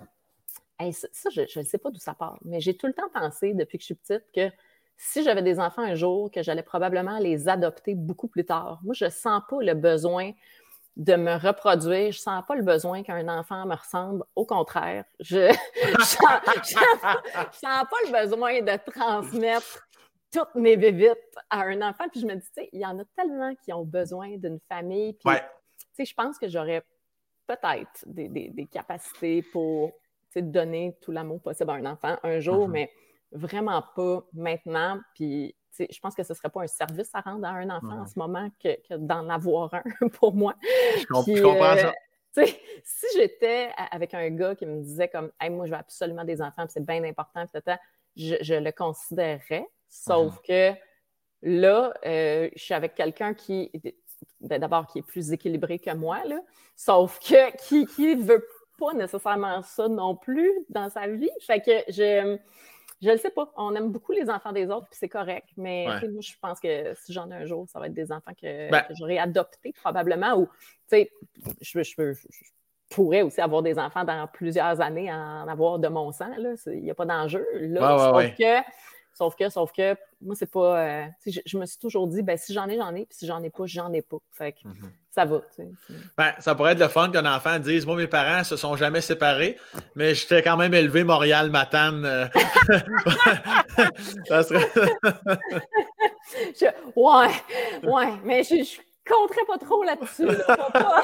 ça, je ne sais pas d'où ça part, mais j'ai tout le temps pensé depuis que je suis petite que si j'avais des enfants un jour, que j'allais probablement les adopter beaucoup plus tard. Moi, je ne sens pas le besoin de me reproduire. Je sens pas le besoin qu'un enfant me ressemble. Au contraire, je ne sens, pas le besoin de transmettre toutes mes bébites à un enfant. Puis je me dis, tu sais, il y en a tellement qui ont besoin d'une famille. Puis, tu sais, je pense que j'aurais peut-être des, capacités pour donner tout l'amour possible à un enfant un jour, mm-hmm. mais vraiment pas maintenant. Puis je pense que ce ne serait pas un service à rendre à un enfant en ce moment que, d'en avoir un pour moi. Je, comprends ça. Euh, si j'étais avec un gars qui me disait comme moi je veux absolument des enfants, c'est bien important, je, je, le considérerais. Sauf mhm. que là, euh, je suis avec quelqu'un qui ben, d'abord qui est plus équilibré que moi, là, sauf que qui ne veut pas nécessairement ça non plus dans sa vie. Fait que je je ne sais pas. On aime beaucoup les enfants des autres, puis c'est correct. Mais moi, je pense que si j'en ai un jour, ça va être des enfants que, ben j'aurais adoptés probablement. Ou, tu sais, je, pourrais aussi avoir des enfants dans plusieurs années, en avoir de mon sang. Il n'y a pas d'enjeu. Là, sauf que Sauf que, sauf que, moi, c'est pas. Euh, je, me suis toujours dit, ben, si j'en ai, j'en ai, puis si j'en ai pas, j'en ai pas. Fait que mhm. ça va. Ben, ça pourrait être le fun qu'un enfant dise Moi, mes parents se sont jamais séparés, mais j'étais quand même élevé Montréal-Matane. Euh. ça serait. Ouais, ouais, mais je, je compterais pas trop là-dessus. Pas, pas,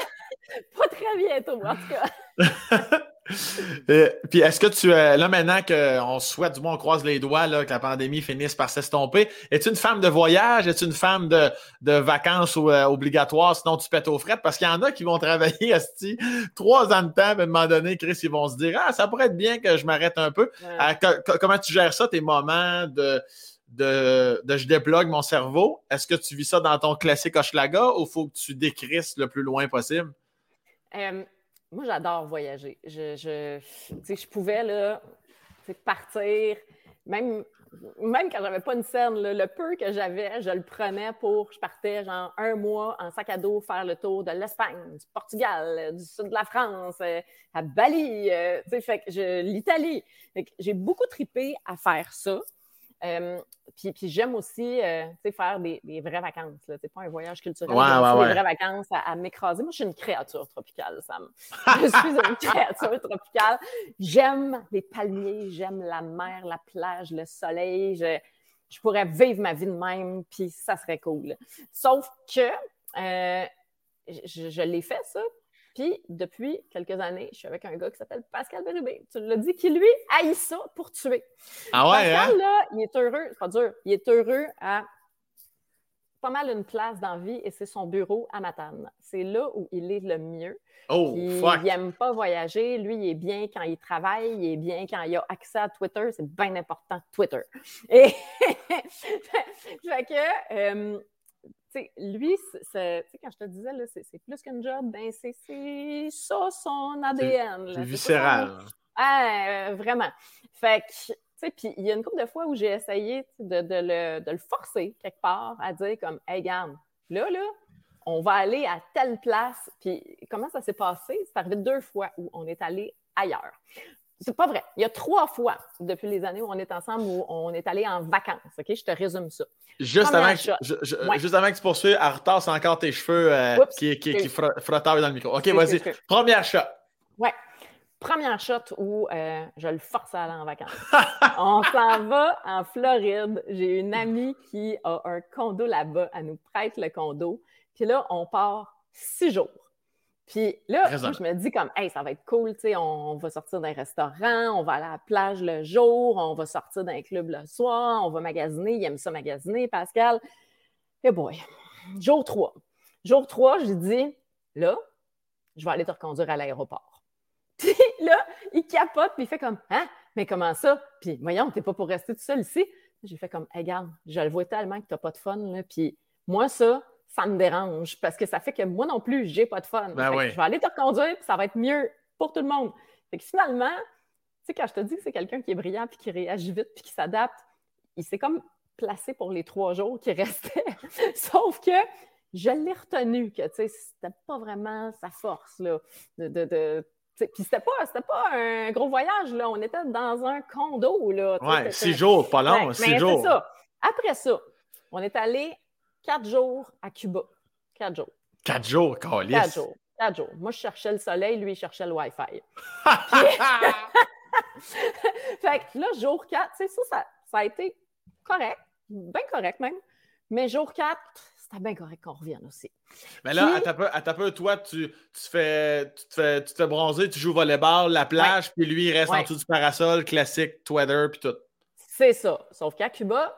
pas, très bientôt, en tout cas. puis est-ce que tu, euh, là maintenant qu'on souhaite, du moins on croise les doigts, là, que la pandémie finisse par s'estomper, es-tu une femme de voyage? Es-tu une femme de, de vacances ou, euh, obligatoires, sinon tu pètes aux frettes? Parce qu'il y en a qui vont travailler à trois ans de temps, à un moment donné, Chris, ils vont se dire Ah, ça pourrait être bien que je m'arrête un peu. Euh, comment tu gères ça, tes moments de, de, de je déplogue mon cerveau? Est-ce que tu vis ça dans ton classique Hochelaga ou faut que tu décrisses le plus loin possible? Moi, j'adore voyager. Je, je, je pouvais là, partir, même, même quand j'avais pas une scène, le peu que j'avais, je le prenais pour. Je partais genre un mois en sac à dos faire le tour de l'Espagne, du Portugal, du sud de la France, euh, à Bali, euh, fait que l'Italie. J'ai beaucoup tripé à faire ça. Euh, puis, puis j'aime aussi euh, faire des, des, vraies vacances. C'est pas un voyage culturel. Ouais, ouais, des vraies vacances à, m'écraser. Moi, je suis une créature tropicale, Sam. je suis une créature tropicale. J'aime les palmiers, j'aime la mer, la plage, le soleil. Je, je, pourrais vivre ma vie de même, puis ça serait cool. Sauf que euh, je, je l'ai fait, ça. Puis, depuis quelques années, je suis avec un gars qui s'appelle Pascal Bérubé. Tu l'as dit, qui lui haït ça pour tuer. Ah ouais, Pascal, hein? là, il est heureux, c'est pas dur, il est heureux à pas mal une place dans la vie et c'est son bureau à Matane. C'est là où il est le mieux. Oh, Puis, fuck. il n'aime pas voyager. Lui, il est bien quand il travaille, il est bien quand il a accès à Twitter. C'est bien important, Twitter. Et fait que, euh, sais, lui, c'est- quand je te disais, là, c'est plus qu'un job, ben c'est ça son ADN. là. C'est viscéral. son- Ah, euh, vraiment. Fait que, puis il y a une couple de fois où j'ai essayé tu sais, de, de le, de le forcer quelque part à dire comme, hey, garde, là, là, on va aller à telle place. Puis comment ça s'est passé? C'est arrivé deux fois où on est allé ailleurs. C'est pas vrai. Il y a trois fois depuis les années où on est ensemble où on est allé en vacances. OK? Je te résume ça. Juste avant, que, shot. je- je- Ouais. juste avant que tu poursuives, en retard, c'est encore tes cheveux euh, Oups. qui, qui, qui frotteurs dans le micro. OK, vas-y. Première shot. Ouais. Première shot où euh, je le force à aller en vacances. On s'en va en Floride. J'ai une amie qui a un condo là-bas. Elle nous prête le condo. Puis là, on part six jours. Puis là, moi, je me dis comme, hey, ça va être cool, tu sais, on, on va sortir d'un restaurant, on va aller à la plage le jour, on va sortir d'un club le soir, on va magasiner. Il aime ça magasiner, Pascal. Eh boy. Jour 3. Jour 3, je dis, là, je vais aller te reconduire à l'aéroport. Puis là, il capote, puis il fait comme Hein? Mais comment ça? Puis voyons, t'es pas pour rester tout seul ici. J'ai fait comme Hey, regarde, je le vois tellement que t'as pas de fun. Là. Puis moi, ça, ça me dérange parce que ça fait que moi non plus, j'ai pas de fun. Ben oui. Je vais aller te reconduire, puis ça va être mieux pour tout le monde. Fait que finalement, tu sais, quand je te dis que c'est quelqu'un qui est brillant, puis qui réagit vite, puis qui s'adapte, il s'est comme placé pour les trois jours qui restaient. Sauf que je l'ai retenu que, tu sais, c'était pas vraiment sa force, là, de, de, de tu sais, Puis c'était pas, c'était pas un gros voyage, là. On était dans un condo, là. Ouais, six jours, pas long, Ouais, six mais jours. ça. Après ça, on est allé quatre jours à Cuba. Quatre jours. Quatre jours, calice. Quatre jours. Quatre jours. Moi, je cherchais le soleil, lui, il cherchait le Wi-Fi. Fait que là, jour 4, tu sais, ça, ça, ça a été correct, bien correct même. Mais jour 4, c'était bien correct qu'on revienne aussi. Mais là, Puis- à ta peu, à ta peu, toi, tu, tu, fais, tu, te fais, tu te fais bronzer, tu joues au volleyball, la plage, puis lui, il reste en dessous du parasol, classique, Twitter, puis tout. C'est ça. Sauf qu'à Cuba,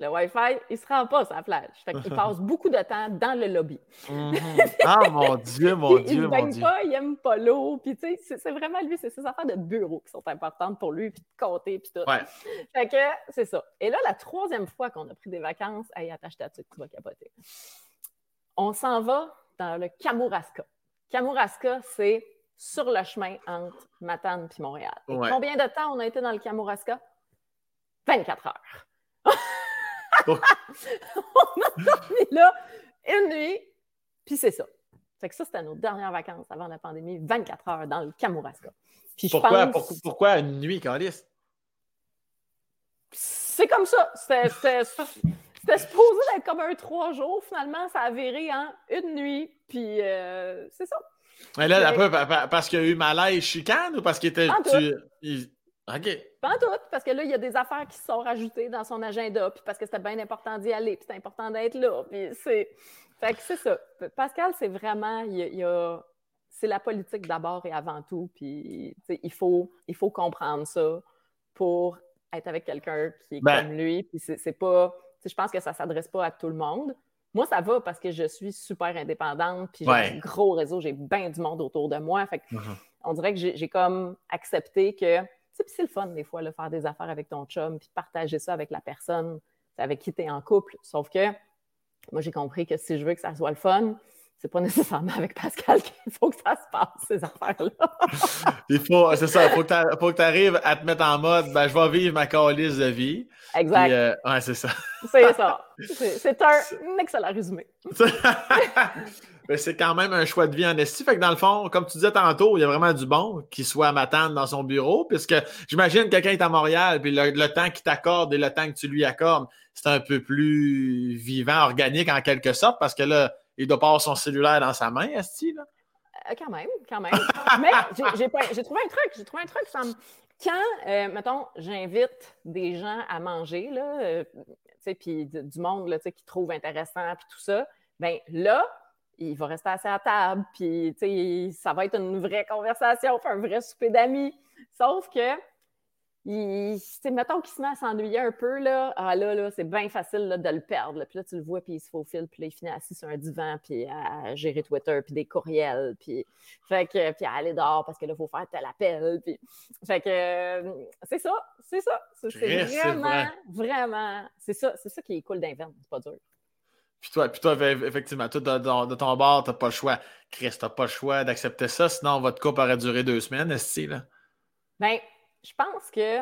le Wi-Fi, il se rend pas sur la plage. Fait qu'il passe beaucoup de temps dans le lobby. Mhm. Ah, mon Dieu, mon Puis il Dieu, ne baigne Dieu. pas, il aime pas l'eau. Puis, tu sais, c'est- vraiment lui, c'est ses affaires de bureau qui sont importantes pour lui, puis de compter, puis tout. Ouais. Fait que c'est ça. Et là, la troisième fois qu'on a pris des vacances, hey, attache ta tuque, tu vas capoter. On s'en va dans le Kamouraska. Kamouraska, c'est sur le chemin entre Matane et Montréal. Ouais. Combien de temps on a été dans le Kamouraska? 24 heures. On a dormi là une nuit, puis c'est ça. Fait que ça, c'était nos dernières vacances avant la pandémie, 24 heures dans le Kamouraska. Puis Pourquoi, pense- pourquoi, pourquoi une nuit, calice? C'est comme ça. C'était supposé être comme un trois jours. Finalement, ça a viré en une nuit. Puis euh, c'est ça. Mais là, Mais- peu, parce qu'il y a eu malaise chicane ou parce qu'il était. Tu- il- OK. Pas en tout, parce que là, il y a des affaires qui se sont rajoutées dans son agenda, puis parce que c'était bien important d'y aller, puis c'était important d'être là. Puis c'est. Fait que c'est ça. Pascal, c'est vraiment. Il y a- C'est la politique d'abord et avant tout. Puis il faut, il faut comprendre ça pour être avec quelqu'un qui est Ben- comme lui. Puis c'est c'est pas. Je pense que ça ne s'adresse pas à tout le monde. Moi, ça va parce que je suis super indépendante, puis j'ai Ouais. un gros réseau, j'ai bien du monde autour de moi. Fait que Mhm. on dirait que j'ai comme accepté que puis c'est le fun des fois, là, faire des affaires avec ton chum, puis partager ça avec la personne avec qui tu es en couple. Sauf que moi, j'ai compris que si je veux que ça soit le fun, c'est pas nécessairement avec Pascal qu'il faut que ça se passe, ces affaires-là. Il faut, c'est ça, il faut que tu arrives à te mettre en mode, ben, je vais vivre ma calice de vie. exact. Puis, euh, ouais, c'est ça. C'est ça. C'est c'est un excellent résumé. Mais c'est quand même un choix de vie en esti. Fait que dans le fond, comme tu disais tantôt, il y a vraiment du bon qui soit à m'attendre dans son bureau, puisque j'imagine que quelqu'un est à Montréal, puis le, temps qu'il t'accorde et le temps que tu lui accordes, c'est un peu plus vivant, organique en quelque sorte, parce que là, il doit pas avoir son cellulaire dans sa main, esti, là. Euh, quand même, quand même. Mais j'ai- trouvé un truc. J'ai trouvé un truc. Quand, euh, mettons, j'invite des gens à manger, là, euh, puis du monde là, qui trouve intéressant, puis tout ça, ben là, il va rester assis à table, puis ça va être une vraie conversation, un vrai souper d'amis. Sauf que il, mettons qu'il se met à s'ennuyer un peu, là, ah là, là, c'est bien facile de le perdre. Puis là, tu le vois, puis il se faufile, puis là, il finit assis sur un divan, puis à gérer Twitter, puis des courriels, puis, fait que, puis à aller dehors parce que là, il faut faire tel appel. Puis, fait que euh, c'est ça, c'est ça. C'est vraiment, vraiment, c'est ça, c'est ça qui est cool d'inventer, c'est pas dur. Puis toi, puis toi effectivement, toi, de, de ton bord, t'as pas le choix. Chris, t'as pas le choix d'accepter ça, sinon votre couple aurait duré deux semaines, est-ce là? Ben, je pense que,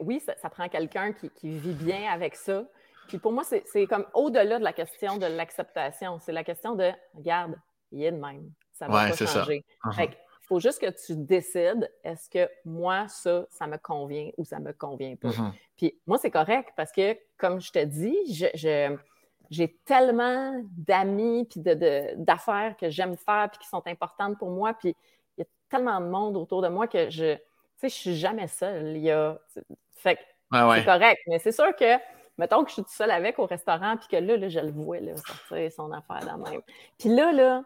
oui, ça, prend quelqu'un qui, vit bien avec ça. Puis pour moi, c'est comme au-delà de la question de l'acceptation. C'est la question de, regarde, il est de même. Ça va pas changer. Uh-huh. il faut juste que tu décides, est-ce que moi, ça, ça me convient ou ça me convient pas? Uh-huh. Puis moi, c'est correct parce que, comme je te dis, j'ai tellement d'amis puis d'affaires que j'aime faire puis qui sont importantes pour moi. Puis il y a tellement de monde autour de moi que je sais, je suis jamais seule. Il y a... Fait c'est correct. Mais c'est sûr que, mettons que je suis toute seule avec au restaurant, puis que là, là je le vois là, sortir son affaire de même. Puis là, là,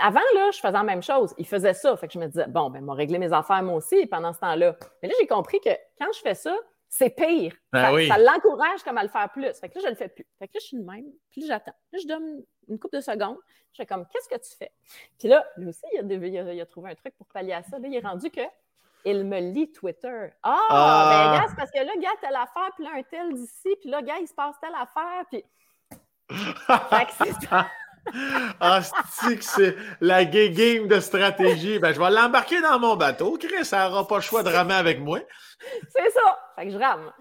avant, là, je faisais la même chose. Il faisait ça. Fait que je me disais, bon, ben, m'a réglé mes affaires moi aussi pendant ce temps-là. Mais là, j'ai compris que quand je fais ça, c'est pire. Ben ça, l'encourage comme à le faire plus. Fait que là, je le fais plus. Fait que là, je suis le même. Puis là, j'attends. Là, je donne une couple de secondes. Je fais comme, qu'est-ce que tu fais? Puis là, lui aussi, il a, il a trouvé un truc pour pallier à ça. Là, il est rendu que il me lit Twitter. Ah, ah. ben, gars, c'est parce que là, gars, telle affaire, puis là, un tel d'ici, puis là, gars, il se passe telle affaire, puis. c'est ah, c'est la game de stratégie? Ben, je vais l'embarquer dans mon bateau. Chris, ça n'aura pas le choix de ramer avec moi. C'est ça. Fait que je rame.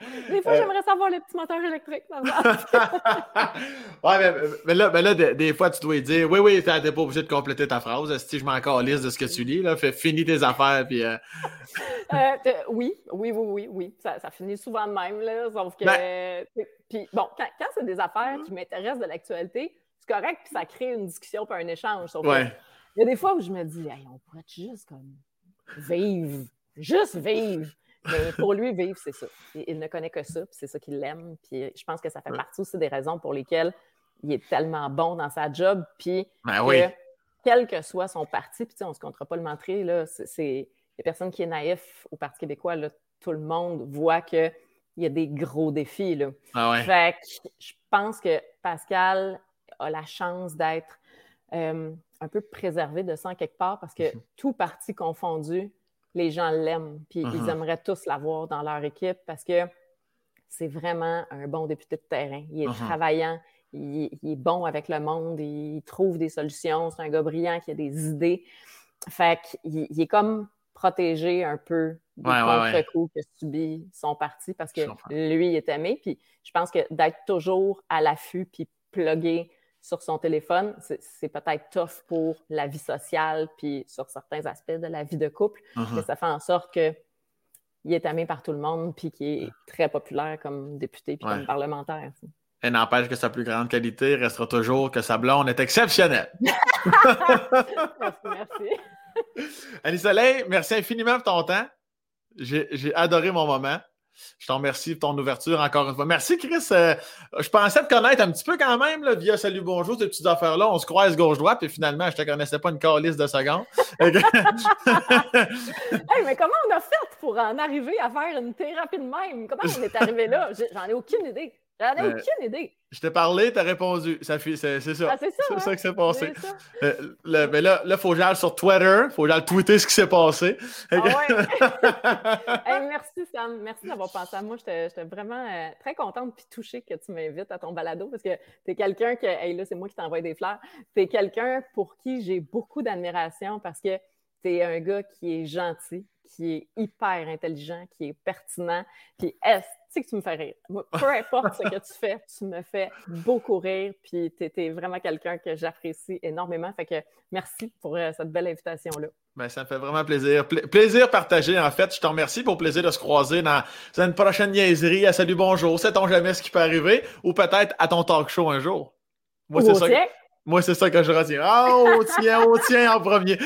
Des fois, euh. j'aimerais savoir le petit moteur électrique. ouais, mais, là, mais là des, fois, tu dois dire Oui, oui, tu n'es pas obligé de compléter ta phrase. Si je m'en liste de ce que tu lis, là, fais finis tes affaires. Puis, euh... euh oui, oui, oui, oui, oui. Ça, ça, finit souvent de même. Là, sauf que. Ben puis, bon, quand, quand c'est des affaires qui m'intéressent de l'actualité, c'est correct, puis ça crée une discussion puis un échange. Sauf ouais. il y a des fois où je me dis hey, on pourrait juste comme vivre, juste vivre? Mais pour lui, vivre, c'est ça. Il, ne connaît que ça, puis c'est ça qu'il aime. Puis je pense que ça fait partie aussi des raisons pour lesquelles il est tellement bon dans sa job. Puis ben quel que soit son parti, puis on ne se comptera pas le montrer, là, c'est les personnes qui est naïf au Parti québécois, là, tout le monde voit qu'il y a des gros défis. Là. Ah fait que je pense que Pascal a la chance d'être euh, un peu préservé de ça en quelque part parce que tout parti confondu, les gens l'aiment, puis ils uh-huh. aimeraient tous l'avoir dans leur équipe parce que c'est vraiment un bon député de terrain. Il est uh-huh. travaillant, il, est bon avec le monde, il trouve des solutions, c'est un gars brillant qui a des idées. Fait qu'il il est comme protégé un peu des contre-coups que subit son parti parce que lui, il est aimé. Puis je pense que d'être toujours à l'affût puis plugué sur son téléphone, c'est peut-être tough pour la vie sociale, puis sur certains aspects de la vie de couple, uh-huh. mais ça fait en sorte que il est aimé par tout le monde, puis qu'il est très populaire comme député puis comme parlementaire. Et n'empêche que sa plus grande qualité restera toujours que sa blonde est exceptionnelle. merci, merci. Annie Soleil, merci infiniment pour ton temps. J'ai adoré mon moment. Je t'en remercie pour ton ouverture encore une fois. Merci, Chris. Euh, je pensais te connaître un petit peu quand même là, via Salut Bonjour, ces petites affaires-là. On se croise gauche-droite, puis finalement, je ne te connaissais pas une calice de secondes. hey, mais comment on a fait pour en arriver à faire une thérapie de même? Comment on est arrivé là? J'en ai aucune idée. J'en ai aucune idée. Je t'ai parlé, t'as répondu. C'est ça. c'est ça, ah, c'est ça hein? qui s'est passé. Euh, mais là, il faut que j'aille sur Twitter. Il faut que j'aille tweeter ce qui s'est passé. Ah merci, Sam. Merci d'avoir pensé à moi. J'étais vraiment euh, très contente et touchée que tu m'invites à ton balado parce que tu es quelqu'un que. Hey, là, c'est moi qui t'envoie des fleurs. Tu es quelqu'un pour qui j'ai beaucoup d'admiration parce que tu es un gars qui est gentil, qui est hyper intelligent, qui est pertinent. Puis, est sais que tu me fais rire. peu importe ce que tu fais, tu me fais beaucoup rire. Puis, tu es, vraiment quelqu'un que j'apprécie énormément. Fait que merci pour euh, cette belle invitation-là. Ben, ça me fait vraiment plaisir. plaisir partagé, en fait. Je te remercie pour le plaisir de se croiser dans une prochaine niaiserie à Salut Bonjour. Sait-on jamais ce qui peut arriver? Ou peut-être à ton talk show un jour. Moi, c'est ça. Moi, c'est ça que je retiens. Ah, oh, tiens, on tient en premier.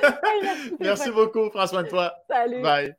merci beaucoup. Prends soin de toi. Salut. Bye.